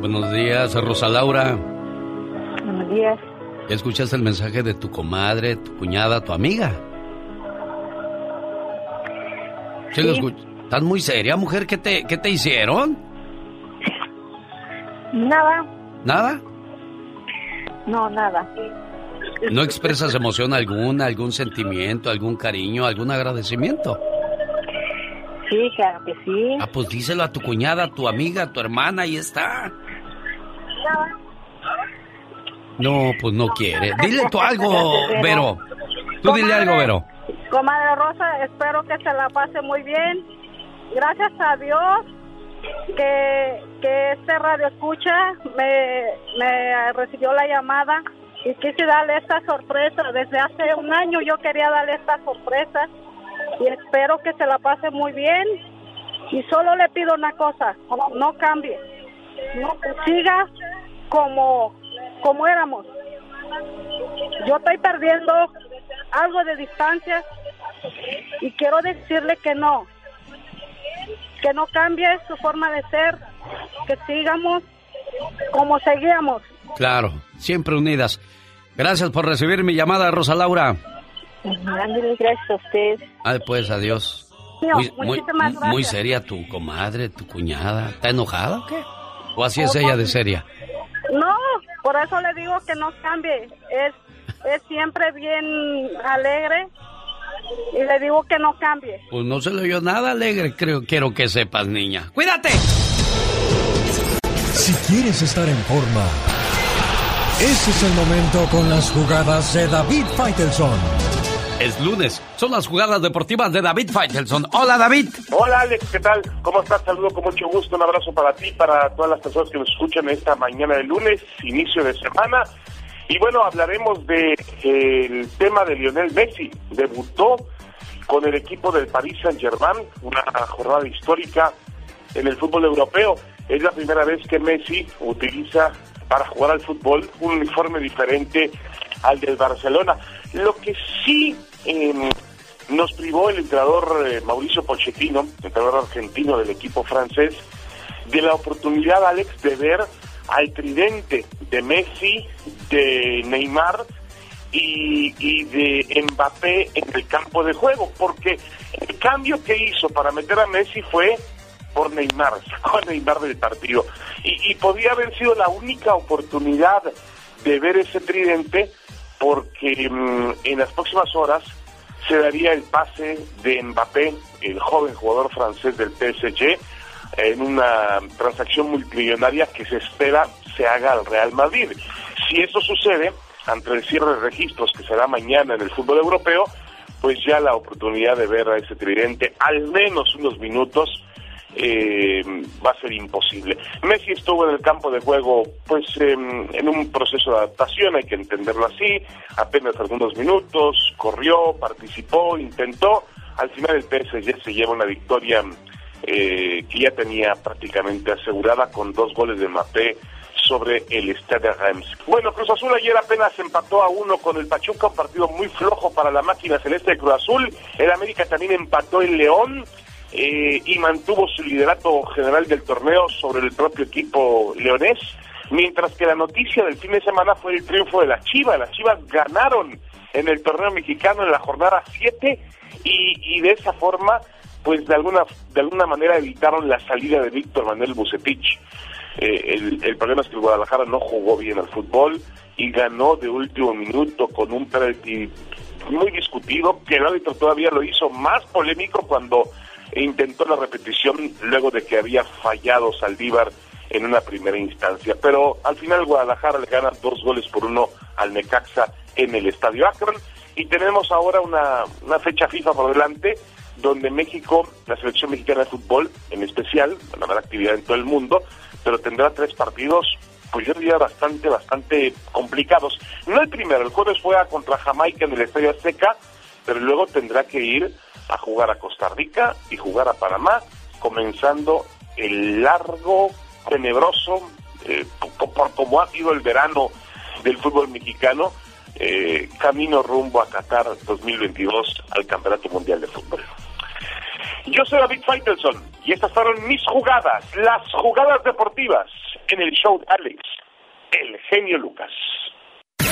Buenos días, Rosa Laura. Buenos días. ¿Ya escuchaste el mensaje de tu comadre, tu cuñada, tu amiga? ¿Sí lo Sí. escuch- ¿Estás muy seria, mujer? ¿Qué te, qué te hicieron? Nada. ¿Nada? No, nada. ¿No expresas emoción alguna, algún sentimiento, algún cariño, algún agradecimiento? Sí, claro que sí. Ah, pues díselo a tu cuñada, a tu amiga, a tu hermana, ahí está. No, pues no quiere. Dile tú algo, Vero. Tú dile algo, Vero. Comadre Rosa, espero que se la pase muy bien. Gracias a Dios que, este radio escucha me, me recibió la llamada y quise darle esta sorpresa. Desde hace un año yo quería darle esta sorpresa y espero que se la pase muy bien. Y solo le pido una cosa, no cambie, no siga como, como éramos. Yo estoy perdiendo algo de distancia y quiero decirle que no, que no cambie su forma de ser, que sigamos como seguíamos. Claro, siempre unidas. Gracias por recibir mi llamada, Rosa Laura. Gracias a usted. Ah, pues adiós. Muy, muy seria tu comadre, tu cuñada. ¿Está enojada o qué? ¿O así es ella de seria? No, por eso le digo que no cambie. Es, es siempre bien alegre y le digo que no cambie. Pues no se le oyó nada alegre, creo, quiero que sepas, niña. ¡Cuídate! Si quieres estar en forma, ese es el momento con las jugadas de David Faitelson. Es lunes, son las jugadas deportivas de David Faitelson. Hola, David. Hola Alex, ¿qué tal? ¿Cómo estás? Saludo con mucho gusto, un abrazo para ti, para todas las personas que nos escuchan esta mañana de lunes, inicio de semana. Y bueno, hablaremos de eh, el tema de Lionel Messi. Debutó con el equipo del Paris Saint-Germain, una jornada histórica en el fútbol europeo. Es la primera vez que Messi utiliza para jugar al fútbol un uniforme diferente al del Barcelona. Lo que sí eh, nos privó el entrenador eh, Mauricio Pochettino, entrenador argentino del equipo francés, de la oportunidad, Alex, de ver al tridente de Messi, de Neymar y, de Mbappé en el campo de juego, porque el cambio que hizo para meter a Messi fue por Neymar, <laughs> sacó a Neymar del partido. Y, y podía haber sido la única oportunidad de ver ese tridente porque mm, en las próximas horas se daría el pase de Mbappé, el joven jugador francés del PSG, en una transacción multimillonaria que se espera se haga al Real Madrid. Si eso sucede, ante el cierre de registros que será mañana en el fútbol europeo, pues ya la oportunidad de ver a ese tridente al menos unos minutos eh, va a ser imposible. Messi estuvo en el campo de juego pues em, en un proceso de adaptación, hay que entenderlo así, apenas algunos minutos, corrió, participó, intentó, al final el PSG se lleva una victoria eh, que ya tenía prácticamente asegurada con dos goles de Mbappé sobre el Stade Reims. Bueno, Cruz Azul ayer apenas empató a uno con el Pachuca, un partido muy flojo para la máquina celeste de Cruz Azul. El América también empató en León eh, y mantuvo su liderato general del torneo sobre el propio equipo leonés. Mientras que la noticia del fin de semana fue el triunfo de las Chivas. Las Chivas ganaron en el torneo mexicano en la jornada 7 y, y de esa forma pues de alguna de alguna manera evitaron la salida de Víctor Manuel Bucetich. Eh, el, problema es que Guadalajara no jugó bien al fútbol y ganó de último minuto con un penalti muy discutido, que el árbitro todavía lo hizo más polémico cuando intentó la repetición luego de que había fallado Saldívar en una primera instancia. Pero al final Guadalajara le gana dos goles por uno al Necaxa en el Estadio Akron y tenemos ahora una, una fecha FIFA por delante donde México, la selección mexicana de fútbol en especial, van a actividad en todo el mundo, pero tendrá tres partidos, pues yo diría bastante, bastante complicados. No el primero, el jueves juega contra Jamaica en el Estadio Azteca, pero luego tendrá que ir a jugar a Costa Rica y jugar a Panamá, comenzando el largo, tenebroso, eh, por, como ha sido el verano del fútbol mexicano, eh, camino rumbo a Qatar 2022 al Campeonato Mundial de Fútbol. Yo soy David Faitelson y estas fueron mis jugadas, las jugadas deportivas en el show de Alex, el genio Lucas.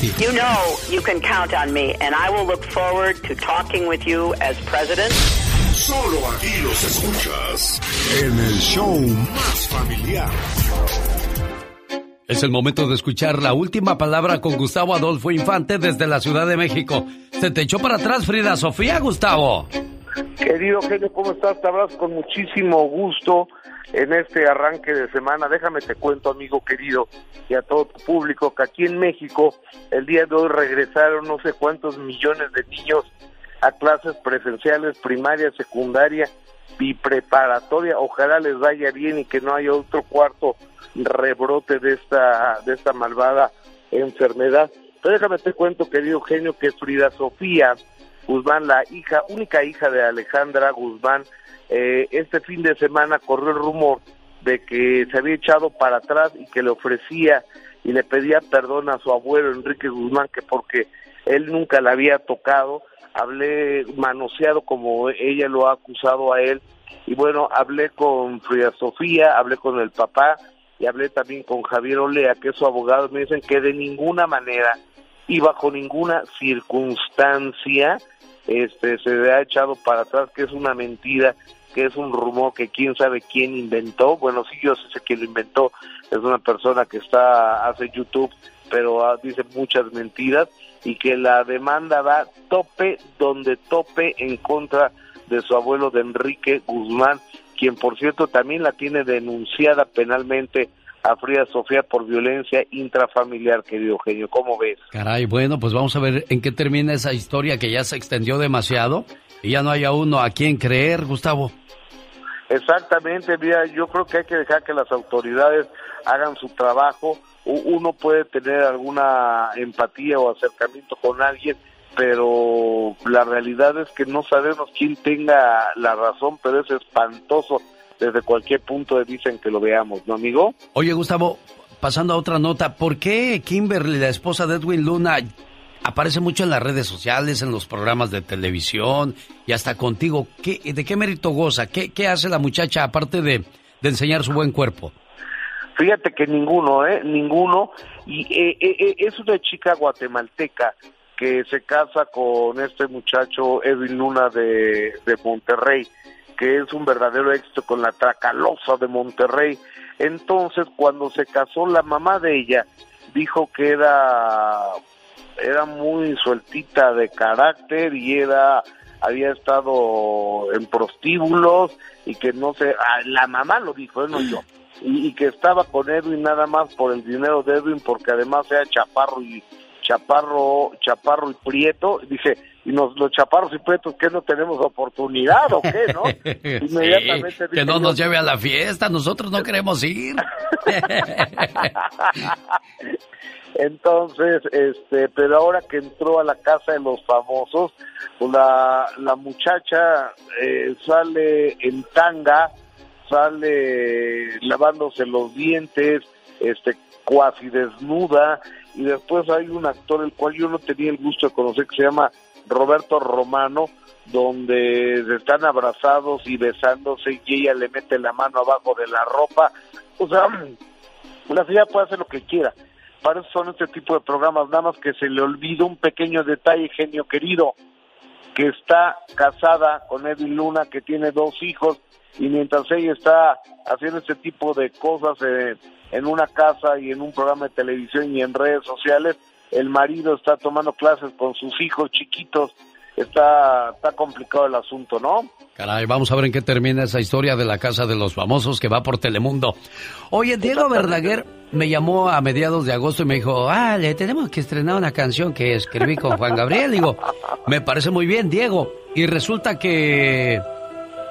You know you can count on me, and I will look forward to talking with you as president. Solo aquí los escuchas en el show más familiar. Es el momento de escuchar la última palabra con Gustavo Adolfo Infante desde la Ciudad de México. Se te echó para atrás Frida Sofía, Gustavo. Querido genio, ¿cómo estás? Te abrazo con muchísimo gusto en este arranque de semana. Déjame te cuento, amigo querido, y a todo tu público, que aquí en México el día de hoy regresaron no sé cuántos millones de niños a clases presenciales, primaria, secundaria y preparatoria. Ojalá les vaya bien y que no haya otro cuarto rebrote de esta, de esta malvada enfermedad. Pero déjame te cuento, querido genio, que Frida Sofía Guzmán, la hija, única hija de Alejandra Guzmán, eh, este fin de semana corrió el rumor de que se había echado para atrás y que le ofrecía y le pedía perdón a su abuelo Enrique Guzmán, que porque él nunca la había tocado, hablé manoseado como ella lo ha acusado a él, y bueno, hablé con Frida Sofía, hablé con el papá y hablé también con Javier Olea, que es su abogado, me dicen que de ninguna manera y bajo ninguna circunstancia este se ha echado para atrás, que es una mentira, que es un rumor que quién sabe quién inventó. Bueno, sí, yo sé quién lo inventó, es una persona que está hace YouTube, pero ah, dice muchas mentiras y que la demanda va tope donde tope en contra de su abuelo de Enrique Guzmán, quien por cierto también la tiene denunciada penalmente a Frida Sofía por violencia intrafamiliar, querido genio. ¿Cómo ves? Caray, bueno, pues vamos a ver en qué termina esa historia que ya se extendió demasiado. y ya no haya uno a quien creer, Gustavo. Exactamente, mira, yo creo que hay que dejar que las autoridades hagan su trabajo. Uno puede tener alguna empatía o acercamiento con alguien, pero la realidad es que no sabemos quién tenga la razón, pero es espantoso desde cualquier punto de vista en que lo veamos, ¿no, amigo? Oye, Gustavo, pasando a otra nota, ¿por qué Kimberly, la esposa de Edwin Luna, aparece mucho en las redes sociales, en los programas de televisión y hasta contigo? ¿Qué, ¿De qué mérito goza? ¿Qué, qué hace la muchacha aparte de, de enseñar su buen cuerpo? Fíjate que ninguno, ¿eh? Ninguno. Y eh, eh, eh, es una chica guatemalteca que se casa con este muchacho Edwin Luna de, de Monterrey, que es un verdadero éxito con la Tracalosa de Monterrey. Entonces, cuando se casó la mamá de ella, dijo que era, era muy sueltita de carácter y era había estado en prostíbulos y que no sé, ah, la mamá lo dijo, no yo y, y que estaba con Edwin nada más por el dinero de Edwin porque además era chaparro y chaparro chaparro y prieto dije y nos, los chaparros y prietos que no tenemos oportunidad o qué no <laughs> inmediatamente Sí, que no nos lleve a la fiesta, nosotros no queremos ir. <laughs> Entonces, este, pero ahora que entró a la casa de los famosos, pues la, la muchacha eh, sale en tanga, sale lavándose los dientes, este, cuasi desnuda, y después hay un actor el cual yo no tenía el gusto de conocer que se llama Roberto Romano, donde están abrazados y besándose y ella le mete la mano abajo de la ropa. O sea, <clears throat> la señora puede hacer lo que quiera. Para eso son este tipo de programas, nada más que se le olvida un pequeño detalle, genio querido, que está casada con Edwin Luna, que tiene dos hijos, y mientras ella está haciendo este tipo de cosas eh, en una casa y en un programa de televisión y en redes sociales, el marido está tomando clases con sus hijos chiquitos. Está, está complicado el asunto, ¿no? Caray, vamos a ver en qué termina esa historia de la casa de los famosos que va por Telemundo. Oye, Diego Verdaguer me llamó a mediados de agosto y me dijo, ah, le tenemos que estrenar una canción que escribí con Juan Gabriel. Digo, me parece muy bien, Diego. Y resulta que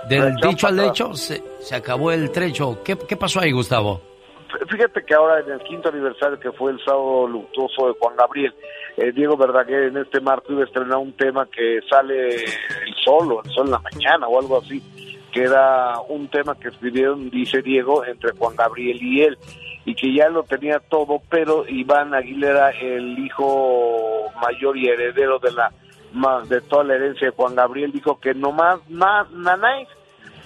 del dicho al hecho se, se acabó el trecho. ¿Qué, ¿Qué pasó ahí, Gustavo? Fíjate que ahora en el quinto aniversario que fue el sábado luctuoso de Juan Gabriel, eh, Diego Verdaguer en este marco iba a estrenar un tema que sale el solo, el sol en la mañana o algo así, que era un tema que escribieron, dice Diego, entre Juan Gabriel y él, y que ya lo tenía todo, pero Iván Aguilera, el hijo mayor y heredero de la ma- de toda la herencia de Juan Gabriel, dijo que nomás más nanáis,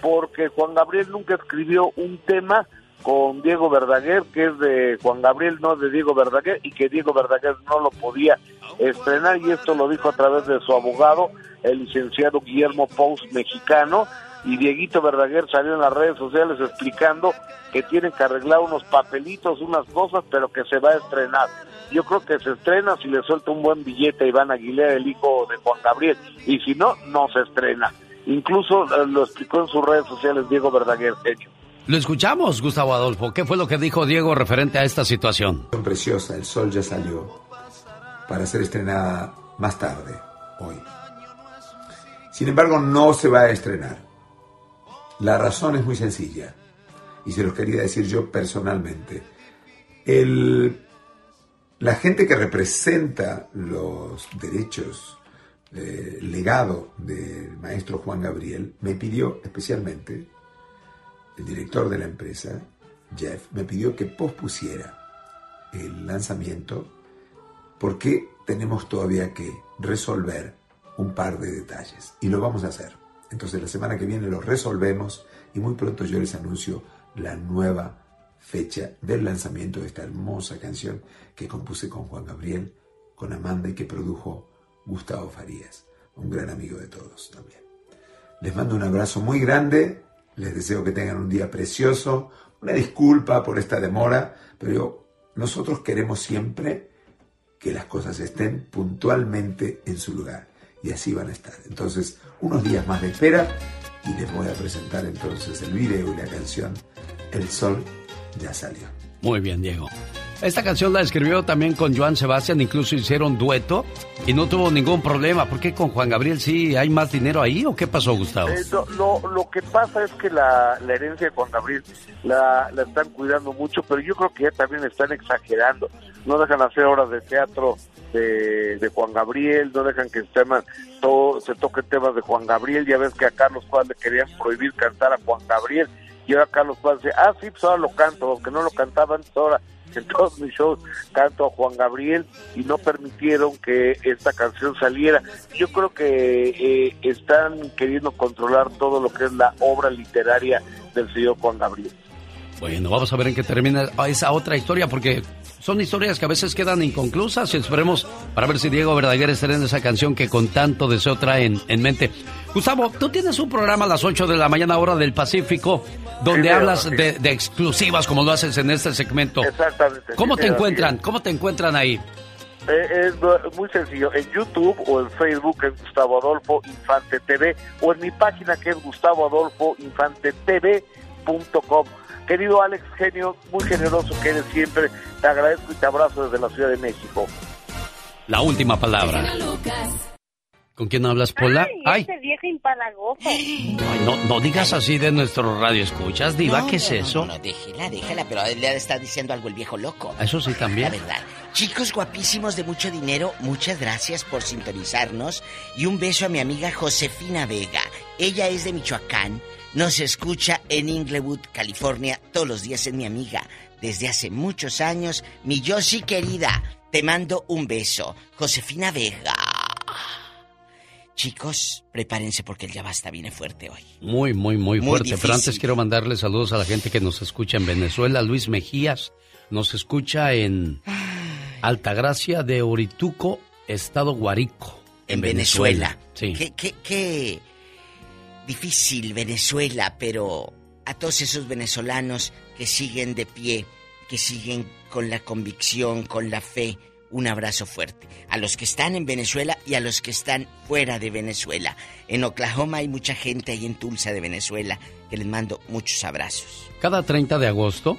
porque Juan Gabriel nunca escribió un tema con Diego Verdaguer, que es de Juan Gabriel, no de Diego Verdaguer, y que Diego Verdaguer no lo podía estrenar, y esto lo dijo a través de su abogado, el licenciado Guillermo Pous, mexicano, y Dieguito Verdaguer salió en las redes sociales explicando que tienen que arreglar unos papelitos, unas cosas, pero que se va a estrenar. Yo creo que se estrena si le suelta un buen billete a Iván Aguilera, el hijo de Juan Gabriel, y si no, no se estrena. Incluso eh, lo explicó en sus redes sociales Diego Verdaguer, genio. Lo escuchamos, Gustavo Adolfo. ¿Qué fue lo que dijo Diego referente a esta situación? Preciosa, el sol ya salió para ser estrenada más tarde, hoy. Sin embargo, no se va a estrenar. La razón es muy sencilla y se los quería decir yo personalmente. El, la gente que representa los derechos, eh, legado del maestro Juan Gabriel, me pidió especialmente, el director de la empresa, Jeff, me pidió que pospusiera el lanzamiento porque tenemos todavía que resolver un par de detalles y lo vamos a hacer. Entonces la semana que viene lo resolvemos y muy pronto yo les anuncio la nueva fecha del lanzamiento de esta hermosa canción que compuse con Juan Gabriel, con Amanda y que produjo Gustavo Farías, un gran amigo de todos también. Les mando un abrazo muy grande, les deseo que tengan un día precioso, una disculpa por esta demora, pero nosotros queremos siempre que las cosas estén puntualmente en su lugar y así van a estar. Entonces, unos días más de espera y les voy a presentar entonces el video y la canción El Sol ya salió. Muy bien, Diego. Esta canción la escribió también con Joan Sebastián, incluso hicieron dueto y no tuvo ningún problema. ¿Por qué con Juan Gabriel sí hay más dinero ahí o qué pasó, Gustavo? Eh, lo, que pasa es que la, herencia de Juan Gabriel la, están cuidando mucho, pero yo creo que ya también están exagerando. No dejan hacer obras de teatro de, Juan Gabriel, no dejan que se, toquen temas de Juan Gabriel. Ya ves que a Carlos Paz le querían prohibir cantar a Juan Gabriel y ahora Carlos Paz dice, ah, sí, pues ahora lo canto, aunque no lo cantaba antes, ahora en todos mis shows canto a Juan Gabriel y no permitieron que esta canción saliera. Yo creo que eh, están queriendo controlar todo lo que es la obra literaria del señor Juan Gabriel. Bueno, vamos a ver en qué termina esa otra historia, porque son historias que a veces quedan inconclusas y esperemos para ver si Diego Verdaguer estará en esa canción que con tanto deseo trae en, en mente. Gustavo, tú tienes un programa a las 8 de la mañana hora del Pacífico donde Sí, hablas de, de exclusivas como lo haces en este segmento. Exactamente. ¿Cómo sí, te encuentran? ¿Cómo te encuentran ahí? Eh, es muy sencillo, en YouTube o en Facebook es Gustavo Adolfo Infante TV o en mi página que es Gustavo Adolfo Infante TV.com. Querido Alex Genio, muy generoso que eres siempre, te agradezco y te abrazo desde la Ciudad de México. La última palabra. ¿Con quién hablas, Pola? Ay, Ese viejo impalagoso. ay, no, no digas así de nuestro radio escuchas, Diva, No, ¿qué es no, eso? No, no, déjela, déjela, pero le estar diciendo algo el viejo loco. Eso sí también. La verdad. Chicos guapísimos de mucho dinero, muchas gracias por sintonizarnos. Y un beso a mi amiga Josefina Vega. Ella es de Michoacán. Nos escucha en Inglewood, California. Todos los días es mi amiga. Desde hace muchos años. Mi Yoshi querida. Te mando un beso. Josefina Vega. Chicos, prepárense porque el ya basta viene fuerte hoy. Muy, muy, muy Muy fuerte. Pero antes quiero mandarle saludos a la gente que nos escucha en Venezuela. Luis Mejías nos escucha en Altagracia de Orituco, Estado Guarico. en Venezuela. Sí. Qué, qué, qué difícil Venezuela, pero a todos esos venezolanos que siguen de pie, que siguen con la convicción, con la fe, un abrazo fuerte. A los que están en Venezuela y a los que están fuera de Venezuela. En Oklahoma hay mucha gente ahí en Tulsa de Venezuela que les mando muchos abrazos. Cada 30 de agosto,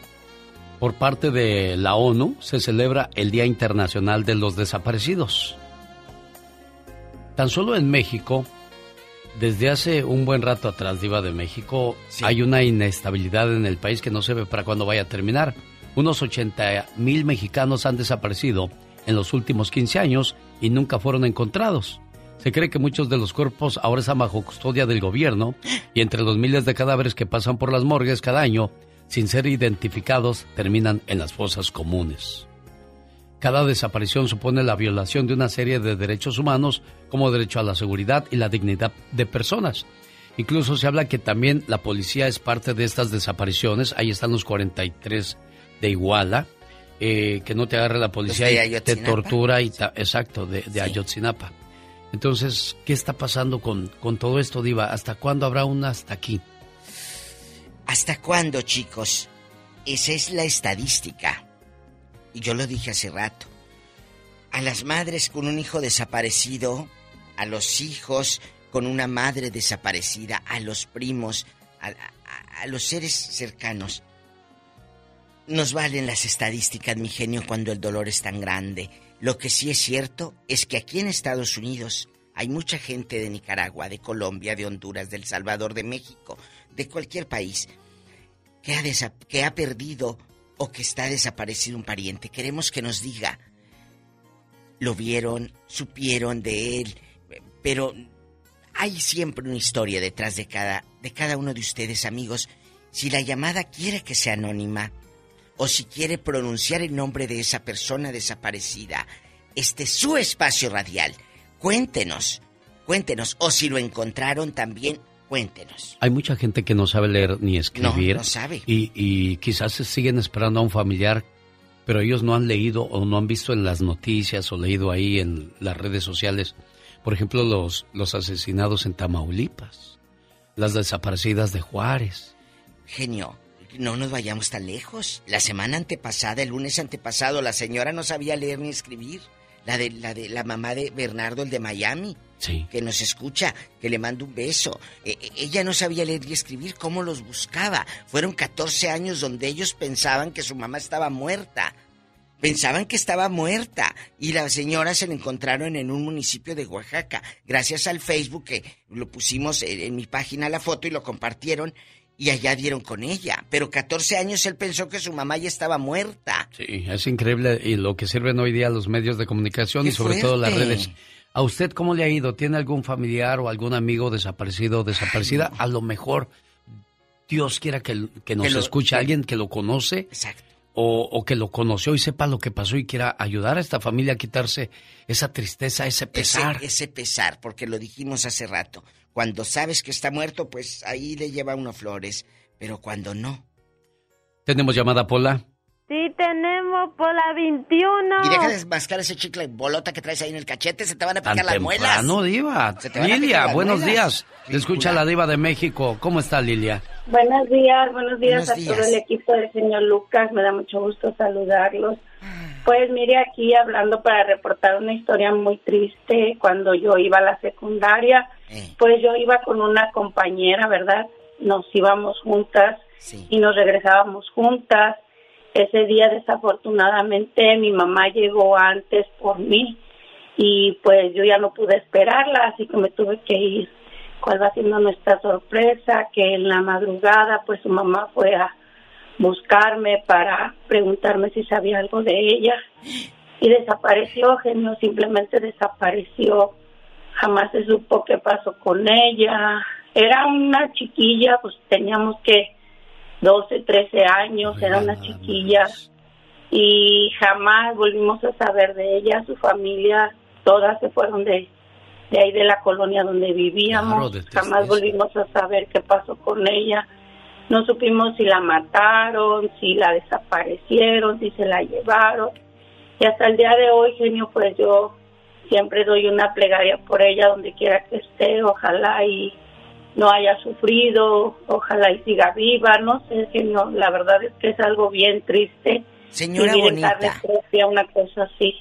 por parte de la ONU, se celebra el Día Internacional de los Desaparecidos. Tan solo en México, desde hace un buen rato atrás, Diva de México, hay una inestabilidad en el país que no se ve para cuándo vaya a terminar. Unos 80 mil mexicanos han desaparecido en los últimos 15 años y nunca fueron encontrados. Se cree que muchos de los cuerpos ahora están bajo custodia del gobierno y entre los miles de cadáveres que pasan por las morgues cada año, sin ser identificados, terminan en las fosas comunes. Cada desaparición supone la violación de una serie de derechos humanos como derecho a la seguridad y la dignidad de personas. Incluso se habla que también la policía es parte de estas desapariciones. Ahí están los 43 de Iguala. eh, que no te agarre la policía y te tortura y ta- exacto de, de Ayotzinapa. Entonces, ¿qué está pasando con, con todo esto, Diva? ¿Hasta cuándo habrá una hasta aquí? ¿Hasta cuándo, chicos? Esa es la estadística. Y yo lo dije hace rato. A las madres con un hijo desaparecido, a los hijos con una madre desaparecida, a los primos, a, los seres cercanos. Nos valen las estadísticas, mi genio, cuando el dolor es tan grande. Lo que sí es cierto es que aquí en Estados Unidos hay mucha gente de Nicaragua, de Colombia, de Honduras, de El Salvador, de México, de cualquier país, que ha, que ha perdido o que está desaparecido un pariente. Queremos que nos diga, lo vieron, supieron de él, pero hay siempre una historia detrás de cada, de cada uno de ustedes, amigos. Si la llamada quiere que sea anónima, o si quiere pronunciar el nombre de esa persona desaparecida, este es su espacio radial. Cuéntenos, cuéntenos, o si lo encontraron también, cuéntenos. Hay mucha gente que no sabe leer ni escribir. No, no sabe. Y, y quizás se siguen esperando a un familiar, pero ellos no han leído o no han visto en las noticias o leído ahí en las redes sociales, por ejemplo, los, los asesinados en Tamaulipas, las desaparecidas de Juárez. Genio, no nos vayamos tan lejos. La semana antepasada, el lunes antepasado, la señora no sabía leer ni escribir. La de la de la mamá de Bernardo, el de Miami. Sí. Que nos escucha, que le mando un beso. E- e- ella no sabía leer y escribir, ¿cómo los buscaba? Fueron 14 años donde ellos pensaban que su mamá estaba muerta. Pensaban que estaba muerta y la señora se la encontraron en un municipio de Oaxaca. Gracias al Facebook que lo pusimos en, en mi página la foto y lo compartieron y allá dieron con ella. Pero 14 años él pensó que su mamá ya estaba muerta. Sí, es increíble y lo que sirven hoy día los medios de comunicación Qué y sobre todo las redes. ¿A usted cómo le ha ido? ¿Tiene algún familiar o algún amigo desaparecido o desaparecida? A lo mejor Dios quiera que, que nos Que lo- escuche que- alguien que lo conoce. Exacto. O, o que lo conoció y sepa lo que pasó y quiera ayudar a esta familia a quitarse esa tristeza, ese pesar. Ese, ese pesar, porque lo dijimos hace rato. Cuando sabes que está muerto, pues ahí le lleva uno flores. Pero cuando no. Tenemos llamada, Pola. Sí, tenemos por la 21. Y deja de mascar ese chicle bolota que traes ahí en el cachete, se te van a Tan picar las muelas. temprano, Diva. Se te van a Lilia, buenos muelas. días. Le escucha la Diva de México. ¿Cómo está, Lilia? Buenos días, buenos días Buenos a días. todo el equipo del señor Lucas. Me da mucho gusto saludarlos. Pues mire aquí hablando para reportar una historia muy triste. Cuando yo iba a la secundaria, pues yo iba con una compañera, ¿verdad? Nos íbamos juntas y nos regresábamos juntas. Ese día desafortunadamente mi mamá llegó antes por mí y pues yo ya no pude esperarla, así que me tuve que ir. ¿Cuál va siendo nuestra sorpresa? Que en la madrugada pues su mamá fue a buscarme para preguntarme si sabía algo de ella y desapareció, genio, simplemente desapareció. Jamás se supo qué pasó con ella. Era una chiquilla, pues teníamos que 12, 13 años, era una chiquilla y jamás volvimos a saber de ella, su familia, todas se fueron de, de ahí de la colonia donde vivíamos, Claro, jamás volvimos a saber qué pasó con ella, no supimos si la mataron, si la desaparecieron, si se la llevaron. Y hasta el día de hoy, genio, pues yo siempre doy una plegaria por ella donde quiera que esté, ojalá y no haya sufrido, ojalá y siga viva, no sé, genio, la verdad es que es algo bien triste. Señora vivir en bonita. carne propia una cosa así.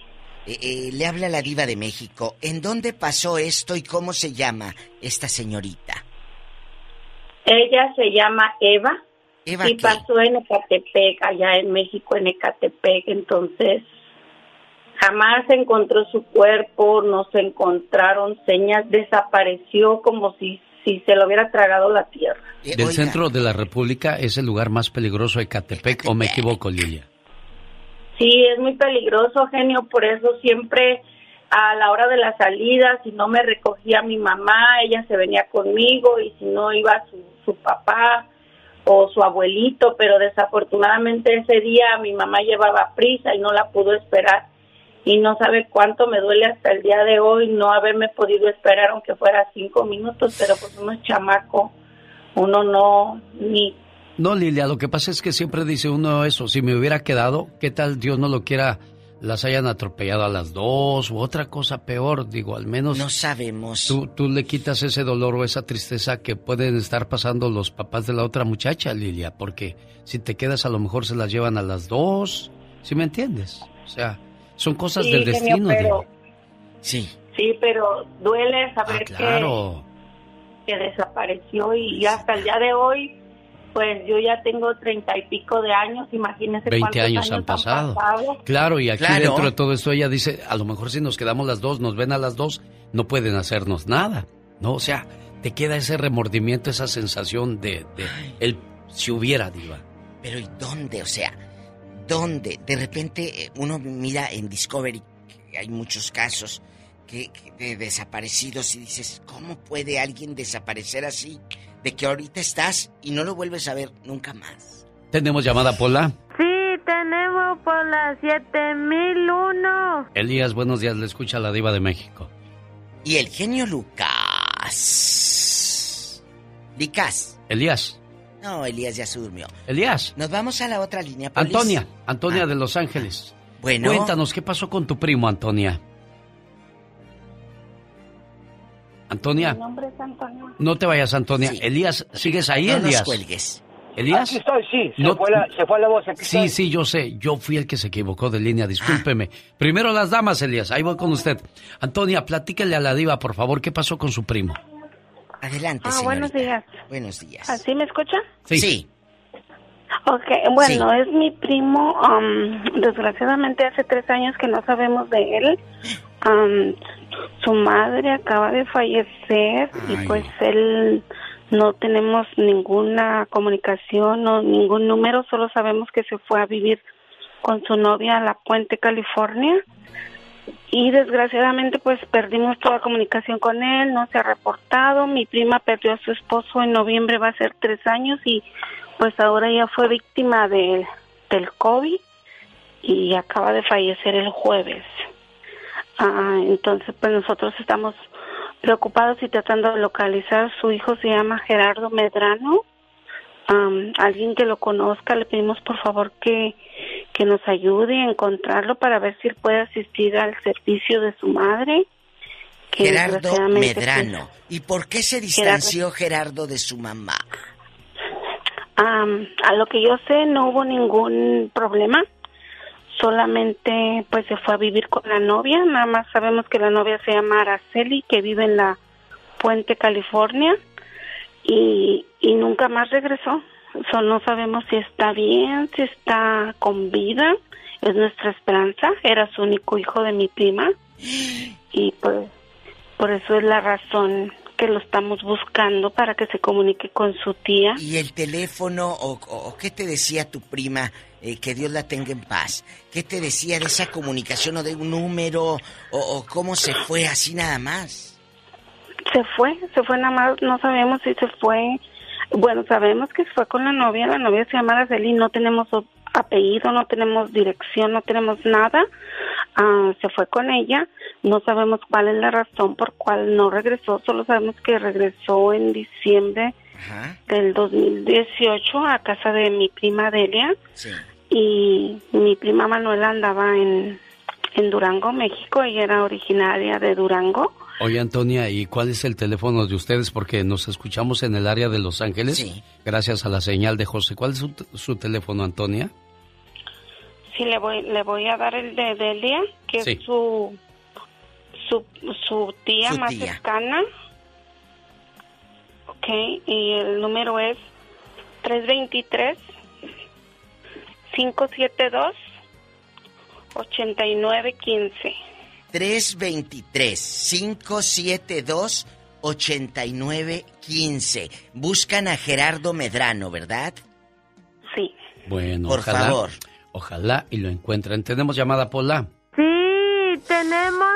Eh, eh, le habla la diva de México. ¿En dónde pasó esto y cómo se llama esta señorita? Ella se llama Eva ¿Eva y qué? pasó en Ecatepec, allá en México, en Ecatepec, entonces jamás se encontró su cuerpo, no se encontraron señas, desapareció como si, si se lo hubiera tragado la tierra. Del centro de la República es el lugar más peligroso de Catepec, ¿o me equivoco, Lilia? Sí, es muy peligroso, genio, por eso siempre a la hora de la salida, si no me recogía mi mamá, ella se venía conmigo y si no iba su, su papá o su abuelito, pero desafortunadamente ese día mi mamá llevaba prisa y no la pudo esperar y no sabe cuánto me duele hasta el día de hoy no haberme podido esperar aunque fuera cinco minutos, pero pues uno es chamaco, uno no ni No, Lilia, lo que pasa es que siempre dice uno eso, si me hubiera quedado, ¿qué tal Dios no lo quiera, las hayan atropellado a las dos u otra cosa peor? Digo, al menos... No sabemos. Tú, tú le quitas ese dolor o esa tristeza que pueden estar pasando los papás de la otra muchacha, Lilia, porque si te quedas a lo mejor se las llevan a las dos, ¿sí me entiendes? O sea, son cosas Sí, del genio, destino, pero-. Sí. Sí, pero duele saber Ah, Claro. que, que desapareció y hasta el día de hoy, pues yo ya tengo treinta y pico de años, imagínese 20 cuántos años han pasado. Claro, y aquí Claro. dentro de todo esto ella dice, a lo mejor si nos quedamos las dos, nos ven a las dos, no pueden hacernos nada. No, o sea, te queda ese remordimiento, esa sensación de, de el si hubiera, diva. Pero ¿y dónde? O sea, ¿dónde? De repente eh, uno mira en Discovery, que hay muchos casos que, que de desaparecidos y dices, ¿cómo puede alguien desaparecer así? De que ahorita estás y no lo vuelves a ver nunca más. Tenemos llamada Pola. Sí, tenemos por la 7001. Elías, buenos días, le escucha la diva de México. Y el genio Lucas. Lucas. Elías, No, Elías ya se durmió. Elías. Nos vamos a la otra línea, Polis. Antonia, Antonia de Los Ángeles. Bueno. Cuéntanos, ¿qué pasó con tu primo, Antonia? Antonia, Mi nombre es Antonio. no te vayas, Antonia. Elías, ¿sigues ahí, No nos Elías? cuelgues. ¿Elías? Aquí estoy, sí. Se, No- fue la, se fue la voz. Aquí Sí, estoy. sí, yo sé. Yo fui el que se equivocó de línea, discúlpeme. Primero las damas, Elías. Ahí voy con usted. Antonia, platíquele a la diva, por favor, ¿qué pasó con su primo? Adelante, Ah, señorita. buenos días. Buenos días. ¿Así me escucha? Sí. Ok, bueno, es mi primo. um, desgraciadamente hace tres años que no sabemos de él. Um, su madre acaba de fallecer y pues él no tenemos ninguna comunicación o ningún número, solo sabemos que se fue a vivir con su novia a La Puente, California. Y desgraciadamente pues perdimos toda comunicación con él, no se ha reportado. Mi prima perdió a su esposo en noviembre, va a ser tres años y pues ahora ya fue víctima de, del COVID y acaba de fallecer el jueves. Ah, entonces, pues nosotros estamos preocupados y tratando de localizar. Su hijo se llama Gerardo Medrano. Alguien que lo conozca, le pedimos por favor que, que nos ayude a encontrarlo para ver si él puede asistir al servicio de su madre. que Gerardo pues, Medrano. ¿Y por qué se distanció Gerardo de su mamá? Am, a lo que yo sé no hubo ningún problema, solamente pues se fue a vivir con la novia, nada más sabemos que la novia se llama Araceli, que vive en la Puente, California, y, y nunca más regresó. No sabemos si está bien, si está con vida, es nuestra esperanza, era su único hijo de mi prima, y pues por eso es la razón que lo estamos buscando para que se comunique con su tía. ¿Y el teléfono o, qué te decía tu prima? Eh, que Dios la tenga en paz. ¿Qué te decía de esa comunicación o de un número? ¿O, o cómo se fue así nada más? Se fue, se fue nada más, no sabemos si se fue. Bueno, sabemos que se fue con la novia, la novia se llama Araceli, no tenemos apellido, no tenemos dirección, no tenemos nada. Ah, se fue con ella, no sabemos cuál es la razón por cual no regresó, solo sabemos que regresó en diciembre del 2018 a casa de mi prima Delia y mi prima Manuela andaba en, en Durango, México, ella era originaria de Durango. Oye, Antonia, ¿y cuál es el teléfono de ustedes? Porque nos escuchamos en el área de Los Ángeles. Gracias a la señal de José. ¿Cuál es su, su teléfono, Antonia? Sí, le voy, le voy a dar el de Delia, que Sí. es su, su, su tía Su más tía. cercana. Ok, y el número es 323-572-8915. 323-572-8915. Buscan a Gerardo Medrano, ¿verdad? Sí. Bueno, Por ojalá, favor. Ojalá y lo encuentren. Tenemos llamada, Pola. Sí, tenemos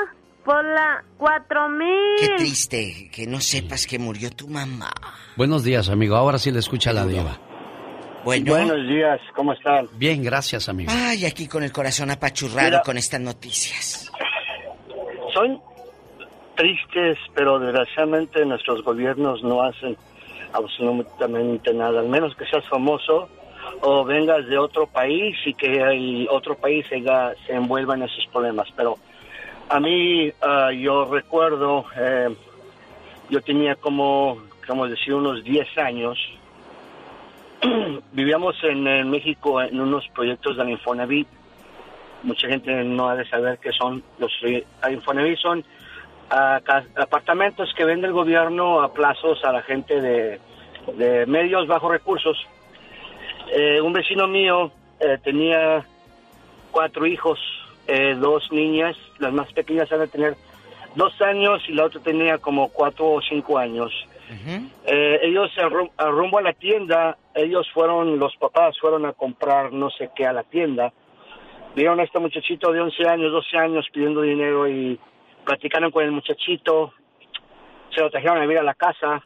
por la 4000. Qué triste que no sepas que murió tu mamá. Buenos días, amigo. Ahora sí le escucha la diva. Bueno. Buenos días, ¿cómo están? Bien, gracias, amigo. Ay, aquí con el corazón apachurrado Mira. con estas noticias. Son tristes, pero desgraciadamente nuestros gobiernos no hacen absolutamente nada, al menos que seas famoso o vengas de otro país y que el otro país se, envuelva en esos problemas. Pero a mí, ah, yo recuerdo, eh, yo tenía como, como decir, unos 10 años. <clears throat> Vivíamos en, eh, México en unos proyectos del Infonavit. Mucha gente no ha de saber qué son los Infonavit. Son apartamentos que vende el gobierno a plazos a la gente de, de medios bajos recursos. Eh, un vecino mío eh, tenía cuatro hijos, eh, dos niñas, las más pequeñas han de tener dos años y la otra tenía como cuatro o cinco años. Eh, ellos rum- rumbo a la tienda, ellos fueron, los papás fueron a comprar no sé qué a la tienda. Vieron a este muchachito de 11 años, 12 años pidiendo dinero y platicaron con el muchachito. Se lo trajeron a vivir a la casa.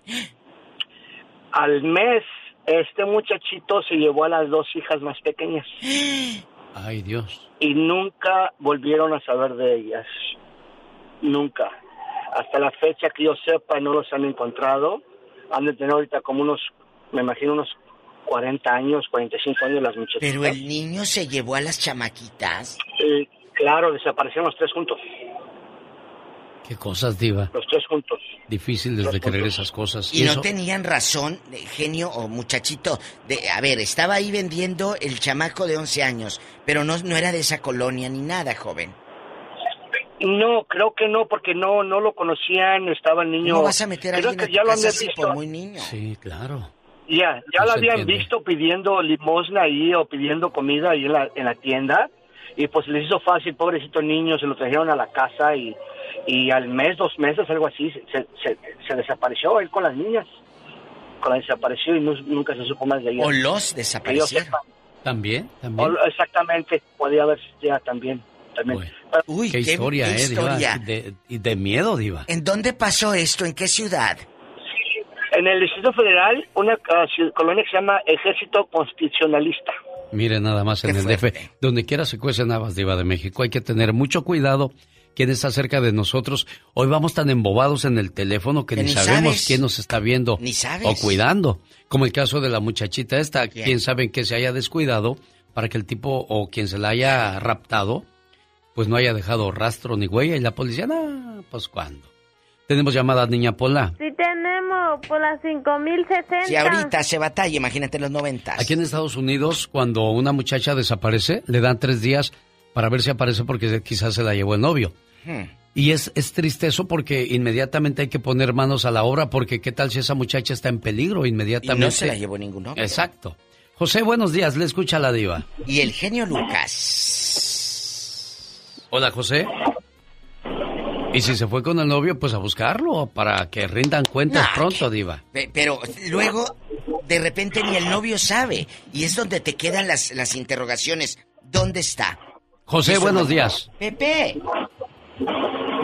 Al mes, este muchachito se llevó a las dos hijas más pequeñas Ay, Dios. y nunca volvieron a saber de ellas. Nunca. Hasta la fecha que yo sepa no los han encontrado. Han de tener ahorita como unos, me imagino unos 40 años, 45 años las muchachitas. Pero el niño se llevó a las chamaquitas. Eh, claro, desaparecieron los tres juntos. Qué cosas, diva. Los tres juntos. Difícil desde creer esas cosas. Y no eso- tenían razón, eh, genio o muchachito. De, a ver, estaba ahí vendiendo el chamaco de 11 años, pero no, no era de esa colonia ni nada, joven. No, creo que no, porque no no lo conocían, estaba el niño... ¿Cómo vas a meter a alguien a que tu ya lo han casa de así visto. por muy niño? Sí, claro. Ya, ya No la habían entiende. visto pidiendo limosna ahí o pidiendo comida ahí en la, en la tienda y pues les hizo fácil, pobrecito niño, se lo trajeron a la casa y, y al mes, dos meses, algo así, se, se, se- se desapareció él con las niñas. Con la desapareció y nu- nunca se supo más de ella. O los desaparecieron. También, también. O- exactamente, podía haber ya también. también. Uy, qué, historia, qué eh, Diva. historia. De, y de miedo, Diva. ¿En dónde pasó esto? ¿En qué ciudad? En el Distrito Federal, una ciu- colonia que se llama Ejército Constitucionalista. Mire nada más en el DF. Donde quiera se cuecen habas, Diva de México. Hay que tener mucho cuidado. ¿Quién está cerca de nosotros? Hoy vamos tan embobados en el teléfono que Que ni ni sabemos sabes. quién nos está viendo Ni sabes. o cuidando. Como el caso de la muchachita esta. ¿Quién sabe en qué se haya descuidado para que el tipo o quien se la haya raptado, pues no haya dejado rastro ni huella? Y la policía, no, pues cuándo. Tenemos llamada, niña Pola. Sí tenemos por las 5060. Si ahorita se batalla, imagínate en los noventas. Aquí en Estados Unidos, cuando una muchacha desaparece, le dan tres días para ver si aparece porque quizás se la llevó el novio. Hmm. Y es, es triste eso porque inmediatamente hay que poner manos a la obra porque qué tal si esa muchacha está en peligro Y inmediatamente. no se la llevó ninguno. Exacto. José, buenos días, le escucha la diva. Y el genio Lucas. Hola, José. Y si se fue con el novio, pues a buscarlo para que rindan cuentas pronto, diva. Pe- Pero luego, de repente ni el novio sabe. Y es donde te quedan las, las interrogaciones. ¿Dónde está? José, buenos no- días. Pepe.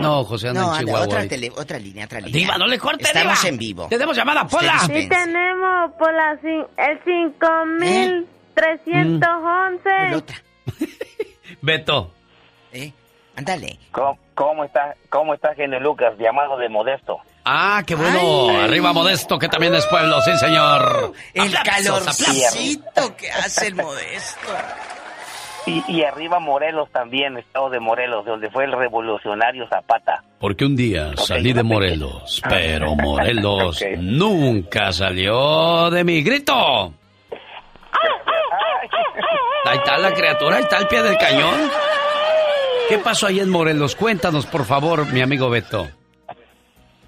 No, José anda No, en anda, Chihuahua. otra, ahorita. tele- otra línea, otra línea. Diva, no le corte, Estamos Diva. en vivo. Tenemos llamada, Pola. Sí tenemos por las cin- el 5311. <laughs> Beto. ¿Eh? Ándale. ¿Cómo, cómo está, cómo está genio Lucas, llamado de Modesto? Ah, qué bueno. Arriba Modesto, que también es pueblo, sí, señor. El Aplausos, aplausos. calorcito que hace el modesto. Y, y arriba Morelos también, estado de Morelos, de donde fue el revolucionario Zapata. Porque un día salí de Morelos, <laughs> pero Morelos nunca salió de mi grito. <laughs> Ahí está la criatura, ahí está al pie del cañón. ¿Qué pasó ahí en Morelos? Cuéntanos, por favor, mi amigo Beto.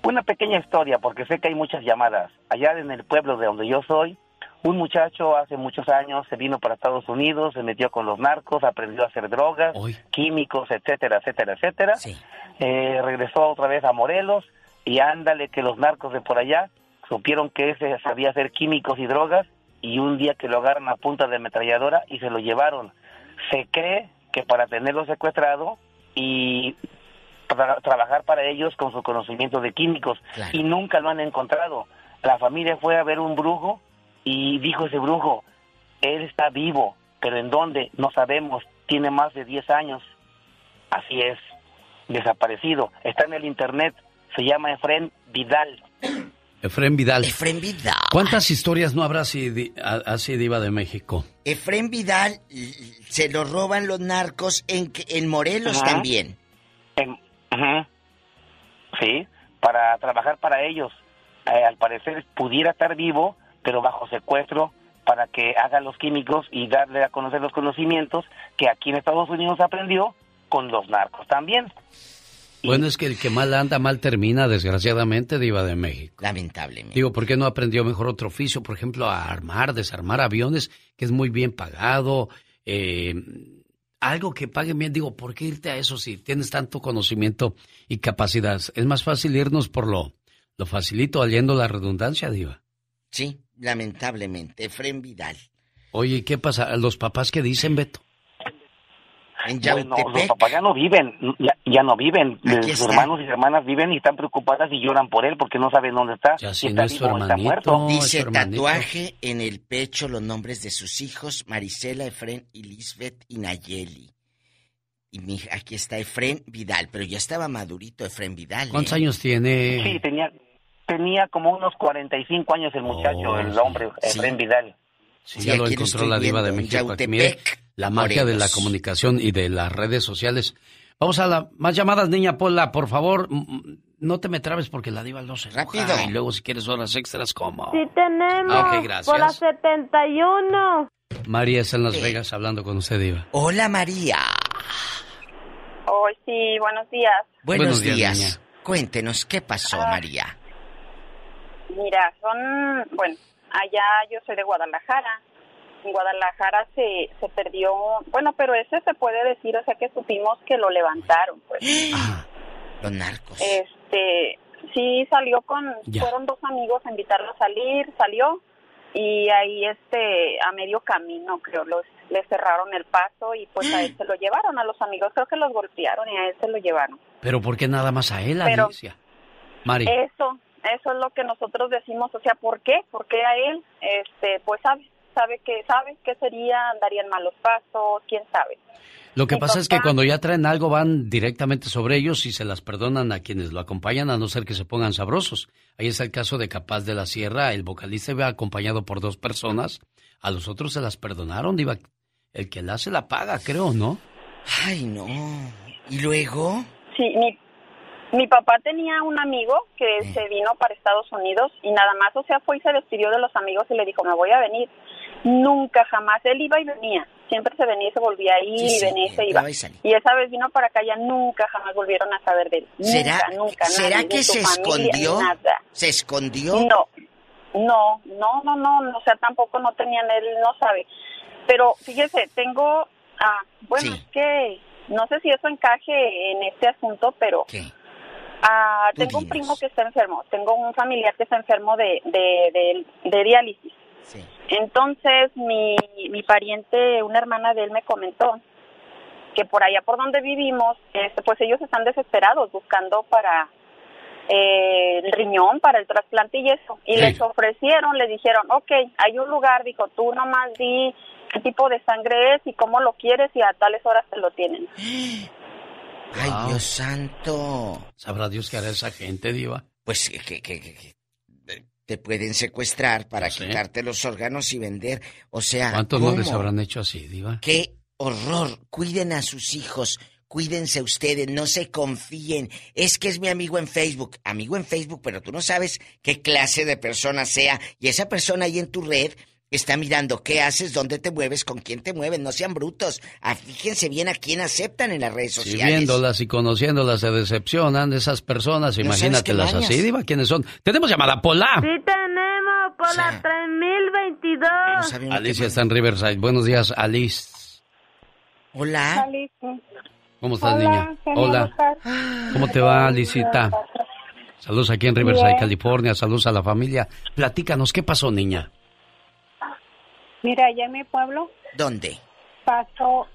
Una pequeña historia, porque sé que hay muchas llamadas. Allá en el pueblo de donde yo soy, un muchacho hace muchos años se vino para Estados Unidos, se metió con los narcos, aprendió a hacer drogas, químicos, etcétera, etcétera, etcétera. Eh, regresó otra vez a Morelos y ándale que los narcos de por allá supieron que ese sabía hacer químicos y drogas y un día que lo agarran a punta de ametralladora y se lo llevaron. Se cree que para tenerlo secuestrado y trabajar para ellos con su conocimiento de químicos y nunca lo han encontrado. La familia fue a ver un brujo y dijo ese brujo, él está vivo, pero ¿en dónde? No sabemos, tiene más de 10 años. Así es, desaparecido. Está en el internet, se llama Efren Vidal. Efren Vidal. Efren Vidal. ¿Cuántas historias no habrá así, así diva de México? Efren Vidal se lo roban los narcos en, que- en Morelos Ajá. también. En-. Sí, para trabajar para ellos. Eh, al parecer pudiera estar vivo, pero bajo secuestro para que haga los químicos y darle a conocer los conocimientos que aquí en Estados Unidos aprendió con los narcos también. Bueno, es que el que mal anda, mal termina, desgraciadamente, diva de México. Lamentablemente. Digo, ¿por qué no aprendió mejor otro oficio? Por ejemplo, a armar, desarmar aviones, que es muy bien pagado. eh, algo que paguen bien. Digo, ¿por qué irte a eso si tienes tanto conocimiento y capacidad? Es más fácil irnos por lo, lo facilito, aliendo la redundancia, diva. Sí, lamentablemente. Efren Vidal. Oye, ¿y ¿qué pasa? ¿Los papás qué dicen, Beto? En Bueno, los papás ya no viven, ya, ya no viven. Sus hermanos y hermanas viven y están preocupadas y lloran por él porque no saben dónde está. Ya, si no está es su vivo o está muerto. Dice tatuaje en el pecho los nombres de sus hijos, Marisela, Efren y Lisbeth y Nayeli. Y mi, aquí está Efren Vidal, pero ya estaba madurito Efren Vidal. ¿Cuántos ¿eh? años tiene? Sí, tenía, tenía como unos 45 años el muchacho, Oh, el hombre, Sí. Efren Vidal. Sí, Sí, ya lo encontró la diva de México. Aquí, mire, Yautepec, la magia de la comunicación y de las redes sociales. Vamos a la más llamadas, niña Pola, por favor. mm, mm, No te me trabes porque la diva no se enoja. Rápido. Y luego si quieres horas extras, ¿cómo? Sí tenemos Ah, ok, gracias. por las 71. María está en Las Vegas hablando con usted, diva. Hola María. Hoy sí, buenos días. Buenos, Buenos días, días. niña. Cuéntenos, ¿qué pasó, Ah. María? Mira, son, bueno, allá yo soy de Guadalajara. En Guadalajara se, se perdió, bueno, pero ese se puede decir, o sea que supimos que lo levantaron, pues. <gasps> Los narcos. Este, sí salió con, Ya. fueron dos amigos a invitarlo a salir, salió y ahí este, a medio camino creo, los, le cerraron el paso y pues a <gasps> él se lo llevaron, a los amigos creo que los golpearon y a él se lo llevaron. Pero ¿por qué nada más a él, Pero- Alicia? Mari. Eso, eso es lo que nosotros decimos, o sea, ¿por qué? ¿Por qué a él? Este, pues sabe, sabe que, sabe que sería, andaría en malos pasos, quién sabe. Lo que pasa es que cuando ya traen algo van directamente sobre ellos y se las perdonan a quienes lo acompañan a no ser que se pongan sabrosos. Ahí está el caso de Capaz de la Sierra, el vocalista iba acompañado por dos personas, a los otros se las perdonaron, diva. El que la hace la paga, creo, ¿no? Ay, no. ¿Y luego? Sí, mi, mi papá tenía un amigo que se vino para Estados Unidos y nada más, o sea, fue y se despidió de los amigos y le dijo, me voy a venir. Nunca, jamás, él iba y venía. Siempre se venía y se volvía a ir Sí, y sí, venía y se iba. y esa vez vino para acá, ya nunca, jamás volvieron a saber de él. ¿Será, nunca, nunca, ¿será nadie, que se familia, escondió? Nada. ¿Se escondió? No, no, no, no, no, o sea, tampoco no tenían, él no sabe. Pero fíjese, tengo, ah, bueno, es que no sé si eso encaje en este asunto, pero ah, tengo un primo que está enfermo, tengo un familiar que está enfermo de, de, de, de diálisis. Entonces, mi, mi pariente, una hermana de él me comentó que por allá por donde vivimos, este, pues ellos están desesperados buscando para eh, el riñón, para el trasplante y eso. Y Sí. les ofrecieron, le dijeron, ok, hay un lugar, dijo, tú nomás di qué tipo de sangre es y cómo lo quieres y a tales horas te lo tienen. Ay, Dios santo. ¿Sabrá Dios qué hará esa gente, diva? Pues que- que- que te pueden secuestrar para quitarte los órganos y vender. O sea, ¿Cuántos ¿cómo? les habrán hecho así, diva? ¡Qué horror! Cuiden a sus hijos, cuídense ustedes, no se confíen. Es que es mi amigo en Facebook. Amigo en Facebook, pero tú no sabes qué clase de persona sea. Y esa persona ahí en tu red está mirando qué haces, dónde te mueves, con quién te mueves. No sean brutos. Ah, Fíjense bien a quién aceptan en las redes sociales. viéndolas y conociéndolas se decepcionan de esas personas, No imagínatelas así, diva, ¿quiénes son? Tenemos llamada, Pola. Sí tenemos por la 3022. Alicia está en Riverside. Buenos días, Alice. Hola. ¿Cómo estás, Hola, niña? Hola. ¿Cómo te va, Alicita? Saludos aquí en Riverside, Bien. California. Saludos a la familia. Platícanos, ¿qué pasó, niña? Mira, allá en mi pueblo ¿Dónde? pasó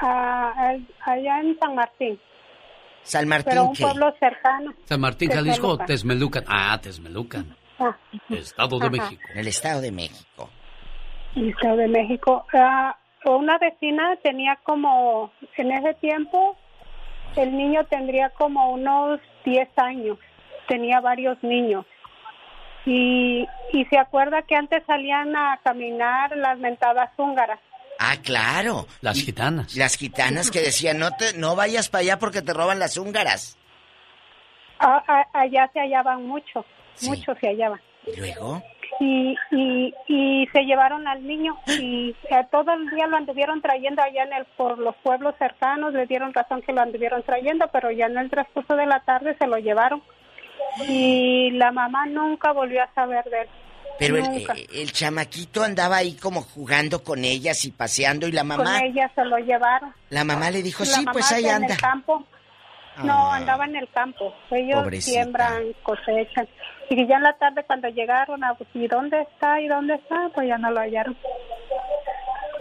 a- a- allá en San Martín, San Martín, pero un ¿qué? pueblo cercano. San Martín, Jalisco, Texmelucan. Tesmelucan. Ah, Tesmelucan. Ah, Estado de Ajá. México. En el Estado de México. el Estado de México. Ah, una vecina tenía como, en ese tiempo, el niño tendría como unos 10 años, tenía varios niños. Y, y se acuerda que antes salían a caminar las mentadas húngaras. Ah, claro. Las gitanas. Las gitanas que decían, no, te, no vayas para allá porque te roban las húngaras. A- a- allá se hallaban mucho, muchos se hallaban. ¿Y luego? y, y, y se llevaron al niño y eh, todo el día lo anduvieron trayendo allá en el por los pueblos cercanos le dieron razón que lo anduvieron trayendo pero ya en el transcurso de la tarde se lo llevaron y la mamá nunca volvió a saber de él Pero el, eh, el chamaquito andaba ahí como jugando con ellas y paseando y la mamá, con ella se lo llevaron la mamá le dijo, La sí, mamá pues ahí en anda. el campo no Ah. andaba en el campo ellos Pobrecita. siembran cosechan y ya en la tarde cuando llegaron a pues, ¿y dónde está? ¿y dónde está? pues ya no lo hallaron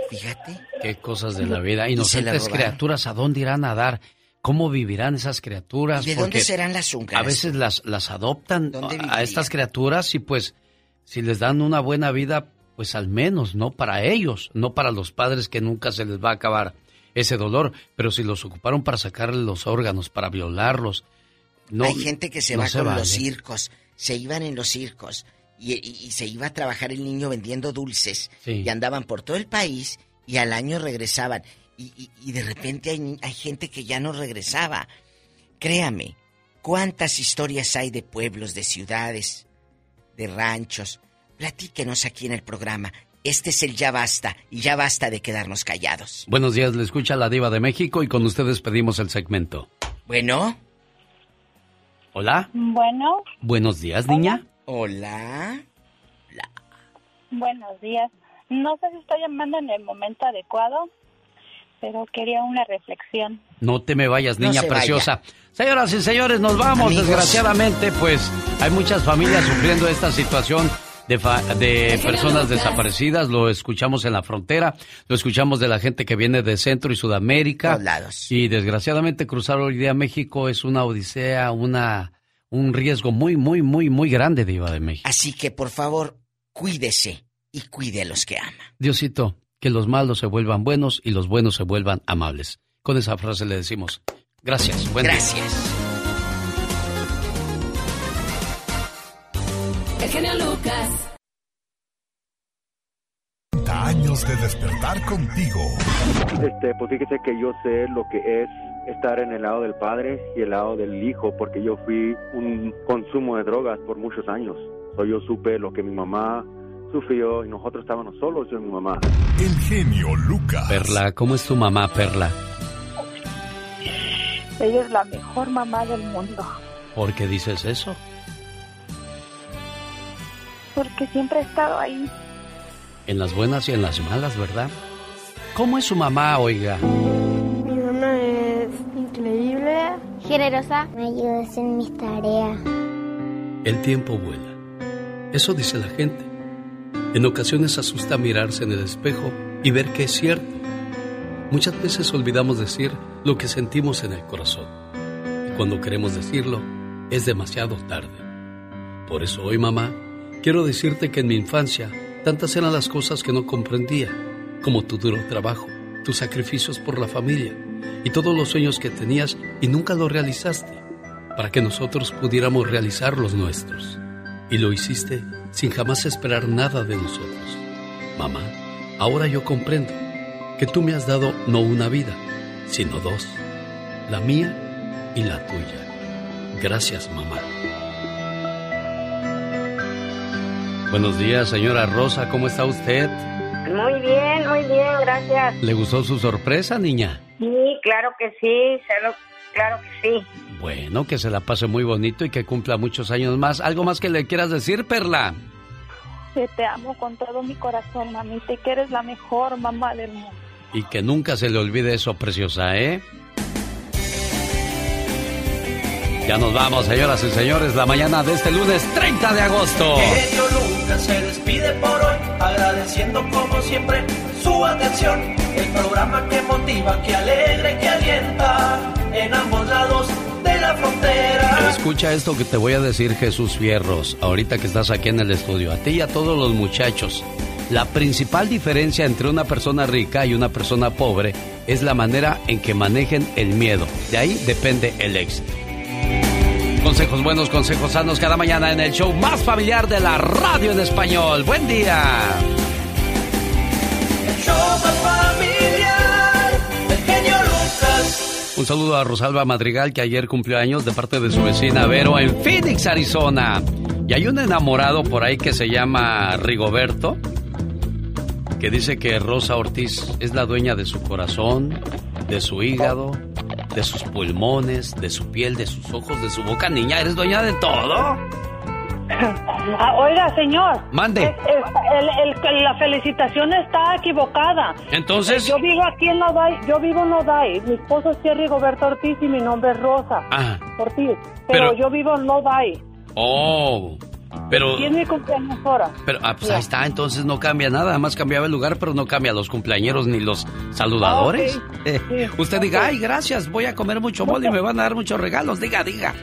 Fíjate. Qué cosas de la vida. Y se la Inocentes criaturas, ¿a dónde irán a dar? ¿Cómo vivirán esas criaturas? ¿Y de dónde serán las húngaras? A veces las, las adoptan ¿Dónde a- estas criaturas y pues si les dan una buena vida, pues al menos, ¿no? Para ellos, no para los padres que nunca se les va a acabar ese dolor, pero si los ocuparon para sacarle los órganos, para violarlos, no. Hay gente que se no va con vale. los circos, se iban en los circos y, y- y se iba a trabajar el niño vendiendo dulces Sí. y andaban por todo el país y al año regresaban y, y- y de repente hay, hay gente que ya no regresaba. Créame, ¿cuántas historias hay de pueblos, de ciudades, de ranchos? Platíquenos aquí en el programa. Este es el ya basta y ya basta de quedarnos callados. Buenos días, le escucha la diva de México y con ustedes pedimos el segmento. Bueno, Hola, bueno buenos días, niña. hola. Buenos días. No sé si estoy llamando en el momento adecuado, pero quería una reflexión. No te me vayas, No niña se preciosa. Señoras y señores, nos vamos. Amigos. Desgraciadamente, pues hay muchas familias sufriendo esta situación de, fa- de personas desaparecidas. Lo escuchamos en la frontera, lo escuchamos de la gente que viene de Centro y Sudamérica. Lados. Y desgraciadamente cruzar hoy día a México es una odisea, una un riesgo muy, muy, muy, muy grande de Iba de México. Así que, por favor, cuídese y cuide a los que ama. Diosito, que los malos se vuelvan buenos y los buenos se vuelvan amables. Con esa frase le decimos, gracias. Buen día. Gracias. El genio Lucas. 30 años de despertar contigo. Este, pues fíjese que yo sé lo que es estar en el lado del padre y el lado del hijo, porque yo fui un consumo de drogas por muchos años. So, yo supe lo que mi mamá sufrió y nosotros estábamos solos, yo y mi mamá. El genio Lucas. Perla, ¿cómo es tu mamá, Perla? Ella es la mejor mamá del mundo, ¿Por qué dices eso? porque siempre ha estado ahí. En las buenas y en las malas, ¿verdad? ¿Cómo es su mamá, oiga? Mi mamá es increíble. Generosa. Me ayudas en mis tareas. El tiempo vuela. Eso dice la gente. En ocasiones asusta mirarse en el espejo y ver que es cierto. Muchas veces olvidamos decir lo que sentimos en el corazón. Y cuando queremos decirlo, es demasiado tarde. Por eso hoy, mamá, quiero decirte que en mi infancia tantas eran las cosas que no comprendía, como tu duro trabajo, tus sacrificios por la familia y todos los sueños que tenías y nunca los realizaste, para que nosotros pudiéramos realizar los nuestros. Y lo hiciste sin jamás esperar nada de nosotros. Mamá, ahora yo comprendo que tú me has dado no una vida, sino dos, la mía y la tuya. Gracias, mamá. Buenos días, señora Rosa, ¿cómo está usted? Muy bien, muy bien, gracias. ¿Le gustó su sorpresa, niña? Sí, claro que sí, claro, claro que sí. Bueno, que se la pase muy bonito y que cumpla muchos años más. ¿Algo más que le quieras decir, Perla? Que te amo con todo mi corazón, mamita, y que eres la mejor mamá del mundo. Y que nunca se le olvide eso, preciosa, ¿eh? Ya nos vamos, señoras y señores, la mañana de este lunes 30 de agosto. Genio Lucas se despide por hoy, agradeciendo como siempre su atención. El programa que motiva, que alegra que alienta en ambos lados de la frontera. Escucha esto que te voy a decir, Jesús Fierros, ahorita que estás aquí en el estudio, a ti y a todos los muchachos. La principal diferencia entre una persona rica y una persona pobre es la manera en que manejen el miedo. De ahí depende el éxito. Consejos buenos, consejos sanos cada mañana en el show más familiar de la radio en español. Buen día. El show más familiar. Un saludo a Rosalba Madrigal que ayer cumplió años de parte de su vecina Vero en Phoenix, Arizona. Y hay un enamorado por ahí que se llama Rigoberto que dice que Rosa Ortiz es la dueña de su corazón, de su hígado, de sus pulmones, de su piel, de sus ojos, de su boca. Niña, ¿eres dueña de todo? Ah, oiga, señor. Mande. Es- es- el- el- la felicitación está equivocada. Entonces- Yo vivo aquí en Noday, yo vivo en Noday. Mi esposo es Thierry Roberto Ortiz y mi nombre es Rosa Ah, Ortiz. Pero, Pero- yo vivo en Noday. oh. Pero, Y es mi cumpleaños ahora. pero ah, pues ahí está, entonces no cambia nada. Además cambiaba el lugar, pero no cambia los cumpleañeros ni los saludadores. Ah, Eh, <laughs> usted diga, ay, gracias, voy a comer mucho mole y me van a dar muchos regalos. Diga, diga.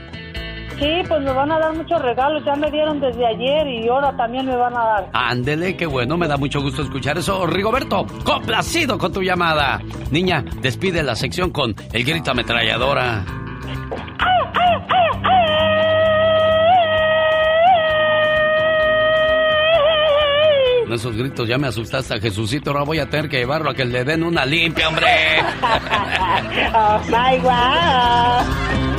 Sí, pues me van a dar muchos regalos. Ya me dieron desde ayer y ahora también me van a dar. Ándele, qué bueno, me da mucho gusto escuchar eso. Rigoberto, complacido con tu llamada. Niña, despide la sección con el grito ametralladora. Con esos gritos ya me asustaste a Jesucito, ahora voy a tener que llevarlo a que le den una limpia, hombre. <laughs> oh my.